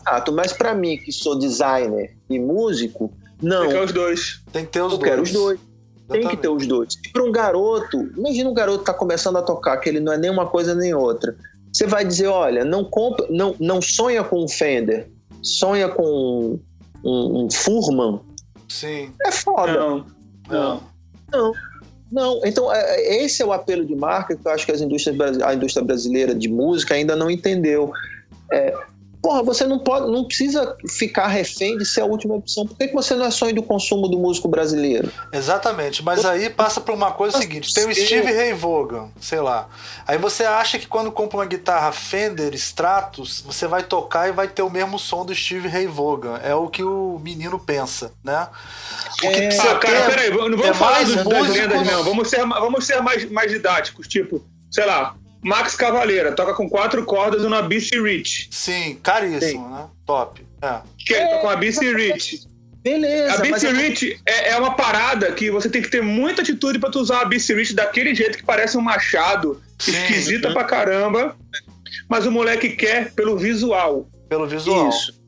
Exato, mas pra mim, que sou designer e músico, não. Fica os dois. Tem que ter os Eu dois. quero os dois. Tem que ter os dois. E para um garoto, imagina um garoto que tá começando a tocar, que ele não é nem uma coisa nem outra. Você vai dizer, olha, não compra, não, não sonha com um Fender, sonha com um, um Furman. Sim. É foda. Não. Não. Não, então é- é- esse é o apelo de marca que eu acho que as indústrias, a indústria brasileira de música ainda não entendeu. É, porra, você não pode, não precisa ficar refém de ser a última opção. Por que, que você não é sonho do consumo do músico brasileiro? Exatamente, mas aí passa por uma coisa seguinte: tem o Sim. Steve Ray Vaughan, sei lá. Aí você acha que quando compra uma guitarra Fender Stratus, você vai tocar e vai ter o mesmo som do Steve Ray Vaughan. É o que o menino pensa, né? O que É. precisa Ah, cara, ter peraí, não é vamos falar mais dos, das músicos. lendas, não. Vamos ser, vamos ser mais, mais didáticos. Tipo, sei lá, Max Cavaleira toca com quatro cordas numa BC Rich. Sim, caríssimo, né? Top. É. Que ele toca com Rich. Beleza, A BC Rich é, é uma parada que você tem que ter muita atitude pra tu usar a BC Rich daquele jeito que parece um machado, Sim. esquisita pra caramba. Mas o moleque quer pelo visual. Pelo visual. Isso.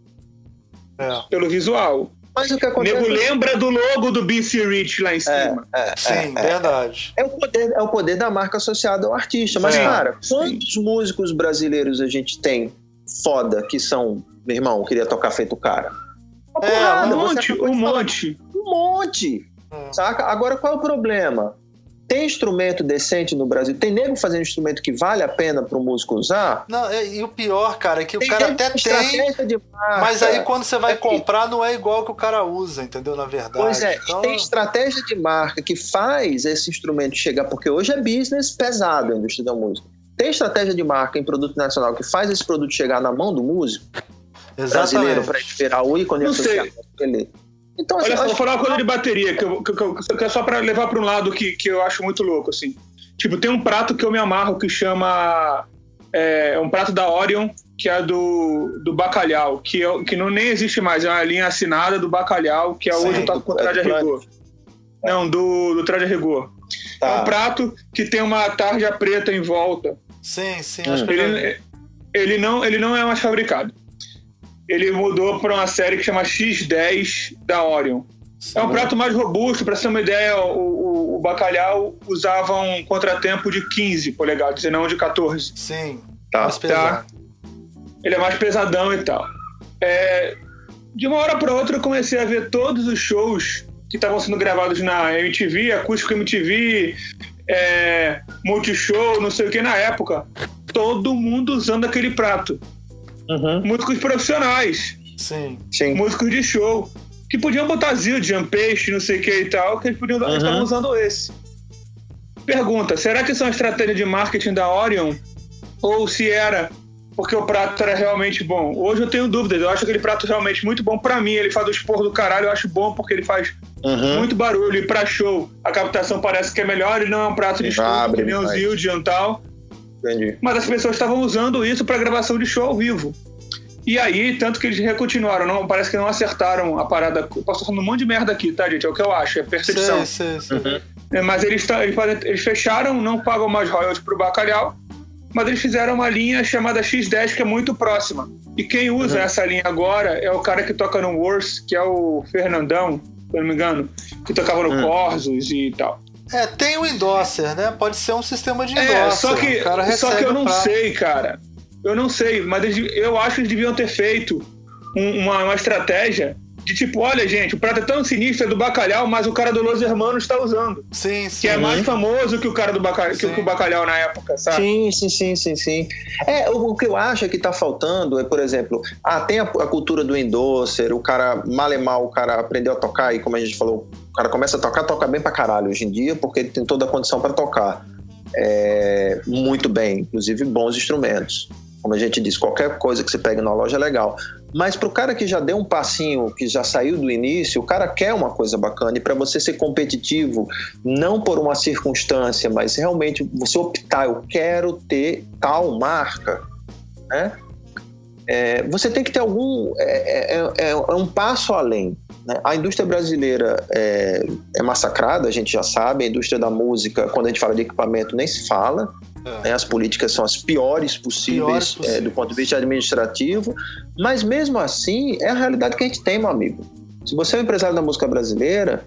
É. Pelo visual. Mas o que acontece nego lembra do logo do BC Rich lá em cima. Sim, verdade. é o, poder, é o poder da marca associada ao artista. Mas, É, cara, quantos músicos brasileiros a gente tem foda que são, meu irmão, queria tocar feito o cara? Uma É, porrada, Um monte, um de falar. monte. Um monte. É. Saca? Agora, qual é o problema? Tem instrumento decente no Brasil? Tem nego fazendo instrumento que vale a pena para o músico usar? Não, é- e o pior, cara, é que o Tem cara nego até tem, estratégia de marca. mas aí quando você vai É que- comprar não é igual que o cara usa, entendeu? Na verdade. Pois é, Então, tem estratégia de marca que faz esse instrumento chegar, porque hoje é business pesado a indústria da música. Tem estratégia de marca em produto nacional que faz esse produto chegar na mão do músico brasileiro para exatamente. esperar o ícone Não sei. ele. Então, assim, Olha só, acho vou falar uma coisa de bateria, que, eu, que, eu- que é só pra levar pra um lado que, que eu acho muito louco, assim. Tipo, tem um prato que eu me amarro que chama. É, é um prato da Orion, que é do, do bacalhau, que, é, que não nem existe mais, é uma linha assinada do bacalhau, que é Sim, hoje eu com do- traje a é rigor. Não, do, do traje a rigor. É um tá. prato que tem uma tarja preta em volta. Sim, sim, acho que ele, não, ele não é mais fabricado. Ele mudou para uma série que chama X10 da Orion. É um prato mais robusto, para ter uma ideia, o, o- o bacalhau usava um contratempo de 15 polegadas e não de 14. Sim, Tá, mais pesado. Ele é mais pesadão e tal. É, de uma hora para outra eu comecei a ver todos os shows que estavam sendo gravados na MTV, Acústico MTV, é, Multishow, não sei o que na época. Todo mundo usando aquele prato. Uhum, Músicos profissionais, Sim. sim. músicos de show, que podiam botar Zildjian, Peixe, não sei o que e tal, que eles podiam Uhum. estavam usando esse. Pergunta, será que isso é uma estratégia de marketing da Orion? Ou se era porque o prato era realmente bom? Hoje eu tenho dúvidas, eu acho aquele prato realmente muito bom pra mim, ele faz o esporro do caralho, eu acho bom porque ele faz Uhum. muito barulho e pra show a captação parece que é melhor, ele não é um prato de que nem o. Zildjian e tal Entendi. mas as pessoas estavam usando isso para gravação de show ao vivo. E aí, tanto que eles recontinuaram, não, parece que não acertaram a parada. Eu posso falando um monte de merda aqui, tá, gente? É o que eu acho, é percepção. Sei, sei, sei. É, Mas eles, eles, eles fecharam, não pagam mais royalties pro bacalhau, mas eles fizeram uma linha chamada X10 que é muito próxima. E quem usa essa linha agora é o cara que toca no Worse, que é o Fernandão, se eu não me engano, que tocava no Corsos e tal. É, tem o endosser, né? Pode ser um sistema de endosser. É, só que, o cara só que eu não prato. sei, cara. Eu não sei, mas eles- eu acho que eles deviam ter feito um- uma, uma estratégia de tipo, olha, gente, o prato é tão sinistro, é do bacalhau, mas o cara do Los Hermanos está usando. Sim, sim. Que é mais famoso que o cara do bacalhau, que, Sim. que o bacalhau na época, sabe? Sim, sim, sim, sim, sim. É, o, o que eu acho é que tá faltando é, por exemplo, ah, tem a, a cultura do endosser, o cara, mal e mal, o cara aprendeu a tocar e como a gente falou, cara começa a tocar, toca bem pra caralho hoje em dia, porque ele tem toda a condição para tocar. É, muito bem, inclusive bons instrumentos. Como a gente diz, qualquer coisa que você pegue na loja é legal. Mas pro cara que já deu um passinho, que já saiu do início, o cara quer uma coisa bacana. E para você ser competitivo, não por uma circunstância, mas realmente você optar, eu quero ter tal marca, né? É, você tem que ter algum. É, é- é- é um passo além. né? A indústria brasileira é, é massacrada, a gente já sabe. A indústria da música, quando a gente fala de equipamento, nem se fala. É. né? As políticas são as piores possíveis, Piores é, do ponto de vista administrativo. Mas mesmo assim, é a realidade que a gente tem, meu amigo. Se você é um empresário da música brasileira,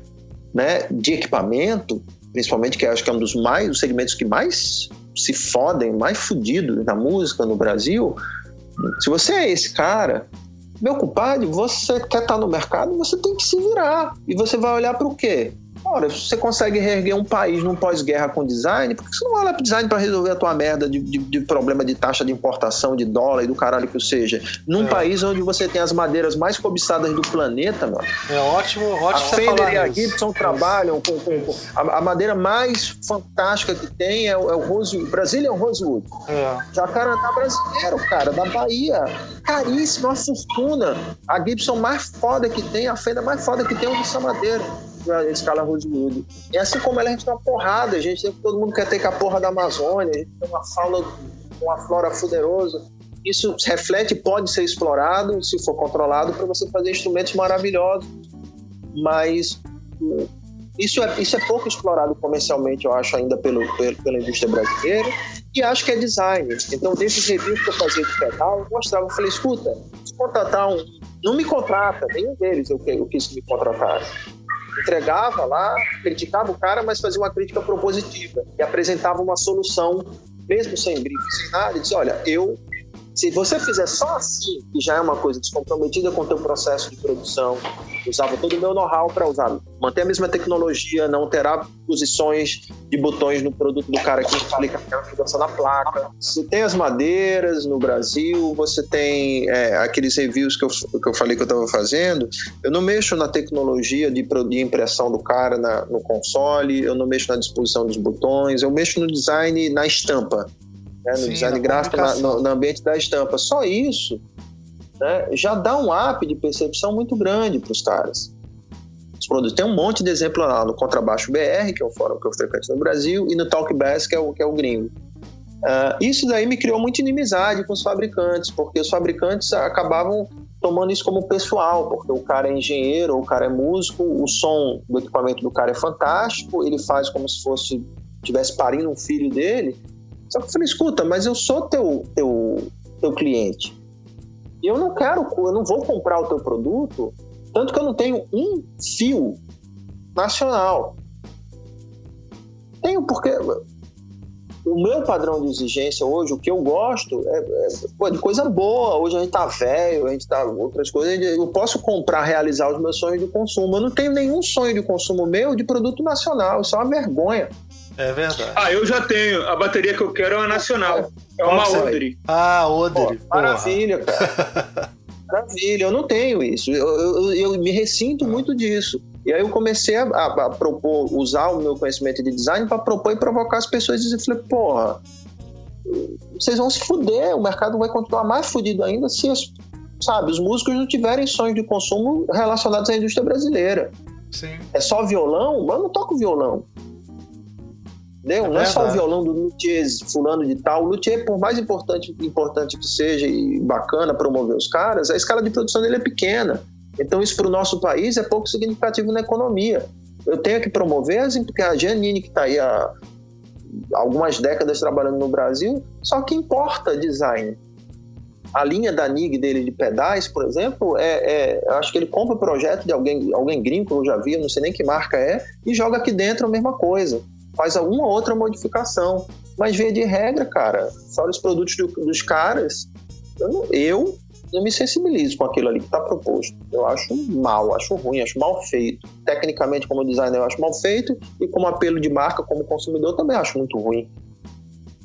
né, de equipamento, principalmente que acho que é um dos mais, os segmentos que mais se fodem, mais fudidos na música no Brasil, se você é esse cara, meu compadre, você quer estar no mercado, você tem que se virar. E você vai olhar para o quê? Ora, se você consegue reerguer um país num pós-guerra com design, por que você não vai olhar para design para resolver a tua merda de, de- de problema de taxa de importação, de dólar e do caralho que seja? Num É. país onde você tem as madeiras mais cobiçadas do planeta, meu. É ótimo, A ótimo você Fender e a. Gibson trabalham com, com- com- a, a madeira mais fantástica que tem é o, é o Rosewood. Brazilian Rosewood. É. Jacarandá brasileiro, cara, da Bahia. Caríssimo, uma fortuna. A Gibson mais foda que tem, a Fender mais foda que tem é essa madeira. A escala Rosewood. E assim como ela, a gente tem uma porrada. A gente tem, todo mundo quer ter com a porra da Amazônia. A gente tem uma fauna, uma flora fuderosa. Isso reflete pode ser explorado, se for controlado, para você fazer instrumentos maravilhosos. Mas hum, isso é, isso é pouco explorado comercialmente, eu acho, ainda pelo, pelo- pela indústria brasileira. E acho que é design. Então, desses reviews que eu fazia de pedal, eu mostrava, eu falei, escuta, se contratar um. Não me contrata, nenhum deles eu, eu quis que me contratasse. Entregava lá, criticava o cara, mas fazia uma crítica propositiva e apresentava uma solução, mesmo sem briefing, sem nada, e dizia, olha, eu se você fizer só assim, que já é uma coisa descomprometida com o teu processo de produção, usava todo o meu know-how para usar, manter a mesma tecnologia, não terá posições de botões no produto do cara que implica aquela mudança na placa. Você tem as madeiras no Brasil, você tem é, aqueles reviews que eu, que eu falei que eu estava fazendo. Eu não mexo na tecnologia de, de impressão do cara na- no console, eu não mexo na disposição dos botões, eu mexo no design na estampa né, no Sim, design gráfico, na- no, no ambiente da estampa. Só isso né, já dá um up de percepção muito grande para os caras. Os produtos. Tem um monte de exemplo lá no Contrabaixo BR, que é o fórum que eu frequento no Brasil, e no Talk Bass, que é o, que é o gringo. Ah, isso daí me criou muita inimizade com os fabricantes, porque os fabricantes acabavam tomando isso como pessoal, porque o cara é engenheiro, o cara é músico, o som do equipamento do cara é fantástico, ele faz como se fosse tivesse parindo um filho dele. Só que eu falei, escuta, mas eu sou teu, teu, teu cliente. E eu não quero, eu não vou comprar o teu produto, tanto que eu não tenho um fio nacional. Tenho porque o meu padrão de exigência hoje, o que eu gosto, é, é, de coisa boa. Hoje a gente tá velho, a gente tá outras coisas. Eu posso comprar, realizar os meus sonhos de consumo. Eu não tenho nenhum sonho de consumo meu de produto nacional. Isso é uma vergonha. É verdade. Ah, eu já tenho. A bateria que eu quero é uma nacional. É uma? Odri. Ah, Odri. maravilha, *laughs* cara. maravilha, eu não tenho isso. Eu, eu- eu me ressinto muito disso. E aí eu comecei a, a- a propor, usar o meu conhecimento de design para propor e provocar as pessoas e dizer, falei, porra, vocês vão se fuder, o mercado vai continuar mais fudido ainda se, as- sabe, os músicos não tiverem sonhos de consumo relacionados à indústria brasileira. Sim. É só violão? Mas eu não toco violão. Entendeu? É não é só o violão do luthier fulano de tal. O luthier, por mais importante, importante que seja e bacana promover os caras, a escala de produção dele é pequena. Então isso para o nosso país é pouco significativo na economia. Eu tenho que promover, as, porque a Janine que está aí há algumas décadas trabalhando no Brasil, só que importa design. A linha da NIG dele de pedais, por exemplo, é, é- acho que ele compra o projeto de alguém, alguém gringo, que eu já vi, eu não sei nem que marca é, e joga aqui dentro a mesma coisa. Faz alguma outra modificação. Mas via de regra, cara, fora os produtos do- dos caras, eu não, eu não me sensibilizo com aquilo ali que está proposto. Eu acho mal, acho ruim, acho mal feito. Tecnicamente, como designer, eu acho mal feito, e como apelo de marca, como consumidor, também acho muito ruim.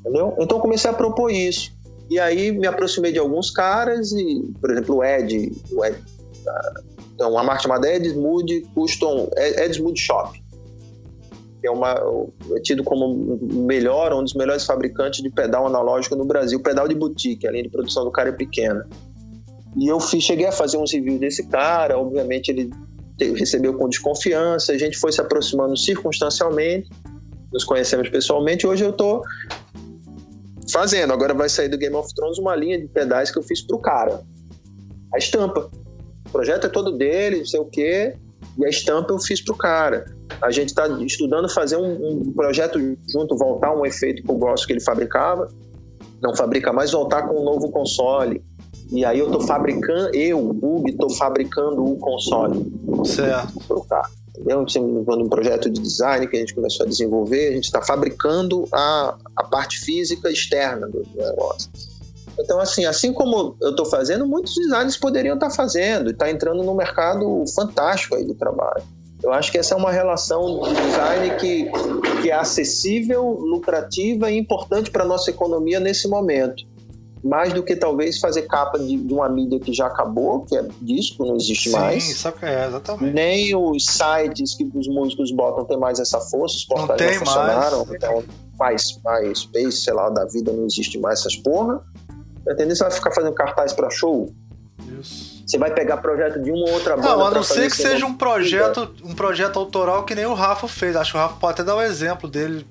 Entendeu? Então comecei a propor isso. E aí me aproximei de alguns caras, e, por exemplo, o Ed, o Ed ah, então, uma marca chamada Edsmood Custom, Edsmood Shop, que é, uma, é tido como melhor, um dos melhores fabricantes de pedal analógico no Brasil, pedal de boutique, a linha de produção do cara é pequena. E eu fiz, cheguei a fazer uns reviews desse cara, obviamente ele recebeu com desconfiança, a gente foi se aproximando circunstancialmente, nos conhecemos pessoalmente, hoje eu tô fazendo. Agora vai sair do Game of Thrones uma linha de pedais que eu fiz pro cara. A estampa. O projeto é todo dele, não sei o quê, e a estampa eu fiz pro cara. A gente está estudando fazer um, um projeto junto, voltar um efeito que eu gosto que ele fabricava, não fabrica mais, voltar com um novo console. E aí eu tô fabricando, eu, Bug, tô fabricando o console Certo. pro cara. Entendeu? Tem um projeto de design que a gente começou a desenvolver, a gente está fabricando a, a parte física externa do negócio. Então, assim, assim como eu estou fazendo, muitos designers poderiam estar fazendo e está entrando num mercado fantástico aí do trabalho. Eu acho que essa é uma relação de design que, que é acessível, lucrativa e importante para a nossa economia nesse momento. Mais do que talvez fazer capa de, de uma mídia que já acabou, que é disco, não existe Sim, mais sabe que é, exatamente. nem os sites que os músicos botam tem mais essa força, os Não portais tem não funcionaram, mais. então mais, mais space, sei lá, da vida não existe mais essas porra. Tá Entendeu? Você vai ficar fazendo cartaz pra show? Isso. Você vai pegar projeto de uma ou outra banda. Não, a não ser que seja um projeto, um projeto autoral que nem o Rafa fez. Acho que o Rafa pode até dar o exemplo dele,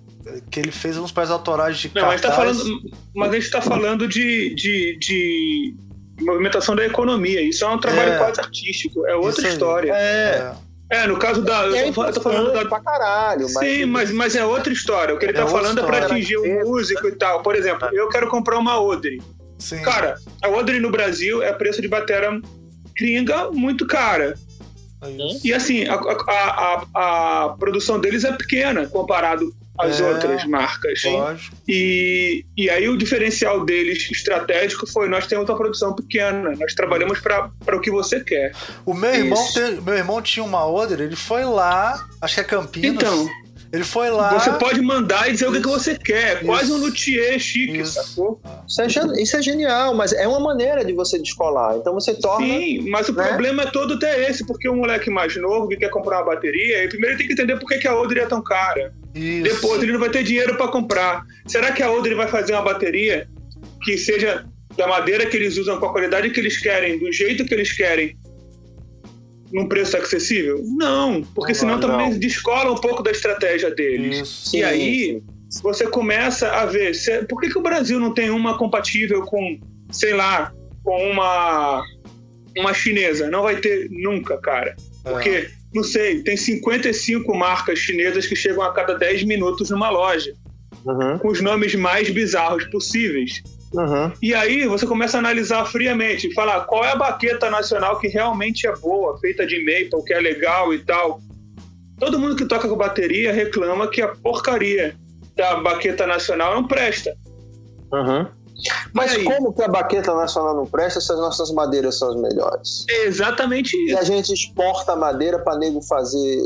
que ele fez uns projetos autorais de Não, mas, tá cartaz. falando, mas a gente está falando de, de, de movimentação da economia. Isso é um trabalho É. quase artístico, é outra história. É, É, no caso da. e é Eu tô, eu tô falando da. pra caralho, mas. Sim, mas, mas é outra história. O que ele É tá outra falando é pra história. atingir o músico e tal. Por exemplo, eu quero comprar uma Odre. Sim. Cara, a Odre no Brasil é preço de batera gringa muito cara. é isso. E assim, a, a, a, a produção deles é pequena comparado às É. outras marcas. Lógico. E, e aí o diferencial deles estratégico foi nós temos uma produção pequena, nós trabalhamos para o que você quer. O meu irmão, tem- meu irmão tinha uma Oder, ele foi lá, acho que é Campinas. Então, ele foi lá. você pode mandar e dizer o que, que Isso. você quer, é quase Isso. um luthier chique, Isso. sacou? Isso é, isso é genial, mas é uma maneira de você descolar. Então você torna. Sim, mas o né? problema é todo até esse, porque o moleque mais novo que quer comprar uma bateria, ele primeiro tem que entender por que, que a Odre é tão cara. Isso. Depois ele não vai ter dinheiro para comprar. Será que a Odre vai fazer uma bateria que seja da madeira que eles usam, com a qualidade que eles querem, do jeito que eles querem, num preço acessível? Não, porque Não senão vai, também não. descola um pouco da estratégia deles. Isso. Sim, E aí, você começa a ver, se- por que, que o Brasil não tem uma compatível com, sei lá, com uma, uma chinesa? Não vai ter nunca, cara. É. Porque, não sei, tem 55 marcas chinesas que chegam a cada 10 minutos numa loja, Uhum, com os nomes mais bizarros possíveis. Uhum. E aí você começa a analisar friamente, e falar qual é a baqueta nacional que realmente é boa, feita de maple, que é legal e tal. Todo mundo que toca com bateria reclama que a porcaria da baqueta nacional não presta. Uhum. Mas E como que a baqueta nacional não presta se as nossas madeiras são as melhores? É exatamente E isso. a gente exporta madeira pra nego fazer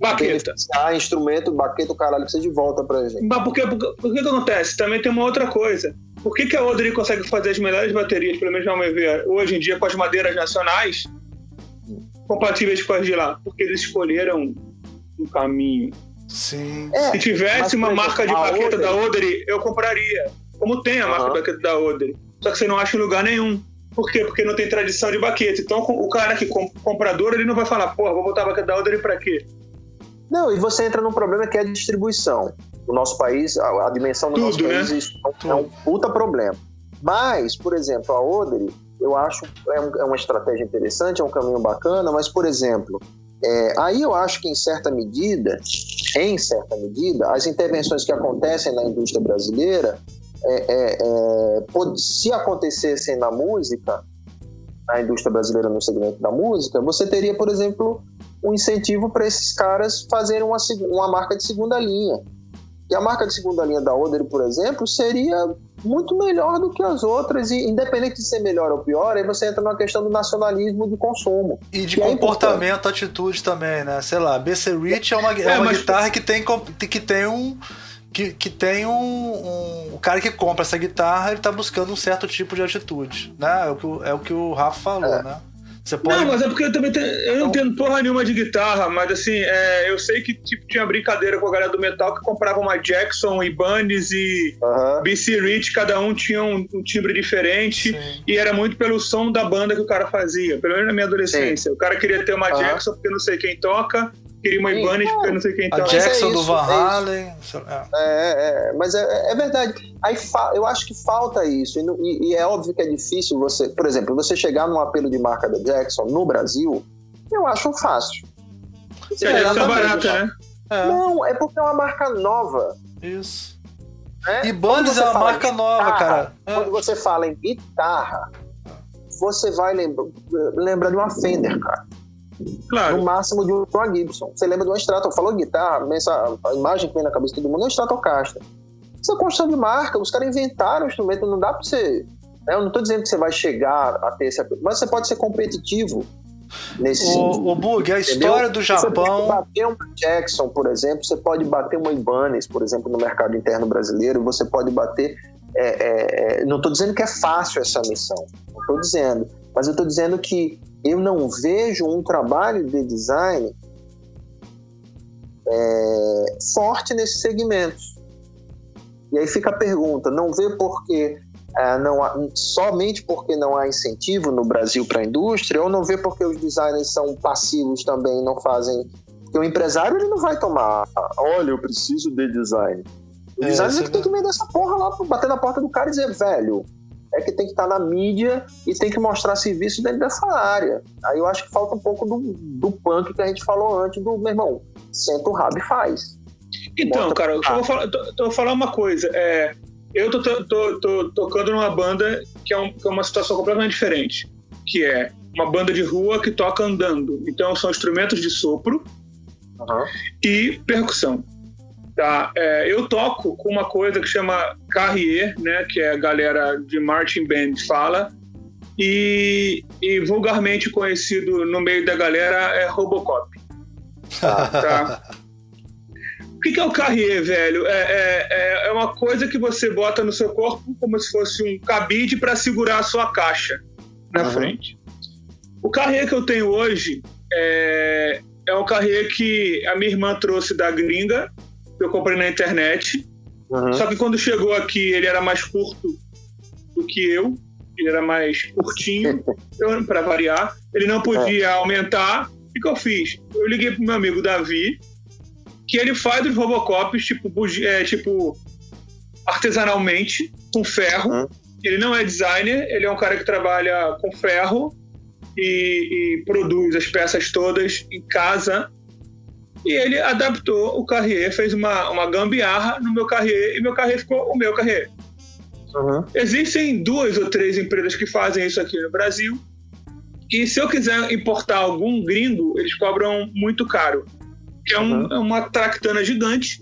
Baqueta. beneficiar instrumento, baqueta, o caralho precisa de volta pra gente. Mas por que, por, que- por que que acontece? Também tem uma outra coisa. Por que, que a Odri consegue fazer as melhores baterias, pelo menos ao meu ver, hoje em dia com as madeiras nacionais, compatíveis com as de lá? Porque eles escolheram um caminho. Sim. É, Se tivesse mas, uma exemplo, marca de baqueta da Odri, eu compraria. Como tem a marca de baqueta da Odri. Só que você não acha em lugar nenhum. Por quê? Porque não tem tradição de baqueta. Então o cara que com- comprador, ele não vai falar, porra, vou botar a baqueta da Odri pra quê? Não, e você entra num problema que é a distribuição. O nosso país, a, a dimensão do Tudo, nosso país, né? isso é um- é um puta problema. Mas, por exemplo, a Odri, eu acho é, um- é uma estratégia interessante, é um caminho bacana, mas, por exemplo, é, aí eu acho que em certa medida em certa medida, as intervenções que acontecem na indústria brasileira, é, é, é, pod- se acontecessem na música, na indústria brasileira no segmento da música, você teria, por exemplo, um incentivo para esses caras fazerem uma, uma marca de segunda linha. E a marca de segunda linha da Oder, por exemplo, seria muito melhor do que as outras, e independente de ser melhor ou pior, aí você entra na questão do nacionalismo de consumo. E de é comportamento, atitude também, né? Sei lá, BC Rich é uma, é É, uma mas- guitarra que tem, que tem um. Que, que tem um, um- O cara que compra essa guitarra, ele tá buscando um certo tipo de atitude. Né? É, o que, o- é o que o Rafa falou, né? Você pode. Não, mas é porque eu também tenho- eu não entendo porra nenhuma de guitarra, mas assim, é, eu sei que tipo, tinha brincadeira com a galera do metal que comprava uma Jackson, Ibanez e Aham. BC Rich, cada um tinha um, um timbre diferente Sim. e era muito pelo som da banda que o cara fazia, pelo menos na minha adolescência. O cara queria ter uma Aham. Jackson porque não sei quem toca, queria uma Ibanez porque não sei quem A toca. é Jackson do isso, Van é isso. Halen. é. É, é, mas é, é verdade. Aí fa- eu acho que falta isso. E, e- e é óbvio que é difícil você, por exemplo, você chegar num apelo de marca da Jackson no Brasil, eu acho fácil. É, deve ser barata, né? É, Não, é porque é uma marca nova. isso. Né? E Bandes você é uma marca nova, guitarra, cara. Quando É. você fala em guitarra, você vai lembra, lembrar de uma Fender, cara. No Claro. máximo de uma Gibson. Você lembra de uma Strato? Falou guitarra, essa, a imagem que vem na cabeça de todo mundo é uma Stratocaster. Isso é construção de marca, os caras inventaram o instrumento, não dá pra você. né? Eu não tô dizendo que você vai chegar a ter esse mas você pode ser competitivo nesse sentido. O, o Bug, a entendeu? história do Você pode Japão. bater uma Jackson, por exemplo, você pode bater uma Ibanez, por exemplo, no mercado interno brasileiro, você pode bater. é, é, é, não estou dizendo que é fácil essa missão, não estou dizendo, mas eu estou dizendo que eu não vejo um trabalho de design é, forte nesses segmentos. E aí fica a pergunta: não vê porque ah, não há- somente porque não há incentivo no Brasil para a indústria, ou não vê porque os designers são passivos também, não fazem. Porque o empresário ele não vai tomar, olha, eu preciso de design. O É, designer é é que tem que vender essa porra lá, bater na porta do cara e dizer, velho, é que tem que estar na mídia e tem que mostrar serviço dentro dessa área. Aí eu acho que falta um pouco do, do punk que a gente falou antes, do meu irmão, senta o rabo e faz. Então, Bota- cara, eu vou falar, tô, tô falar uma coisa. É, eu tô, tô- tô- tocando numa banda que é, um- que é uma situação completamente diferente. Que é uma banda de rua que toca andando. Então são instrumentos de sopro e percussão. Tá? É, eu toco com uma coisa que chama carrier, né? Que é a galera de marching band fala. E, e vulgarmente conhecido no meio da galera é Robocop. Tá? O que, que é o carrier, velho? É, é, é- é uma coisa que você bota no seu corpo como se fosse um cabide para segurar a sua caixa na Uhum. frente. O carrier que eu tenho hoje é, é um carrier que a minha irmã trouxe da gringa, eu comprei na internet. Uhum. Só que quando chegou aqui, ele era mais curto do que eu. Ele era mais curtinho, *laughs* pra variar. Ele não podia aumentar. O que, eu fiz? Eu liguei pro meu amigo Davi, que ele faz os Robocops, tipo, é, tipo artesanalmente, com ferro. Uhum. Ele não é designer, ele é um cara que trabalha com ferro e, e produz as peças todas em casa. E ele adaptou o Carrier, fez uma, uma gambiarra no meu Carrier, e meu Carrier ficou o meu Carrier. Uhum. Existem duas ou três empresas que fazem isso aqui no Brasil. E se eu quiser importar algum gringo, eles cobram muito caro. Que é, um- Uhum. é uma tractana gigante.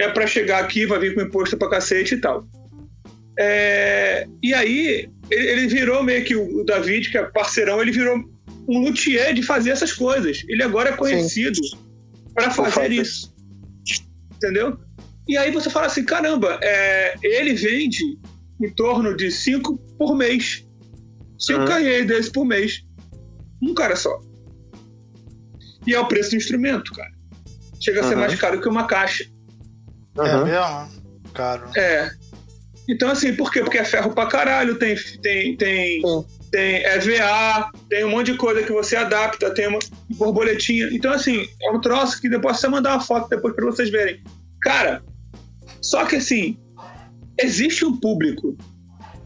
É para chegar aqui, vai vir com imposto pra cacete e tal. É, e aí, ele, virou meio que o, o David, que é parceirão, ele virou um luthier de fazer essas coisas. Ele agora é conhecido para fazer isso. Entendeu? E aí você fala assim: caramba, é, ele vende em torno de 5 por mês. 5 Uhum. carreiras desses por mês. Um cara só. E é o preço do instrumento, cara. Chega a ser mais caro que uma caixa. É Uhum. mesmo? Caro. É. Então, assim, por quê? Porque é ferro pra caralho, tem, tem, tem, Sim. Tem EVA, tem um monte de coisa que você adapta, tem uma borboletinha. Então, assim, é um troço que depois você mandar uma foto depois pra vocês verem. Cara, só que assim, existe um público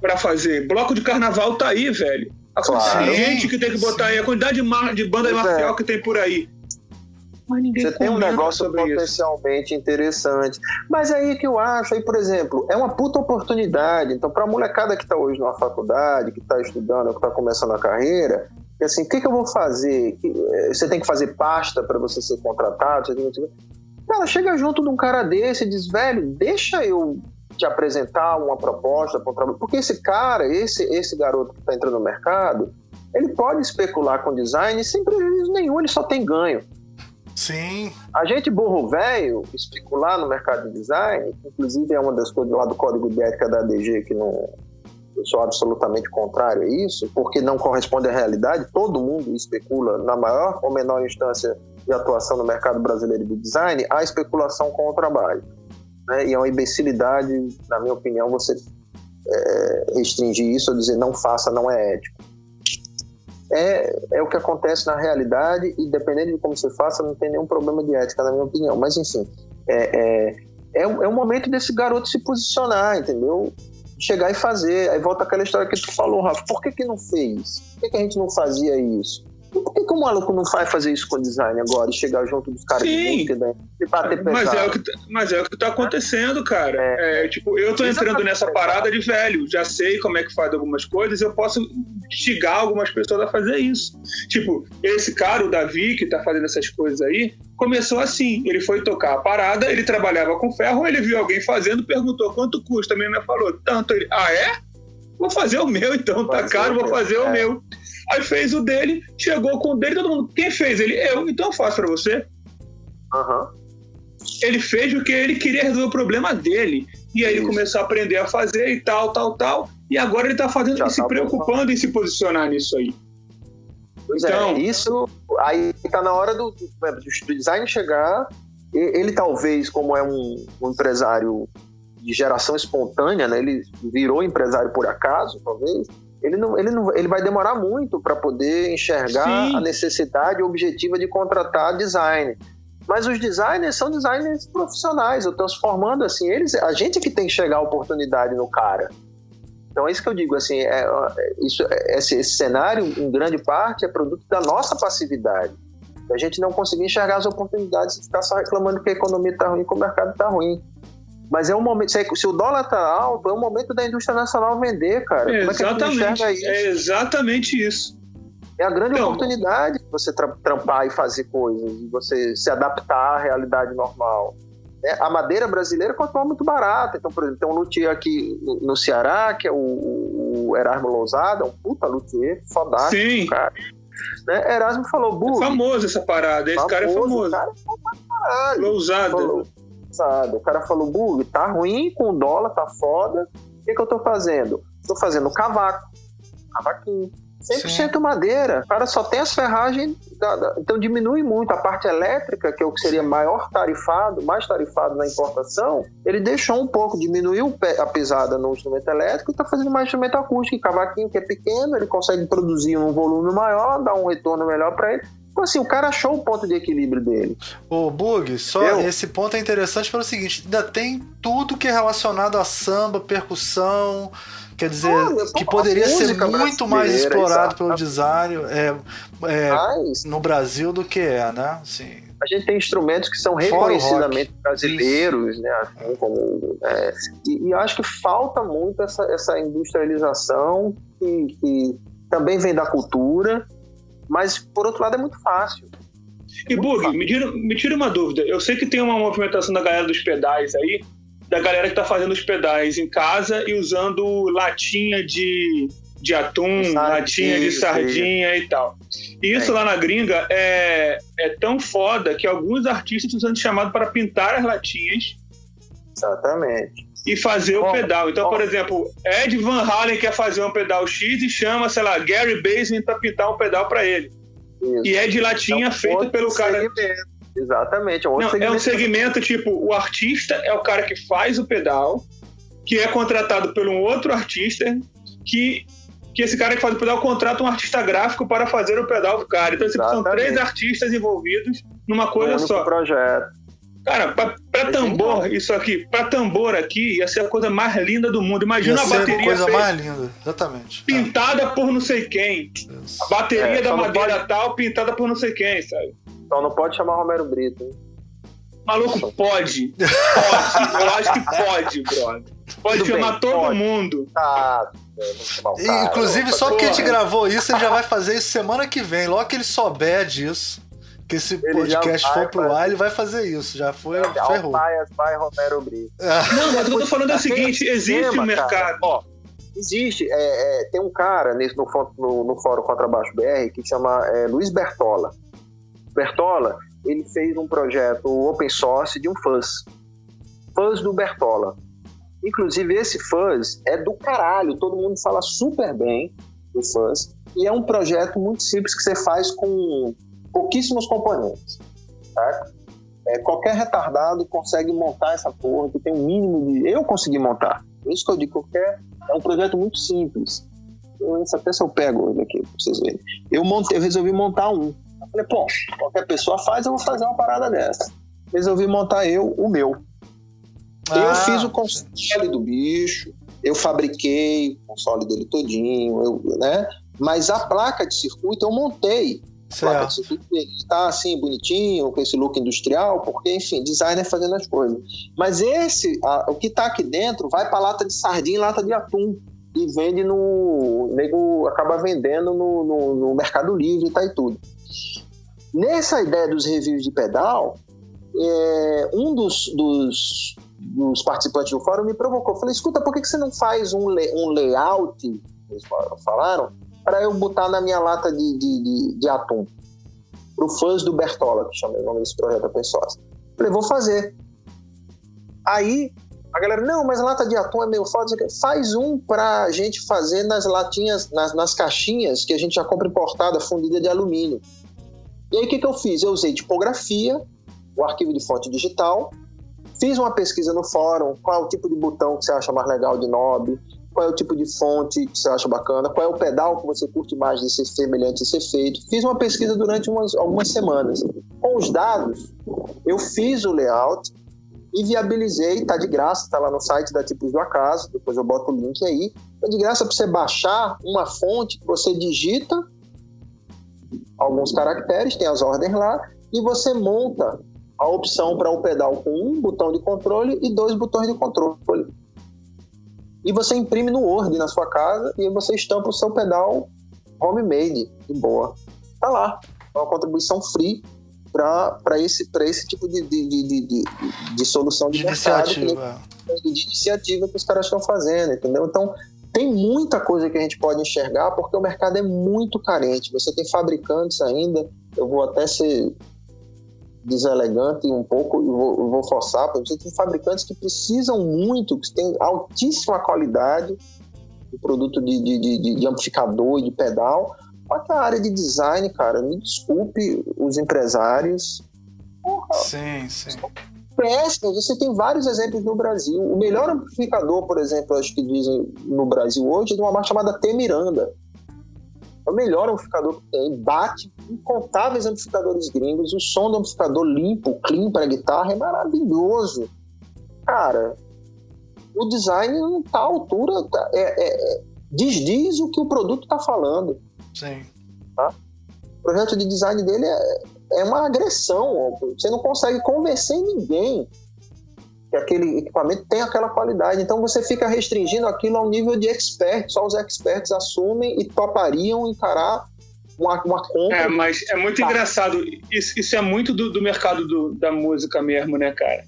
pra fazer. Bloco de carnaval tá aí, velho. A Claro. gente que tem que botar aí, a quantidade de, mar- de banda Pois é. marcial que tem por aí. Você tem um negócio sobre isso. potencialmente interessante. Mas aí que eu acho, aí que eu acho, aí, por exemplo, é uma puta oportunidade. Então, pra molecada que tá hoje numa faculdade, que tá estudando, que tá começando a carreira, é assim, o que, que eu vou fazer? Eh, Você tem que fazer pasta para você ser contratado? Você tem que... Cara, chega junto de um cara desse e diz, velho, deixa eu te apresentar uma proposta para um trabalho. Porque esse cara, esse, esse garoto que está entrando no mercado, ele pode especular com design sem prejuízo nenhum, ele só tem ganho. Sim. A gente, burro velho, especular no mercado de design, inclusive é uma das coisas lá do código de ética da ADG que não. Eu sou absolutamente contrário a isso, porque não corresponde à realidade. Todo mundo especula, na maior ou menor instância de atuação no mercado brasileiro de design, a especulação com o trabalho. né? E é uma imbecilidade, na minha opinião, você é, restringir isso ou dizer não faça, não é ético. É, é o que acontece na realidade e dependendo de como você faça, não tem nenhum problema de ética, na minha opinião. Mas enfim, é, é, é, é o momento desse garoto se posicionar, entendeu? Chegar e fazer. Aí volta aquela história que tu falou, Rafa. Por que, que não fez? Por que, que a gente não fazia isso? Por que, que o maluco não vai fazer isso com design agora e chegar junto dos caras de Sim. música né? e bater Mas pesado? é, o que, tá- mas é o que tá acontecendo, cara. É, tipo, eu tô Exatamente. entrando nessa parada de velho, já sei como é que faz algumas coisas, eu posso instigar algumas pessoas a fazer isso. Tipo, esse cara, o Davi, que tá fazendo essas coisas aí, começou assim. Ele foi tocar a parada, ele trabalhava com ferro, ele viu alguém fazendo, perguntou quanto custa. A menina falou, tanto. Ele, ah, é? Vou fazer o meu, então, tá caro, o vou fazer o é. meu. Aí fez o dele, chegou com o dele, todo mundo. Quem fez? Ele, eu, então eu faço pra você. Aham. Ele fez o que ele queria resolver o problema dele. E aí ele começou a aprender a fazer e tal, tal, tal. E agora ele tá fazendo Já e se tá preocupando em se posicionar nisso aí. Pois Então- é, isso aí tá na hora do, do, design chegar. Ele talvez, como é um, um empresário de geração espontânea, né? Ele virou empresário por acaso, talvez. Ele não, ele não, ele vai demorar muito para poder enxergar Sim. a necessidade objetiva de contratar design. Mas os designers são designers profissionais, eu transformando assim eles, a gente é que tem que chegar a oportunidade no cara. Então é isso que eu digo, assim, é, é- isso, é- esse, esse cenário, em grande parte, é produto da nossa passividade. A gente não conseguir enxergar as oportunidades e ficar só reclamando que a economia está ruim, que o mercado está ruim. Mas é um momento, se, se o dólar está alto, é o momento da indústria nacional vender, cara. Como é que exatamente. isso? É exatamente isso. É a grande Então- oportunidade de você tra- trampar e fazer coisas, de você se adaptar à realidade normal. né? A madeira brasileira continua muito barata. Então, por exemplo, tem um luthier aqui no, Ceará, que é o, Erasmo Lousada, um puta luthier, fodástico, Sim. cara. Né? Erasmo falou, É Bug, famoso essa parada. Esse cara é famoso. O cara é caralho. Lousada. Falou, sabe? O cara falou, Bug, tá ruim com o dólar, tá foda. O que, que eu tô fazendo? Tô fazendo cavaco. Cavaquinho. 100% madeira. O cara só tem as ferragens. da- da- então diminui muito. A parte elétrica, que é o que seria maior tarifado, mais tarifado na importação, ele deixou um pouco, diminuiu a pesada no instrumento elétrico e está fazendo mais instrumento acústico. E cavaquinho, que é pequeno, ele consegue produzir um volume maior, dar um retorno melhor para ele. Então, assim, o cara achou o ponto de equilíbrio dele. Ô, Bug, só esse ponto é interessante pelo seguinte: ainda tem tudo que é relacionado a samba, percussão. Quer dizer, Olha, que poderia ser muito mais explorado pelo design é, é, Mas no Brasil do que é, né? Assim, a gente tem instrumentos que são o reconhecidamente brasileiros, né? Assim como, é, e, e acho que falta muito essa, essa industrialização que, que também vem da cultura, mas por outro lado é muito fácil. E Bug, me tira, me tira uma dúvida. Eu sei que tem uma movimentação da galera dos pedais aí, da galera que tá fazendo os pedais em casa e usando latinha de, de atum, Sardinha, latinha de sardinha e tal. E isso É. lá na gringa é, é tão foda que alguns artistas estão sendo chamados para pintar as latinhas Exatamente. E fazer o Bom, pedal. Então, bom. por exemplo, Ed Van Halen quer fazer um pedal X e chama, sei lá, Gary Basement para pintar um pedal para ele. Isso. E é de latinha um feita outro pelo cara. segmento. Exatamente. É um Não, é um segmento. segmento tipo, o artista é o cara que faz o pedal, que é contratado por um outro artista, que, que esse cara que faz o pedal contrata um artista gráfico para fazer o pedal do cara. Então, tipo, são três artistas envolvidos numa um coisa único só. projeto. Cara, pra, pra É tambor, isso aqui, pra tambor aqui, ia ser a coisa mais linda do mundo. ia Imagina a ser a bateria coisa feita- mais linda. Exatamente. pintada por não sei quem. A bateria É, da madeira pode- tal, pintada por não sei quem, sabe? Só não pode chamar Romero Brito. hein? Maluco, pode. *laughs* Pode. Eu acho que pode, brother. Pode Tudo chamar bem, todo pode. mundo. Tá, é, Inclusive, só que a gente gravou isso, ele já vai fazer isso semana que vem. Logo que ele souber disso, que esse Ele já podcast vai for pro ar, ele vai fazer isso. Já foi, ferrou. Alpaias by Romero Brito. Não, mas o que eu tô falando é o seguinte: existe Tema, o mercado. Ó, existe. é, é, tem um cara nesse, no, no, no Fórum Contrabaixo BR que chama é, Luiz Bertola. Bertola, ele fez um projeto open source de um fuzz. Fuzz do Bertola. Inclusive, esse fuzz é do caralho. Todo mundo fala super bem do fuzz. E é um projeto muito simples que você faz com pouquíssimos componentes. Certo? É, qualquer retardado consegue montar essa porra, que tem um mínimo de. Eu consegui montar. Por isso que eu digo qualquer. É um projeto muito simples. Eu, até se eu pego ele aqui pra vocês verem. Eu, montei, eu resolvi montar um. Eu falei, pô, qualquer pessoa faz, eu vou fazer uma parada dessa. Resolvi montar eu, o meu. eu Ah, fiz o console do bicho, eu fabriquei o console dele todinho, eu, né? Mas a placa de circuito eu montei placa de Certo. circuito dele tá assim, bonitinho, com esse look industrial, porque, enfim, designer fazendo as coisas. Mas esse, a- o que tá aqui dentro, vai pra lata de sardinha e lata de atum. E vende no. O nego acaba vendendo no, no, no Mercado Livre e tá e tudo. Nessa ideia dos reviews de pedal, é, um dos, dos, dos participantes do fórum me provocou. Falei, escuta, por que, que você não faz um, le- um layout, eles falaram, para eu botar na minha lata de, de, de, de atum? Pro fãs do Bertola, que chama o nome desse projeto Open Source. Falei, vou fazer. Aí a galera, não, mas lata de atum é meio foda. Faz um pra gente fazer nas latinhas, nas, nas caixinhas que a gente já compra importada, fundida de alumínio. E aí o que, que eu fiz? Eu usei tipografia, o arquivo de fonte digital, fiz uma pesquisa no fórum, qual o tipo de botão que você acha mais legal de knob, qual é o tipo de fonte que você acha bacana, qual é o pedal que você curte mais de ser semelhante e ser feito. Fiz uma pesquisa durante umas, algumas semanas. Com os dados, eu fiz o layout e viabilizei, tá de graça, tá lá no site da Tipos do Acaso, depois eu boto o link aí. Tá de graça para você baixar uma fonte que você digita alguns caracteres, tem as ordens lá, e você monta a opção para o pedal com um botão de controle e dois botões de controle. E você imprime no Word na sua casa e você estampa o seu pedal homemade, de boa. Tá lá. É uma contribuição free para esse, pra esse tipo de, de, de, de, de- de solução de, De mercado, iniciativa. que- de iniciativa que os caras estão fazendo, entendeu? Então, tem muita coisa que a gente pode enxergar porque o mercado é muito carente. Você tem fabricantes ainda, eu vou até ser deselegante um pouco, e vou, eu vou forçar, porque você tem fabricantes que precisam muito, que têm altíssima qualidade de produto de, de, de, de amplificador e de pedal. Só que a área de design, cara, me desculpe os empresários, Sim, sim. péssimas. Você tem vários exemplos no Brasil. O melhor amplificador, por exemplo, acho que dizem no Brasil hoje, é de uma marca chamada T Miranda. É o melhor amplificador que tem. Bate incontáveis amplificadores gringos. O som do amplificador limpo, clean para guitarra é maravilhoso. Cara, o design não tá à altura. tá- é- é- desdiz o que o produto está falando. Sim. O projeto de design dele é, é uma agressão. Você não consegue convencer ninguém que aquele equipamento tem aquela qualidade. Então você fica restringindo aquilo ao nível de expert. Só os experts assumem e topariam encarar uma, uma compra. É, mas é muito Tá. engraçado. Isso, isso é muito do, do mercado do- da música mesmo, né, cara?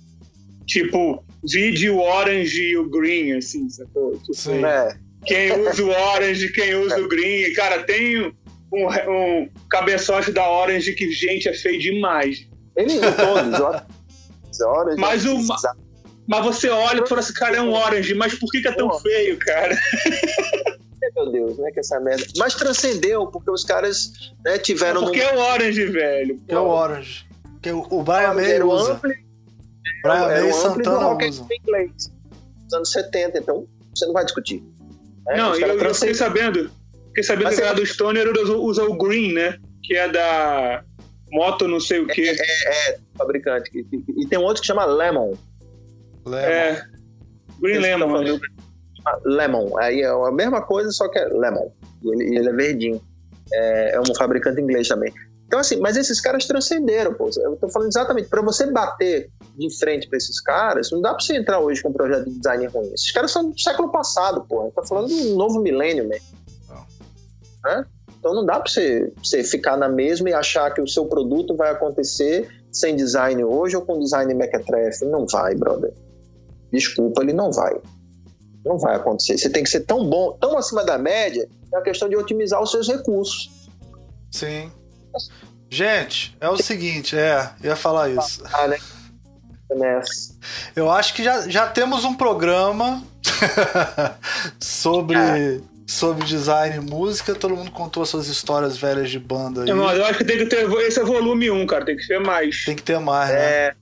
Tipo, vide o orange e o green, assim, sacou? Tipo, Sim. É, quem usa o orange, quem usa o green. Cara, tem um, um cabeçote da orange que, gente, é feio demais. ele todos, ó. Mas o- Mas você olha e fala assim, cara, é um orange, mas por que, que é tão feio, cara? Meu Deus, né? Que essa merda. Mas transcendeu, porque os caras né, tiveram. Porque no- é o orange, velho. Que é o Orange. Que o, o Brian May era o usa. ampli, Brian May o e Santana usam. inglês. Dos anos 70, então você não vai discutir. né? Não, eu, eu fiquei sabendo. Fiquei sabendo Mas que a você- do Stoner usa, o green, né? Que é da moto não sei o quê. fabricante. E, e- e tem um outro que chama Lemon. Lemon. É. Green Lemon. Lemon. Aí é a mesma coisa, só que é Lemon. E ele, ele é verdinho. é, é um fabricante inglês também. Então, assim, mas esses caras transcenderam, pô. Eu tô falando exatamente, para você bater de frente para esses caras, não dá para você entrar hoje com um projeto de design ruim. Esses caras são do século passado, pô. A gente tá falando do novo milênio mesmo. Né? Então não dá para você, você ficar na mesma e achar que o seu produto vai acontecer sem design hoje ou com design mequetrefe. Não vai, brother. Desculpa, ele não vai. Não vai acontecer. Você tem que ser tão bom, tão acima da média, é uma questão de otimizar os seus recursos. Sim. Gente, é o seguinte, é, ia falar isso. Ah, né? Eu acho que já, já temos um programa *laughs* sobre, sobre design e música. Todo mundo contou as suas histórias velhas de banda aí. Não, mas eu acho que tem que ter. Esse é volume 1, cara. Tem que ter mais. Tem que ter mais, né?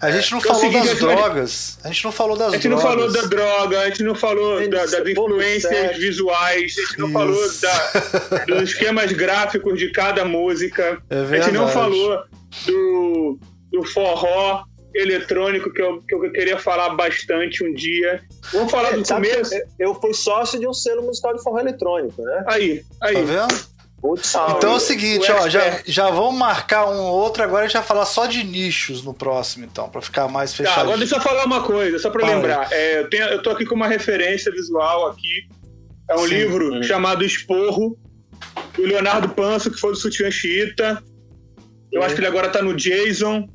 É, A gente não é o falou seguinte, das a gente vai- drogas. A gente não falou das A gente não drogas. falou da droga, a gente não falou da- das pouco influências sério. visuais, a gente não Isso. falou da- *laughs* dos esquemas gráficos de cada música, É a gente não falou do, do forró eletrônico que eu, que eu queria falar bastante um dia. Vamos falar do sabe que começo? eu- eu fui sócio de um selo musical de forró eletrônico, né? Aí, aí. Tá vendo? Então é o seguinte, o ó, já, já vamos marcar um outro agora, a gente vai falar só de nichos no próximo, então, pra ficar mais Tá, fechado. agora deixa eu falar uma coisa, só aí. lembrar. É, eu, tenho, eu tô aqui com uma referência visual aqui. É um Sim. livro chamado Esporro, do Leonardo Panso, que foi do Sutiã Chiita. Eu acho que ele agora tá no Jason,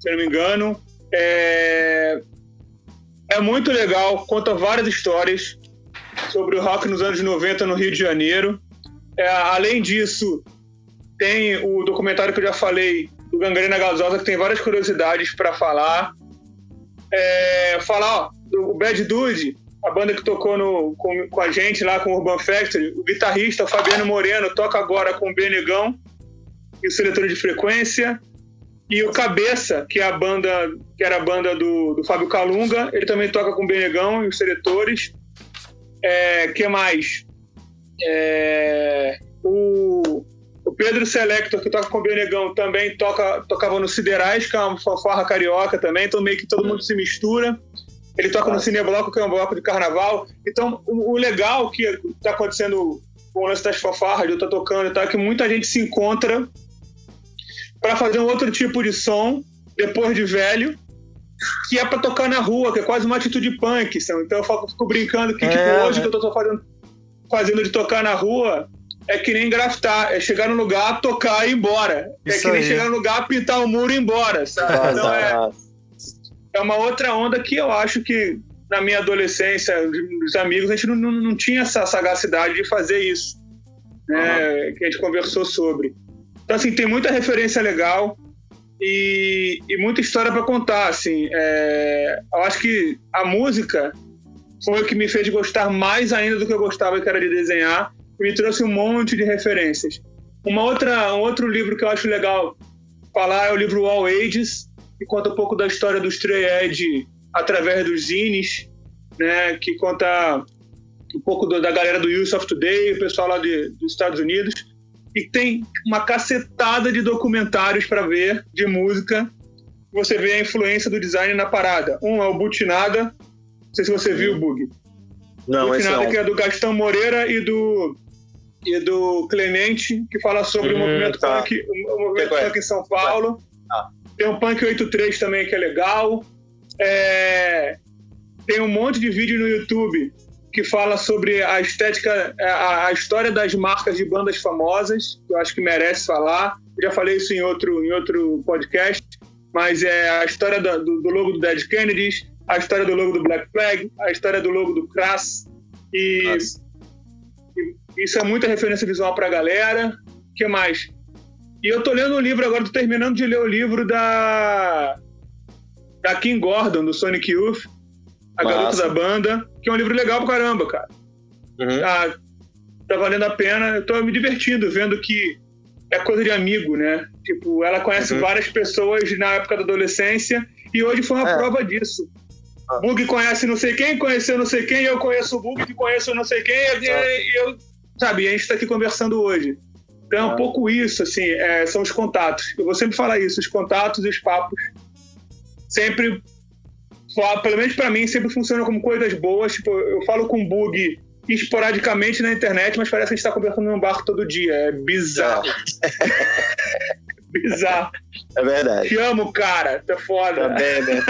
se eu não me engano. É, é muito legal, conta várias histórias sobre o rock nos anos 90 no Rio de Janeiro. É, além disso, tem o documentário que eu já falei, do Gangrena Gasosa, que tem várias curiosidades para falar. É, falar, ó, do Bad Dude, a banda que tocou no, com, com a gente lá com o Urban Factory, o guitarrista o Fabiano Moreno toca agora com o Benegão e o seletor de frequência. E o Cabeça, que é a banda, que era a banda do, do Fábio Calunga, ele também toca com o Benegão e os seletores. É, que mais? É, o, o Pedro Selector, que toca com o Benegão, também toca, tocava no Siderais, que é uma fanfarra carioca também, então meio que todo mundo se mistura. Ele toca no Cinebloco, que é um bloco de carnaval. Então, o, o legal que está acontecendo com o lance das fanfarras, de eu estar tocando e tal, é que muita gente se encontra para fazer um outro tipo de som, depois de velho, que é para tocar na rua, que é quase uma atitude punk. Então eu fico, brincando que, É, tipo, hoje né? que eu tô fazendo, fazendo de tocar na rua, é que nem grafitar, é chegar no lugar, tocar e ir embora. é Isso que nem aí. chegar no lugar, pintar o muro e ir embora, sabe? Então é, é uma outra onda que eu acho que na minha adolescência, dos amigos, a gente não, não, não tinha essa sagacidade de fazer isso, né? Que a gente conversou sobre. Então, assim, tem muita referência legal e, e muita história para contar, assim. É, eu acho que a música foi o que me fez gostar mais ainda do que eu gostava, que era de desenhar, e me trouxe um monte de referências. Uma outra, um outro livro que eu acho legal falar é o livro All Ages, que conta um pouco da história do Stray Edge através dos zines, né, que conta um pouco do- da galera do Youth of Today, o pessoal lá de- dos Estados Unidos, e tem uma cacetada de documentários para ver de música. Você vê a influência do design na parada. Um é o Butinada, sei se você viu o Bug. Não, esse Butinada não. que é do Gastão Moreira e do e do Clemente, que fala sobre o Hum, movimento tá. punk, o movimento é. punk em São Paulo. Tá. Tem o Punk 83 também, que é legal. É, Tem um monte de vídeo no YouTube que fala sobre a estética, a, a história das marcas de bandas famosas, que eu acho que merece falar. Eu já falei isso em outro, em outro podcast, mas é a história do, do logo do Dead Kennedys, a história do logo do Black Flag, a história do logo do Crass. E e isso é muita referência visual pra galera. O que mais? E eu tô lendo um livro agora, tô terminando de ler o livro da. Da Kim Gordon, do Sonic Youth, A Massa. Garota da Banda, que é um livro legal pra caramba, cara. Uhum. Tá, tá valendo a pena. Eu tô me divertindo, vendo que é coisa de amigo, né? Tipo, ela conhece Uhum. várias pessoas na época da adolescência e hoje foi uma É. prova disso. Ah. Bug conhece não sei quem, conheceu não sei quem, eu conheço o Bug, que conheço não sei quem, e, e eu, sabe, a gente tá aqui conversando hoje. Então é um Ah. pouco isso, assim, é, são os contatos. Eu vou sempre falar isso, os contatos e os papos sempre, pelo menos pra mim, sempre funcionam como coisas boas. Tipo, eu falo com o Bug esporadicamente na internet, mas parece que a gente tá conversando num barco todo dia. É bizarro. *laughs* bizarro. É verdade. Te amo, cara. Tu é foda. Também, né?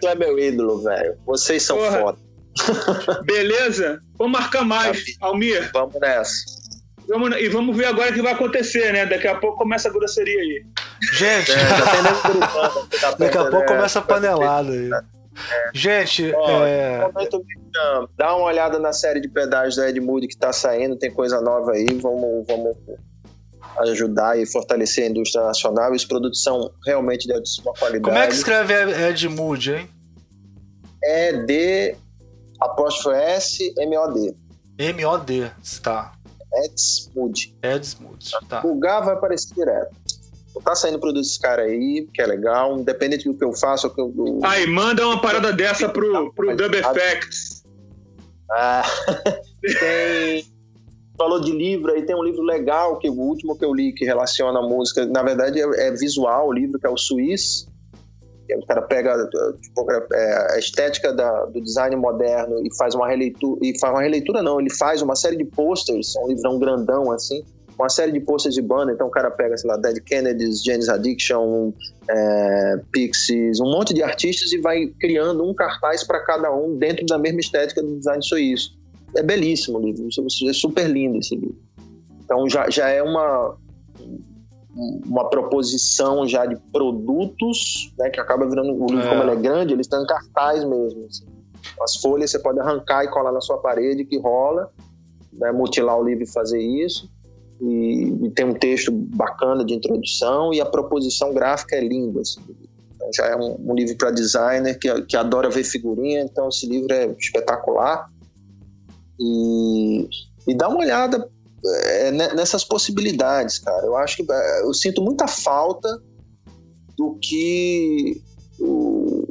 Tu é meu ídolo, velho. Vocês são Porra. foda. Beleza? Vamos marcar mais, Almir. Vamos nessa. Vamos, e vamos ver agora o que vai acontecer, né? Daqui a pouco começa a grosseria aí. Gente, É, na *laughs* daqui a pouco né? começa a panelada aí. Gente, Ó, é. Dá uma olhada na série de pedágios da Edmude que tá saindo, tem coisa nova aí, vamos, vamos ajudar e fortalecer a indústria nacional. E os produtos são realmente de altíssima qualidade. como é que escreve Ed Mood, hein? É D apóstrofo S M O D. M-O-D, tá. Edsmood. Edsmood, tá. Bugar vai aparecer direto. Tá saindo produto desse cara aí, que é legal, independente do que eu faço, que eu, do- Aí, manda uma parada dessa pro, pro Dub Effects. Ah, *laughs* tem. Falou de livro aí, tem um livro legal, que o último que eu li que relaciona a música, na verdade é, é visual o livro, que é o Suíço. O cara pega tipo, é, a estética da- do design moderno e faz uma releitura. E faz uma releitura, não, ele faz uma série de posters, é um livrão grandão assim, uma série de posters de banda. Então o cara pega, sei lá, Dead Kennedys, Janis Addiction, é, Pixies, um monte de artistas e vai criando um cartaz para cada um dentro da mesma estética do design suíço. É belíssimo o livro, é super lindo esse livro. Então já, já é uma uma proposição já de produtos, né, que acaba virando o livro É. como ele é grande, ele está em cartaz mesmo. assim. As folhas você pode arrancar e colar na sua parede que rola, né, mutilar o livro e fazer isso. E, e tem um texto bacana de introdução e a proposição gráfica é linda. assim. Então, já é um, um livro para designer que, que adora ver figurinha, então esse livro é espetacular. E, e dá uma olhada é, ne- nessas possibilidades, cara. Eu acho que é, eu sinto muita falta do que o,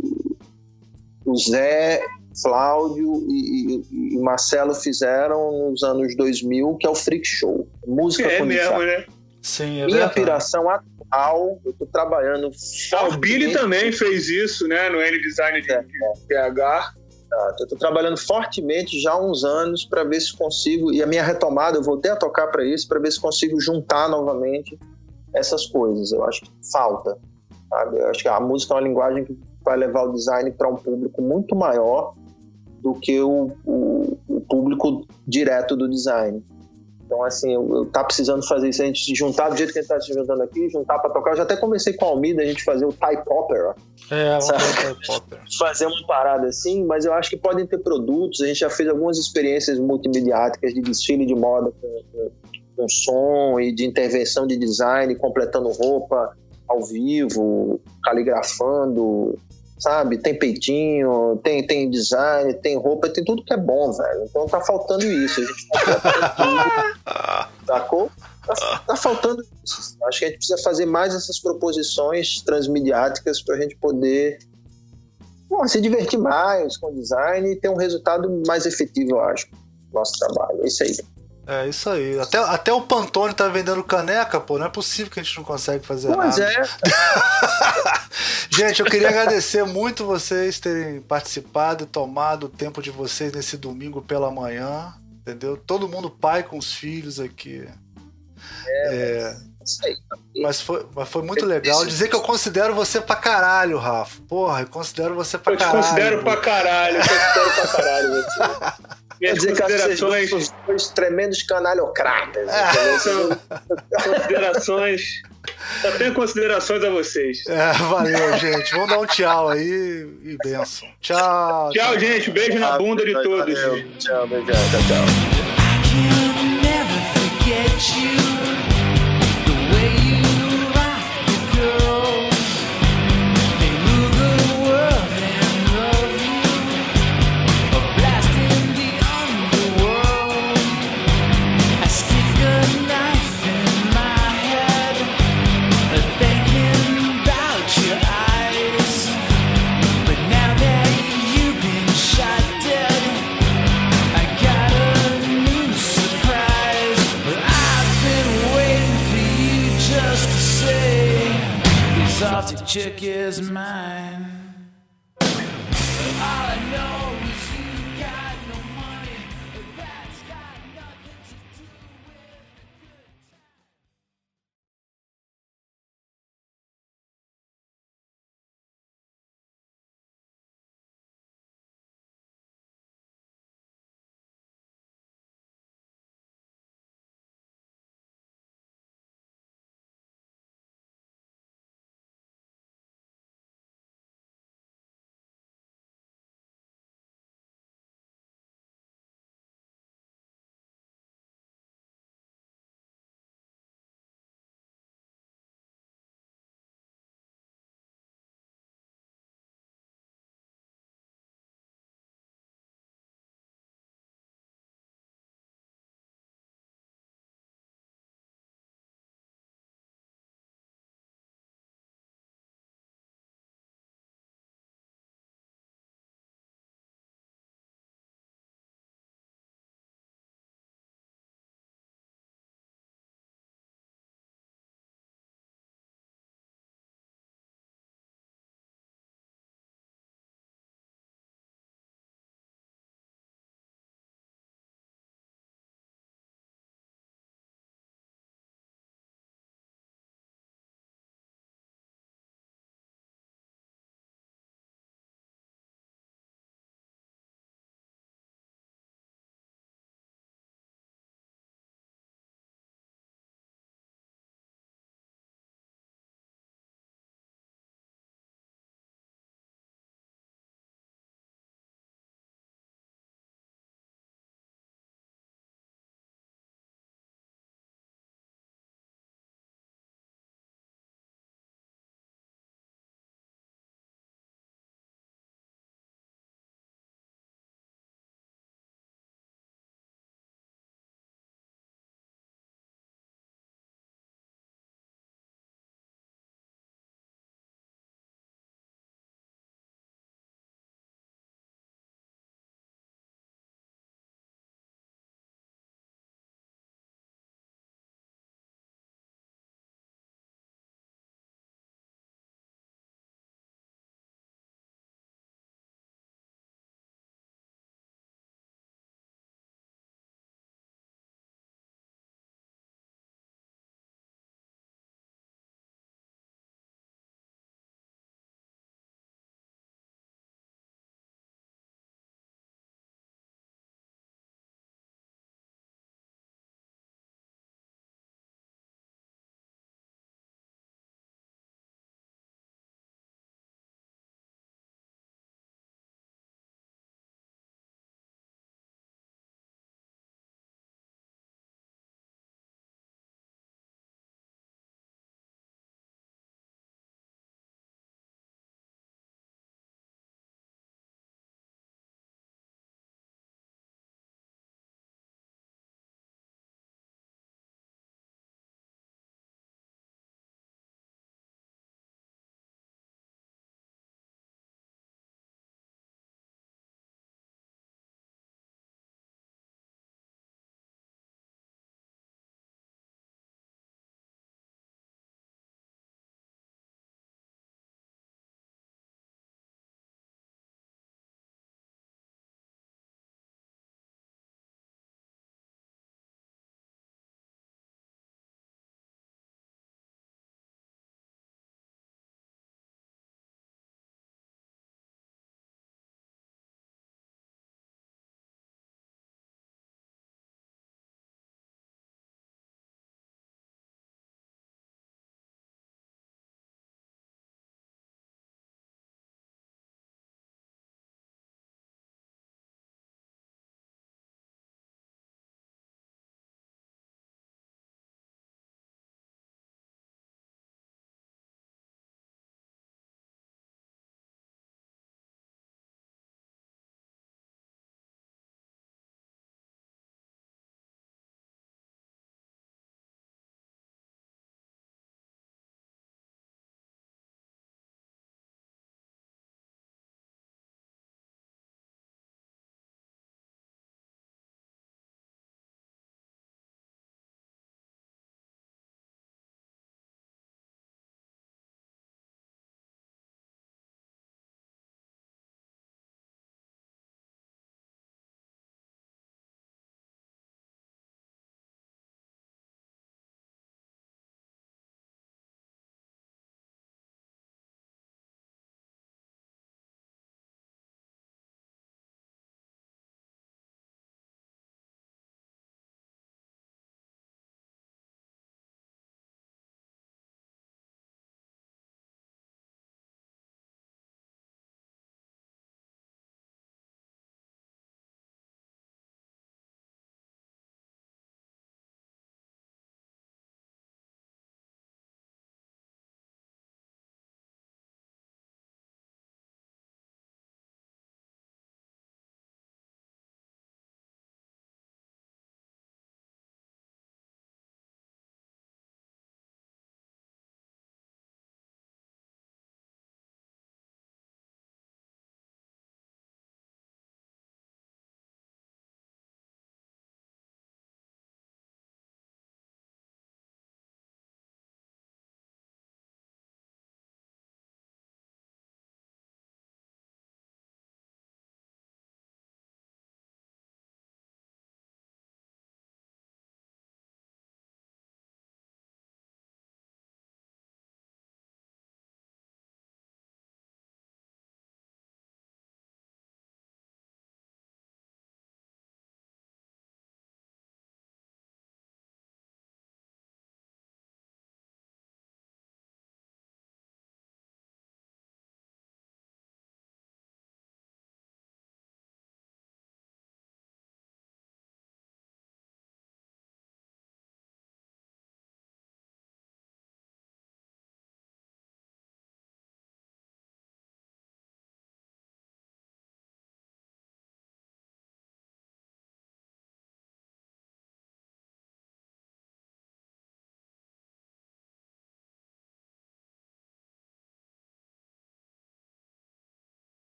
o Zé, Cláudio e, e- e Marcelo fizeram nos anos 2000, que é o Freak Show. Música É com mesmo, né? Sim, é Minha piração atual, eu tô trabalhando Ah, o Billy também fez isso, né? No N-Design de, É. de PH. Exato. Eu estou trabalhando fortemente já há uns anos para ver se consigo, e a minha retomada, eu voltei a tocar para isso, para ver se consigo juntar novamente essas coisas. Eu acho que falta. Sabe? Eu acho que a música é uma linguagem que vai levar o design para um público muito maior do que o, o- o público direto do design. Então, assim, eu, eu tá precisando fazer isso, a gente se juntar do jeito que a gente tá se juntando aqui, juntar para tocar. Eu já até conversei com a Almida, a gente fazer o Type Opera, É, vamos Sabe? ver o Popper. *laughs* fazer uma parada assim, mas eu acho que podem ter produtos. A gente já fez algumas experiências multimediáticas de desfile de moda com- com som e de intervenção de design, completando roupa ao vivo, caligrafando, sabe? Tem peitinho, tem, tem design, tem roupa, tem tudo que é bom, velho. Então tá faltando isso. A gente tá *laughs* sacou? Tá, tá faltando isso. Acho que a gente precisa fazer mais essas proposições transmediáticas para a gente poder bom, se divertir mais com o design e ter um resultado mais efetivo, eu acho, do nosso trabalho. É isso aí. É isso aí. Até, até o Pantone tá vendendo caneca, pô. Não é possível que a gente não consegue fazer Pois nada. é. *laughs* Gente, eu queria agradecer muito vocês terem participado e tomado o tempo de vocês nesse domingo pela manhã. Entendeu? Todo mundo pai com os filhos aqui. É, Isso aí. mas, foi, mas foi muito legal. Dizer que eu considero você pra caralho, Rafa. Porra, eu considero você pra Eu te caralho. considero pra caralho. Eu te considero pra caralho. *laughs* você. Quer Minhas dizer que vocês considerações, dois são dois tremendos canalhocratas. Ah. são considerações. *laughs* Só tenho considerações a vocês. É, valeu, gente. Vamos dar um tchau aí e benção. Tchau. Tchau, gente. Beijo na bunda de todos. Valeu. Tchau, beijão. Tchau, tchau. chick is mine.